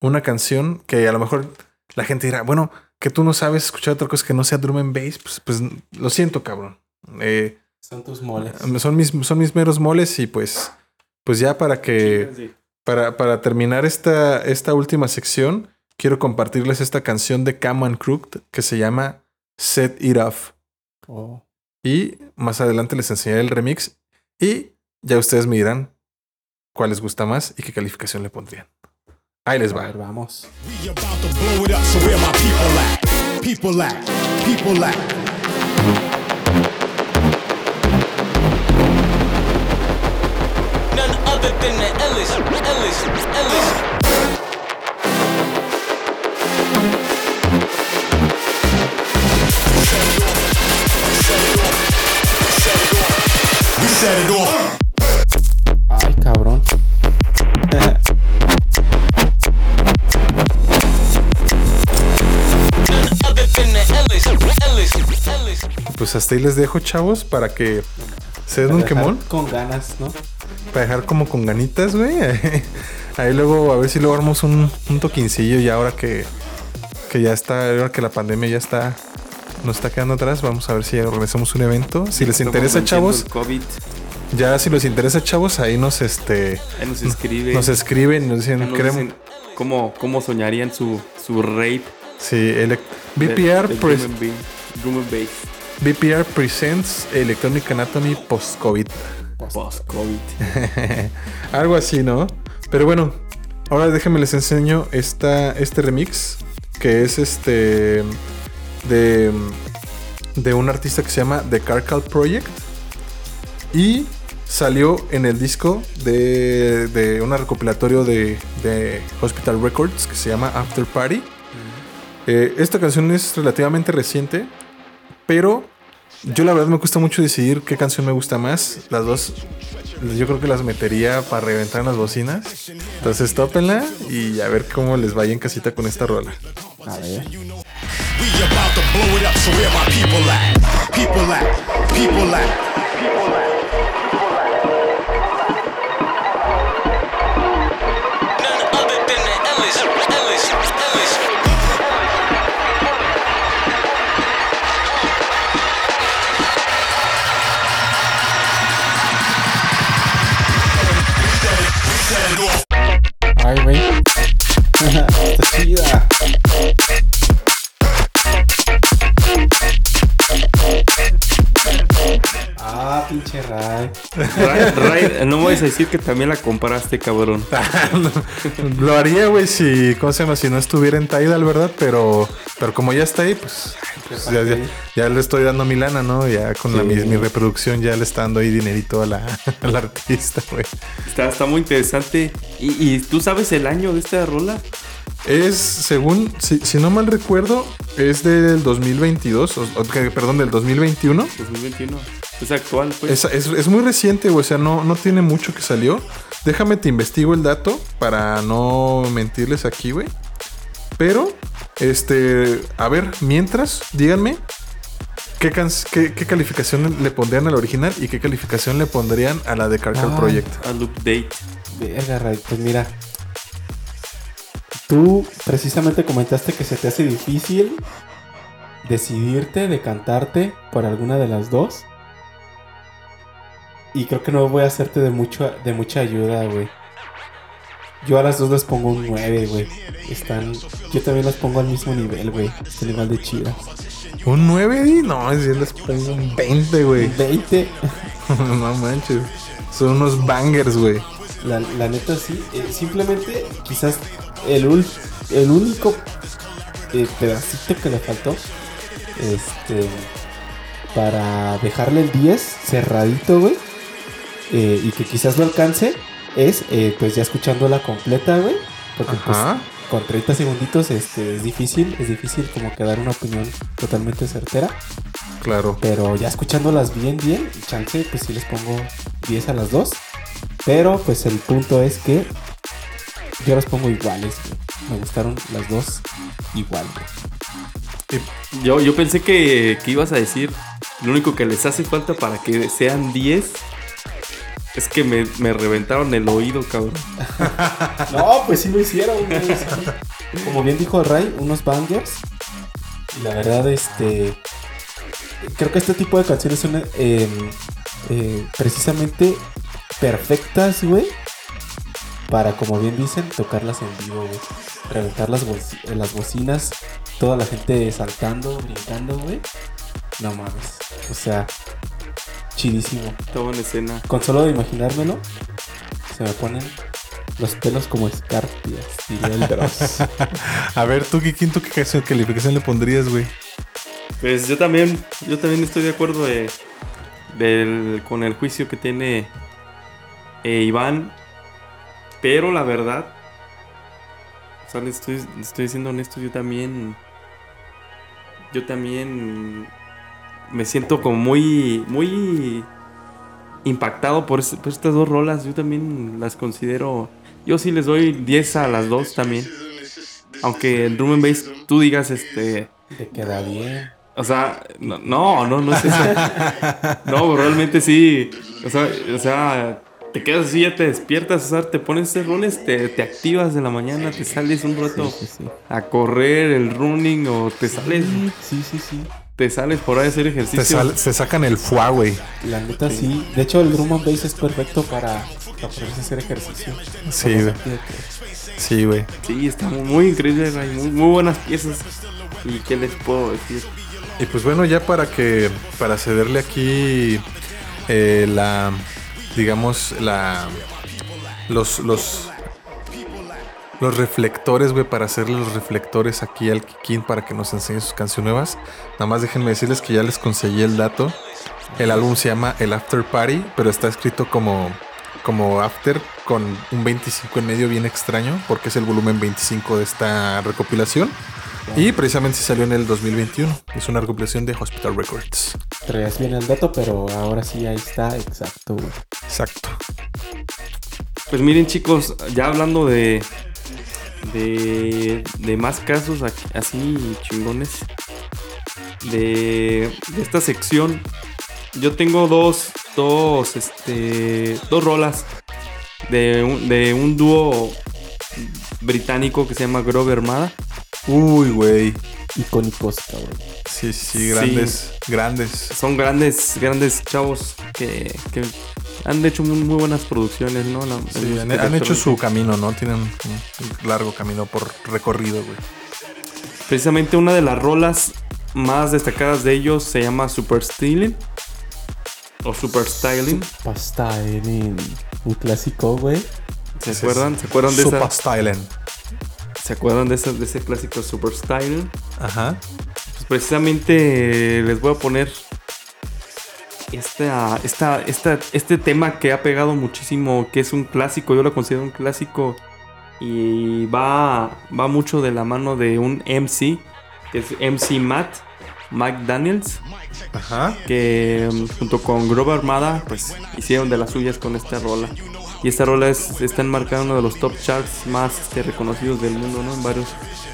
una canción que a lo mejor la gente dirá, bueno, que tú no sabes escuchar otra cosa que no sea drum and bass, pues, pues lo siento, cabrón. Eh, Son tus moles. son mis, son mis meros moles y pues, pues ya para que, para, para terminar esta, esta última sección, quiero compartirles esta canción de Cam and Crooked que se llama Set It Off. Oh. Y más adelante les enseñaré el remix y ya ustedes me dirán cuál les gusta más y qué calificación le pondrían. Ahí les A va. ver, vamos. Pues hasta ahí les dejo, chavos, para que se den un quemón. Con ganas, ¿no? Para dejar como con ganitas, güey. Ahí luego, a ver si luego armamos un, un toquincillo ya ahora que, que ya está, ahora que la pandemia ya está, nos está quedando atrás. Vamos a ver si organizamos un evento. Si les interesa, chavos, el COVID. ya si les interesa, chavos, ahí nos este Ahí nos escribe. nos escriben, nos dicen, nos dicen cómo, cómo soñarían su, su rape. Sí, Drum and Bass- Drum and Bass. BPR Presents Electronic Anatomy Post-COVID. Post-COVID. Algo así, ¿no? Pero bueno, ahora déjenme les enseño esta, este remix que es este de, de un artista que se llama The Carcal Project y salió en el disco de, de un recopilatorio de, de Hospital Records que se llama After Party. Eh, esta canción es relativamente reciente, pero yo la verdad me cuesta mucho decidir qué canción me gusta más. Las dos, yo creo que las metería para reventar en las bocinas. Entonces tópenla y a ver cómo les vaya en casita con esta rola. A ver. We about to blow it up, so where my people at? People at, people at. highway. Hasta chida. Ray. Ray, Ray, no me vas a decir que también la compraste, cabrón. Lo haría, güey, si, ¿cómo se llama? Si no estuviera en Tidal, ¿verdad? Pero, pero como ya está ahí, pues, pues, ya, ya- ya le estoy dando mi lana, ¿no? Ya con la, mi, mi reproducción ya le está dando ahí dinerito a la, al artista, güey. Está, está muy interesante. ¿Y, y tú sabes el año de esta rola? Es, según, si, si no mal recuerdo, es del 2022, o- perdón, del 2021. 2021. Es actual, pues. Es, es- es muy reciente, güey, o sea, no, no tiene mucho que salió. Déjame te investigo el dato para no mentirles aquí, güey. Pero, este, a ver, mientras, díganme, ¿qué, can- qué, qué calificación le pondrían al original y qué calificación le pondrían a la de Carcal Ah. Project? Al update. Verga, Ray, pues mira. Tú precisamente comentaste que se te hace difícil decidirte, decantarte por alguna de las dos. Y creo que no voy a hacerte de, mucho, de mucha ayuda, güey. Yo a las dos les pongo un 9, güey. Están. Yo también las pongo al mismo nivel, güey. Están igual de chidas. ¿Un 9? y No, decir, les pongo un 20, güey. 20. no manches. Son unos bangers, güey. La, la neta sí, eh, simplemente quizás el, ul- el único eh, pedacito que le faltó este para dejarle el 10 cerradito, güey, eh, y que quizás lo alcance es eh, pues ya escuchándola completa, güey, porque Ajá. pues con 30 segunditos este, es difícil, es difícil como que dar una opinión totalmente certera, Claro. pero ya escuchándolas bien, bien, chance, pues sí les pongo 10 a las dos. Pero pues el punto es que yo las pongo iguales, güey. Me gustaron las dos igual, güey. Yo, yo pensé que, que ibas a decir lo único que les hace falta para que sean 10 es que me, me reventaron el oído, cabrón. No, pues sí lo hicieron. Como bien dijo Ray, unos bangers. Y la verdad, este. Creo que este tipo de canciones son eh, eh, precisamente perfectas, güey. Para, como bien dicen, tocarlas en vivo, güey. Reventar las, las bocinas. Toda la gente saltando, brincando, güey. No mames. O sea, chidísimo. Estaba en escena. Con solo de imaginármelo, se me ponen los pelos como escarpias, diría el Dross. A ver, tú, Kikin, ¿tú qué canción- calificación le pondrías, güey? Pues yo también, yo también estoy de acuerdo de, del- con el juicio que tiene eh, Iván. Pero la verdad, o sea, le estoy, le estoy siendo honesto, yo también, yo también me siento como muy, muy impactado por, es- por estas dos rolas. Yo también las considero, yo sí les doy 10 a las dos también. Aunque en Drum and Bass tú digas, este, Te queda bien. o sea, no, no, no, no es eso. No, realmente sí. O sea, o sea, te quedas así, ya te despiertas, o sea, te pones roles, te, te activas de la mañana, te sales un rato Sí, sí, sí. a correr, el running, o te sales, Sí, sí, sí. Te sales por ahí a hacer Te, ejercicio. sal- se sacan el fuá, güey. La neta sí. De hecho, el drum and bass es perfecto para, para hacer ejercicio. Sí, güey. Sí, güey. Sí, está muy, muy increíble, muy, muy buenas piezas. ¿Y qué les puedo decir? Y pues bueno, ya para que, para cederle aquí eh, la, digamos, la, los, los, los reflectores, güey, para hacerle los reflectores aquí al Kikín para que nos enseñe sus canciones nuevas. Nada más déjenme decirles que ya les conseguí el dato. El álbum se llama El After Party, pero está escrito como, como After con un 25 en medio bien extraño, porque es el volumen 25 de esta recopilación. Y precisamente salió en el 2021. Es una recopilación de Hospital Records. Traías bien el dato, pero ahora sí ahí está, exacto, güey. Exacto. Pues miren chicos, ya hablando de de, de más casos aquí- así chingones de, de esta sección, yo tengo dos dos este dos rolas de un, de un dúo británico que se llama Grove Armada. Uy, güey. Icónicos, cabrón. Sí, sí, grandes, grandes. Son grandes grandes chavos que, que han hecho muy, muy buenas producciones, ¿no? La- Sí, han, hecho su camino, ¿no? Tienen un largo camino por recorrido, güey. Precisamente una de las rolas más destacadas de ellos se llama Super Stealing. o Super Styling. Styling. Un clásico, güey. ¿Se acuerdan? ¿Se acuerdan de Super esa? Styling. ¿Se acuerdan de ese, de ese clásico Super Styling? Ajá. Pues precisamente les voy a poner esta, esta, esta, este tema que ha pegado muchísimo, que es un clásico, yo lo considero un clásico y va, va mucho de la mano de un MC, que es MC Matt, Mike Daniels, Ajá. que mm, junto con Groove Armada, pues hicieron de las suyas con esta rola. Y esta rola es, está enmarcada en uno de los top charts más este, reconocidos del mundo, ¿no? En varios,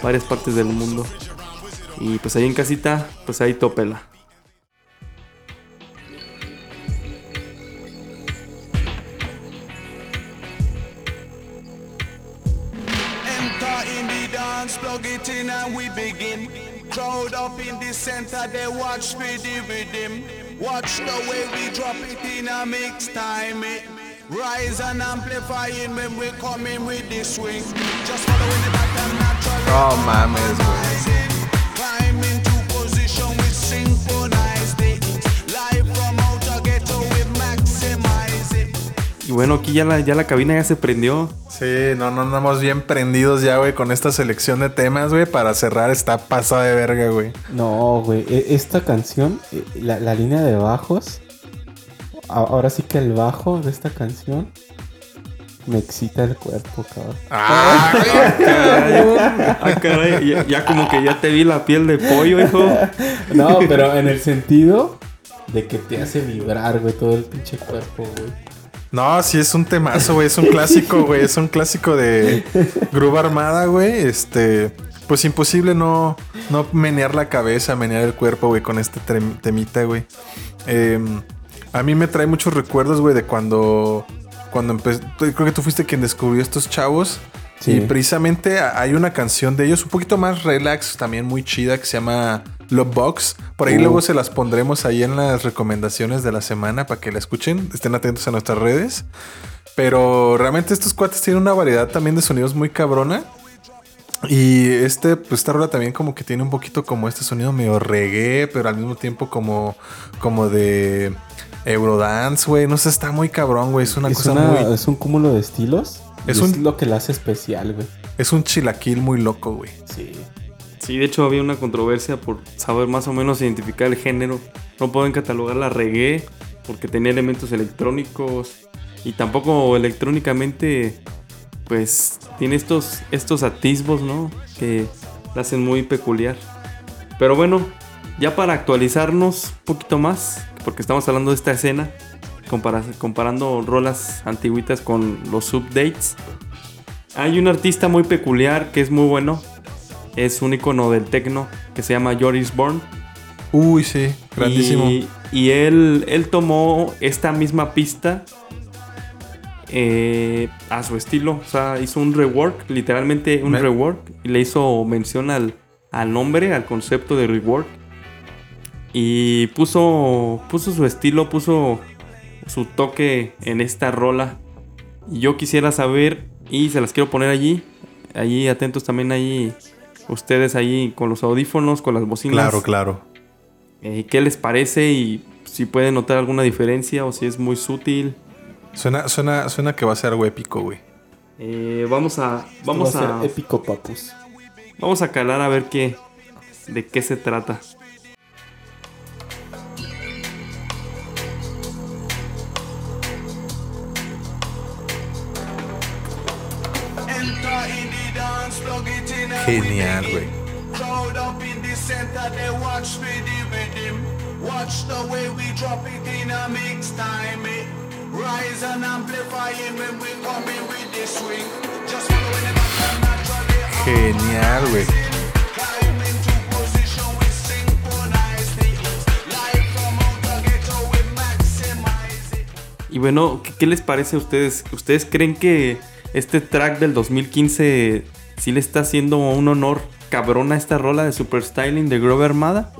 varias partes del mundo. Y pues ahí en casita, pues ahí topela. Plug and we begin. Crowd up in the center, they watch me the rhythm. Watch the way we drop it in a mix time. It rise and amplifying when we come in with the swing. Just following the pattern naturally. No mames, güey. Bueno, aquí ya la, ya la cabina ya se prendió. Sí, no, no andamos bien prendidos ya, güey, con esta selección de temas, güey. Para cerrar está pasada de verga, güey. No, güey. e- Esta canción, eh, la, la línea de bajos. Ahora sí que el bajo de esta canción me excita el cuerpo, cabrón. Ah, Ah, caray, ya, ya como que ya te vi la piel de pollo, hijo. No, pero en el sentido de que te hace vibrar, güey, todo el pinche cuerpo, güey. No, sí es un temazo, güey. Es un clásico, güey. Es un clásico de Groove Armada, güey. Este. Pues imposible no, no menear la cabeza, menear el cuerpo, güey, con este temita, güey. Em, a mí me trae muchos recuerdos, güey, de cuando. Cuando empezó. Creo que tú fuiste quien descubrió estos chavos. Sí. Y precisamente hay una canción de ellos un poquito más relax, también muy chida, que se llama Love Box. Por ahí Uh. luego se las pondremos ahí en las recomendaciones de la semana para que la escuchen. Estén atentos a nuestras redes. Pero realmente estos cuates tienen una variedad también de sonidos muy cabrona. Y este, pues esta rola también como que tiene un poquito como este sonido medio reggae, pero al mismo tiempo como, como de Eurodance, güey. No sé, está muy cabrón, güey. Es una es, cosa una- muy... es un cúmulo de estilos. Es Es, un- lo que la hace especial, güey. Es un chilaquil muy loco, güey. Sí. Sí, de hecho había una controversia por saber más o menos identificar el género. No pueden catalogar la reggae porque tenía elementos electrónicos y tampoco electrónicamente pues tiene estos, estos atisbos, ¿no? Que la hacen muy peculiar. Pero bueno, ya para actualizarnos un poquito más, porque estamos hablando de esta escena, compara- comparando rolas antiguitas con los updates. Hay un artista muy peculiar que es muy bueno. Es un icono del techno que se llama Joris Born. Uy, sí, grandísimo. Y, y él, él tomó esta misma pista eh, a su estilo. O sea, hizo un rework, literalmente un Me- rework. Y le hizo mención al, al nombre, al concepto de rework. Y puso, puso su estilo, puso su toque en esta rola. Y yo quisiera saber, y se las quiero poner allí. Allí atentos también allí. Ustedes ahí con los audífonos, con las bocinas. Claro, claro. Eh, ¿Qué les parece? Y si pueden notar alguna diferencia o si es muy sutil. Suena, suena, suena que va a ser algo épico, güey. Eh, vamos a. Vamos Va a a. ser épico, papus. Vamos a calar a ver qué. de qué se trata. Ghetto, we maximize it. Y bueno, ¿qué, qué les parece a ustedes? ¿Ustedes creen que este track del 2015 sí le está haciendo un honor cabrón a esta rola de Super Styling de Grover Armada?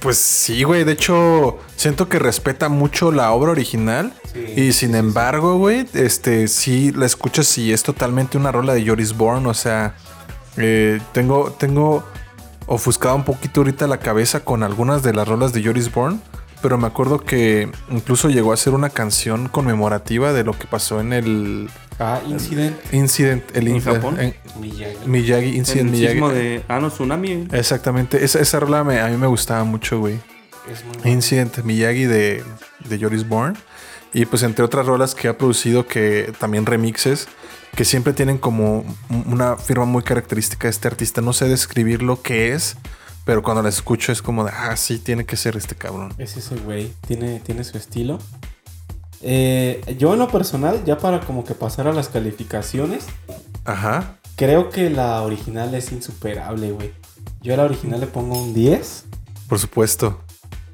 Pues sí, güey. De hecho, siento que respeta mucho la obra original. y sin embargo, güey, este, sí la escuchas y es totalmente una rola de Joris Bourne. O sea, eh, tengo, tengo ofuscado un poquito ahorita la cabeza con algunas de las rolas de Joris Bourne. Pero me acuerdo que incluso llegó a ser una canción conmemorativa de lo que pasó en el Ah, Incident. Incident, el ¿En Japón? en- Miyagi. Miyagi, Incident el Miyagi. de Ah, no, Tsunami. Exactamente, esa, esa rola me- a mí me gustaba mucho, güey. Es muy bueno. Incident Miyagi de, de Joris Bourne. Y pues entre otras rolas que ha producido que también remixes, que siempre tienen como una firma muy característica de este artista. No sé describir lo que es, pero cuando las escucho es como de, ah, sí, tiene que ser este cabrón. Es ese güey, tiene, tiene su estilo. Eh, yo en lo personal, ya para como que pasar a las calificaciones, Ajá. creo que la original es insuperable, güey. Yo a la original le pongo un 10. Por supuesto.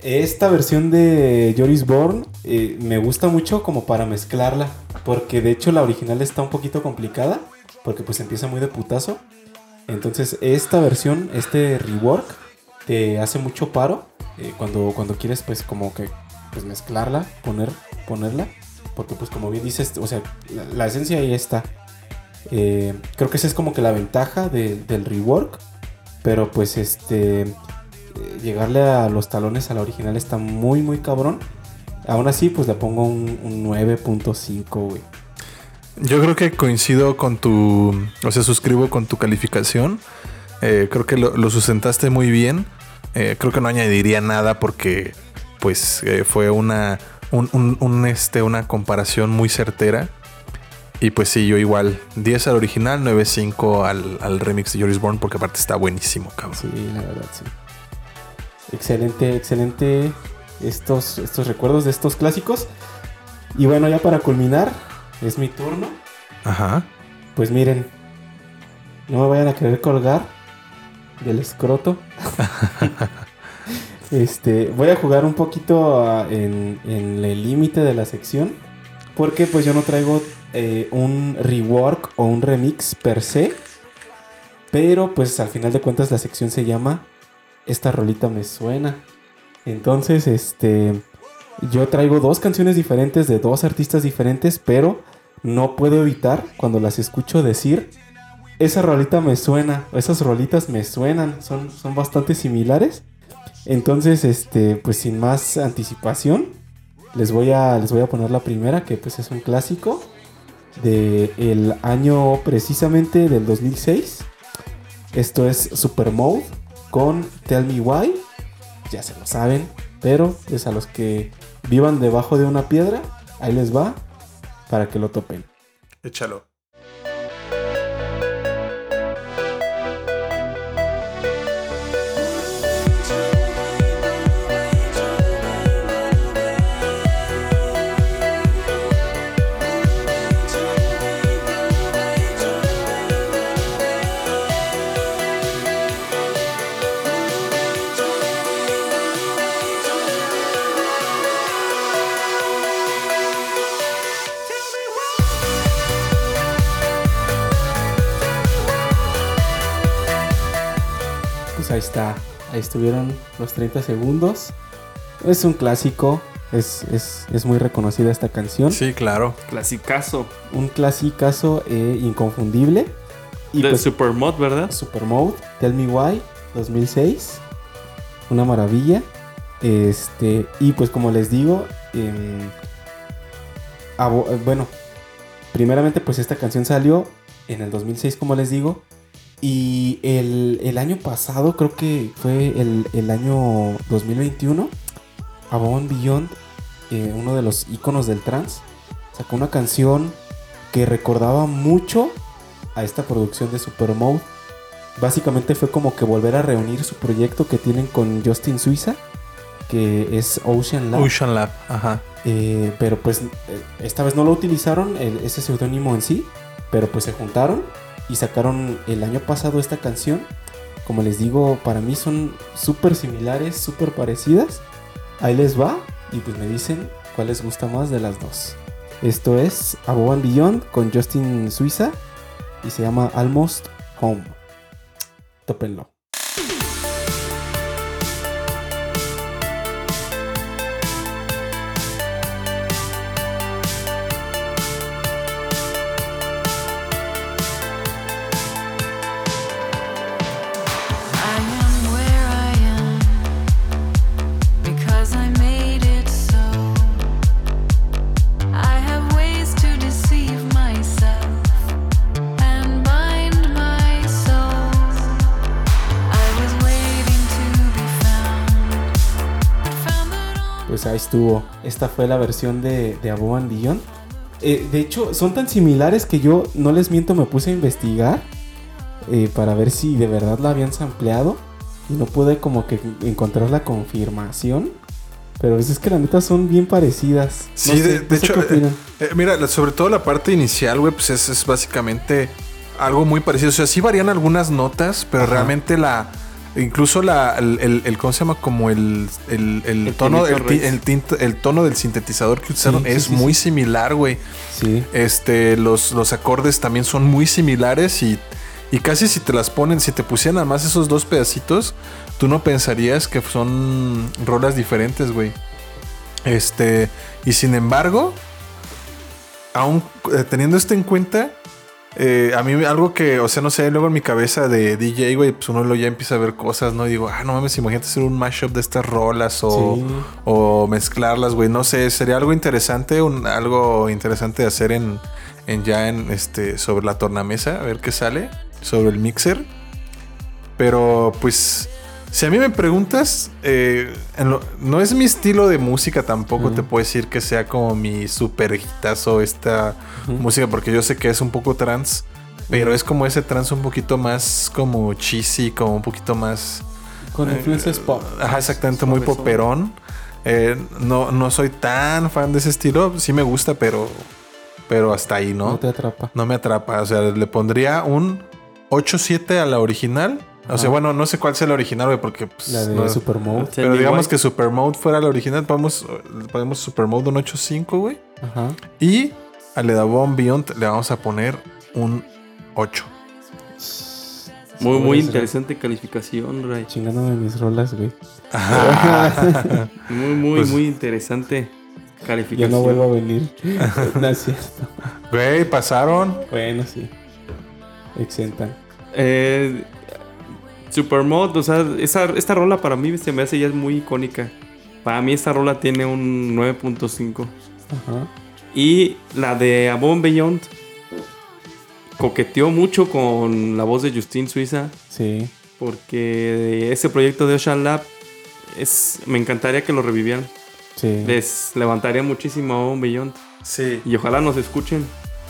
Esta versión de Joris Bourne eh, me gusta mucho como para mezclarla, porque de hecho la original está un poquito complicada, porque pues empieza muy de putazo. Entonces esta versión, este rework, te hace mucho paro eh, cuando, cuando quieres pues como que pues mezclarla, poner, ponerla, porque pues como bien dices, o sea, la, esencia ahí está. Eh, creo que esa es como que la ventaja de- del rework, pero pues este eh, llegarle a los talones a la original está muy muy cabrón. Aún así pues le pongo un, un 9.5, güey. Yo creo que coincido con tu, o sea, suscribo con tu calificación. Eh, creo que lo, lo sustentaste muy bien. Eh, creo que no añadiría nada porque, pues, eh, fue una, un, este, una comparación muy certera. Y pues sí, yo igual, 10 al original, 9.5 al, al remix de Joris Bourne, porque aparte está buenísimo, cabrón. Sí, la verdad, sí. Excelente, excelente estos, estos recuerdos de estos clásicos. Y bueno, ya para culminar, es mi turno. Ajá. Pues miren, no me vayan a querer colgar del escroto. este, voy a jugar un poquito ah, en, en el límite de la sección. Porque pues yo no traigo eh, un rework o un remix per se. Pero pues al final de cuentas la sección se llama Esta rolita me suena. Entonces, este... Yo traigo dos canciones diferentes de dos artistas diferentes, pero no puedo evitar cuando las escucho decir, esa rolita me suena, esas rolitas me suenan, son, son bastante similares. Entonces, este, pues sin más anticipación, les voy a, les voy a poner la primera, que pues es un clásico del el año precisamente del 2006. Esto es Super Mode con Tell Me Why. Ya se lo saben, pero pues a los que vivan debajo de una piedra, ahí les va para que lo topen. Échalo. Estuvieron los 30 segundos. Es un clásico, es, es, es muy reconocida esta canción. Sí, claro. Clasicazo. Un clasicazo eh, inconfundible. Y de pues, Supermod, ¿verdad? Super Mode, Tell Me Why, 2006. Una maravilla. Este, y pues como les digo, em, eh, bueno, primeramente pues esta canción salió en el 2006 como les digo. Y el, el año pasado, creo que fue el, el año 2021, Above and Beyond, eh, uno de los iconos del trance, sacó una canción que recordaba mucho a esta producción de Supermode. Básicamente fue como que volver a reunir su proyecto que tienen con Justin Suiza, que es Ocean Lab. Ocean Lab, ajá. Eh, pero pues eh, esta vez no lo utilizaron, el- ese seudónimo en sí, pero pues se juntaron y sacaron el año pasado esta canción. Como les digo, para mí son súper similares, súper parecidas. Ahí les va y pues me dicen cuál les gusta más de las dos. Esto es Above and Beyond con Justin Suiza y se llama Almost Home. Tópenlo. Estuvo. Esta fue la versión de, de Above and Beyond. Eh, de hecho, son tan similares que yo, no les miento, me puse a investigar eh, para ver si de verdad la habían sampleado. Y no pude como que encontrar la confirmación. Pero es que la neta son bien parecidas. No Sí, sé- de, hecho, eh, eh, mira, sobre todo la parte inicial, güey, pues es, es básicamente algo muy parecido. O sea, sí varían algunas notas, pero Ajá. realmente la. Incluso la, el, el- el- ¿cómo se llama? Como el, el, el tono, el, tinto- tono del sintetizador que usaron sí, es sí, muy sí. similar, güey. Sí. Este, los, los acordes también son muy similares y, y casi si te las ponen, si te pusieran nada más esos dos pedacitos, tú no pensarías que son rolas diferentes, güey. Este, y sin embargo, aún eh, teniendo esto en cuenta, eh, a mí algo que, o sea, no sé, luego en mi cabeza de DJ, güey, pues uno lo ya empieza a ver cosas, ¿no? Y digo, ah, no mames, imagínate hacer un mashup de estas rolas o, Sí. o mezclarlas, güey. No sé, sería algo interesante, un, algo interesante de hacer en, en ya en este, sobre la tornamesa, a ver qué sale, sobre el mixer. Pero pues, si a mí me preguntas, eh, lo- no es mi estilo de música tampoco, te puedo decir que sea como mi super hitazo esta música, porque yo sé que es un poco trans, pero es como ese trans un poquito más como cheesy, como un poquito más... Con influencias pop. Ajá, exactamente, muy poperón. Eh, no, no soy tan fan de ese estilo, sí me gusta, pero, pero hasta ahí, ¿no? No te atrapa. No me atrapa. O sea, le pondría un 8-7 a la original. O sea, bueno, no sé cuál sea la original, güey, porque. pues, La de no- Supermode. Pero Sandy digamos White. que Supermode fuera la original, podemos, podemos Supermode un 8-5, güey. Ajá. Y a Le Davon Beyond le vamos a poner un 8. Muy, muy interesante calificación, Ray. Chingándome mis rolas, güey. Muy, muy, Pues- muy interesante Ya calificación. no vuelvo a venir. no es cierto. Güey, pasaron. Bueno, sí. Exentan. Eh, Supermod, o sea, esa, esta rola para mí se me hace ya es muy icónica. Para mí esta rola tiene un 9.5. Ajá. Y la de Above and Beyond coqueteó mucho con la voz de Justin Suiza. Sí. Porque ese proyecto de Ocean Lab es, me encantaría que lo revivieran. Sí. Les levantaría muchísimo a and Beyond. Sí. Y ojalá nos escuchen.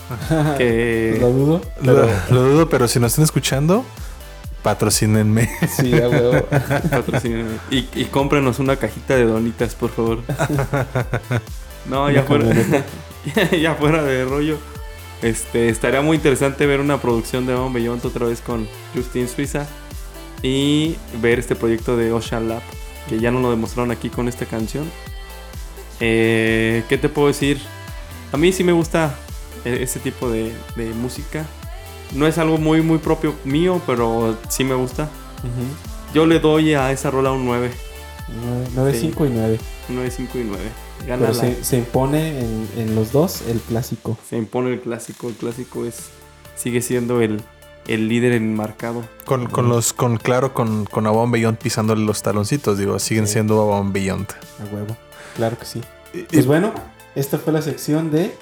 que Lo dudo. Lo dudo, pero si nos están escuchando, patrocínenme. sí, a huevo. patrocinen. y, y cómprenos una cajita de donitas, por favor. No, ya fuera, ya fuera de rollo. Este, estaría muy interesante ver una producción de On Beyond otra vez con Justin Suiza y ver este proyecto de Ocean Lab, que ya nos lo demostraron aquí con esta canción. Eh, ¿Qué te puedo decir? A mí sí me gusta e- ese tipo de, de música. No es algo muy, muy propio mío, pero sí me gusta. Ujú. Yo le doy a esa rola un 9. Nueve- nueve, Sí. cinco y 9. 9, 5 y 9. Gana Pero la- se, se impone en, en los dos el clásico. se impone el clásico. El clásico es sigue siendo el, el líder enmarcado. Con, con los, con claro, con, con Abon Beyond pisándole los taloncitos, digo, siguen Sí. siendo Abon Beyond. A huevo. Claro que sí. Y- Pues bueno, esta fue la sección de.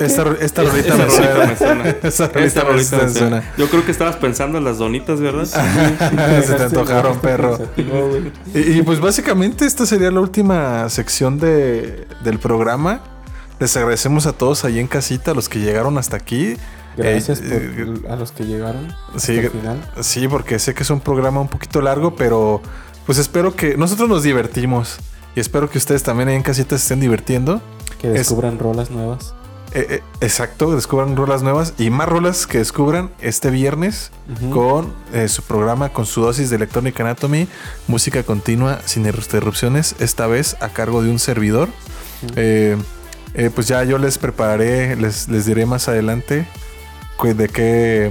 Esta, esta Es- rolita me suena. Esa rolita me suena. Yo creo que estabas pensando en las donitas, ¿verdad? Se te antojaron, perro. Y, y, pues básicamente esta sería la última sección de, del programa. Les agradecemos a todos ahí en casita, a los que llegaron hasta aquí. Gracias Eh, por, a los que llegaron sí, hasta el final. Sí, porque sé que es un programa un poquito largo, pero pues espero que nosotros nos divertimos. Y espero que ustedes también ahí en casita se estén divirtiendo. Que Es- descubran rolas nuevas. Eh, eh, exacto, descubran rolas nuevas y más rolas que descubran este viernes con eh, su programa, con su dosis de Electronic Anatomy, música continua sin interrupciones, esta vez a cargo de un servidor. Pues ya yo les prepararé, les, les diré más adelante de qué,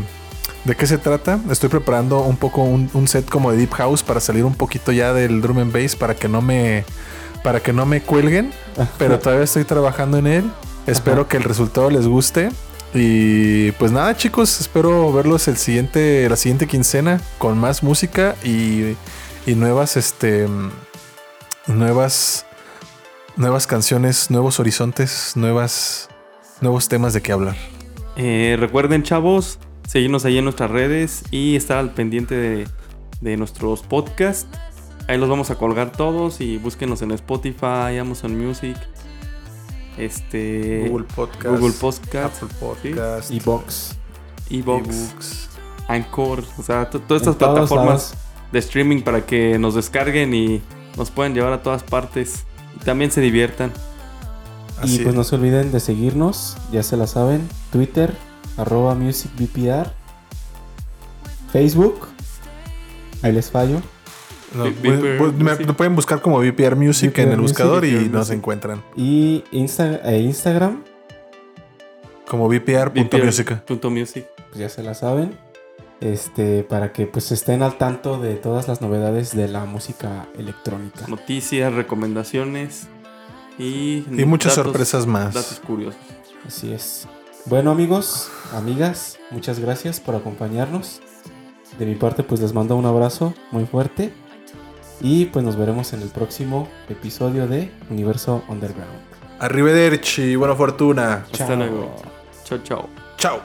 de qué se trata. Estoy preparando un poco un, un set como de Deep House para salir un poquito ya del drum and bass para que no me, para que no me cuelguen, pero todavía estoy trabajando en él. Espero Ajá. que el resultado les guste. Y pues nada, chicos, espero verlos el siguiente, la siguiente quincena con más música y, y nuevas, este, nuevas, nuevas canciones, nuevos horizontes, nuevas, nuevos temas de qué hablar. Eh, recuerden, chavos, seguirnos ahí en nuestras redes y estar al pendiente de, de nuestros podcasts. Ahí los vamos a colgar todos y búsquenos en Spotify, Amazon Music, este Google Podcast, Google Podcast, Apple Podcast, Box. Evox, ebooks. Anchor, o sea, to- todas estas plataformas lados. de streaming para que nos descarguen y nos puedan llevar a todas partes y también se diviertan. Y pues no se olviden de seguirnos, ya se la saben. Twitter, arroba musicbpr. Facebook, ahí les fallo. No, pues, VPR pues, me- Music. lo pueden buscar como VPR Music en VPR el Music, buscador y VPR nos Music. encuentran. Y Insta- e Instagram, Como VPR.music. Punto music. pues ya se la saben. Este, para que pues estén al tanto de todas las novedades de la música electrónica. Noticias, recomendaciones y, Y muchas datos- sorpresas más. Datos curiosos. Así es. Bueno amigos, amigas, muchas gracias por acompañarnos. De mi parte pues les mando un abrazo muy fuerte. Y pues nos veremos en el próximo episodio de Universo Underground. Arrivederci, buena fortuna. Hasta Chao. luego. Chao, chao. Chao.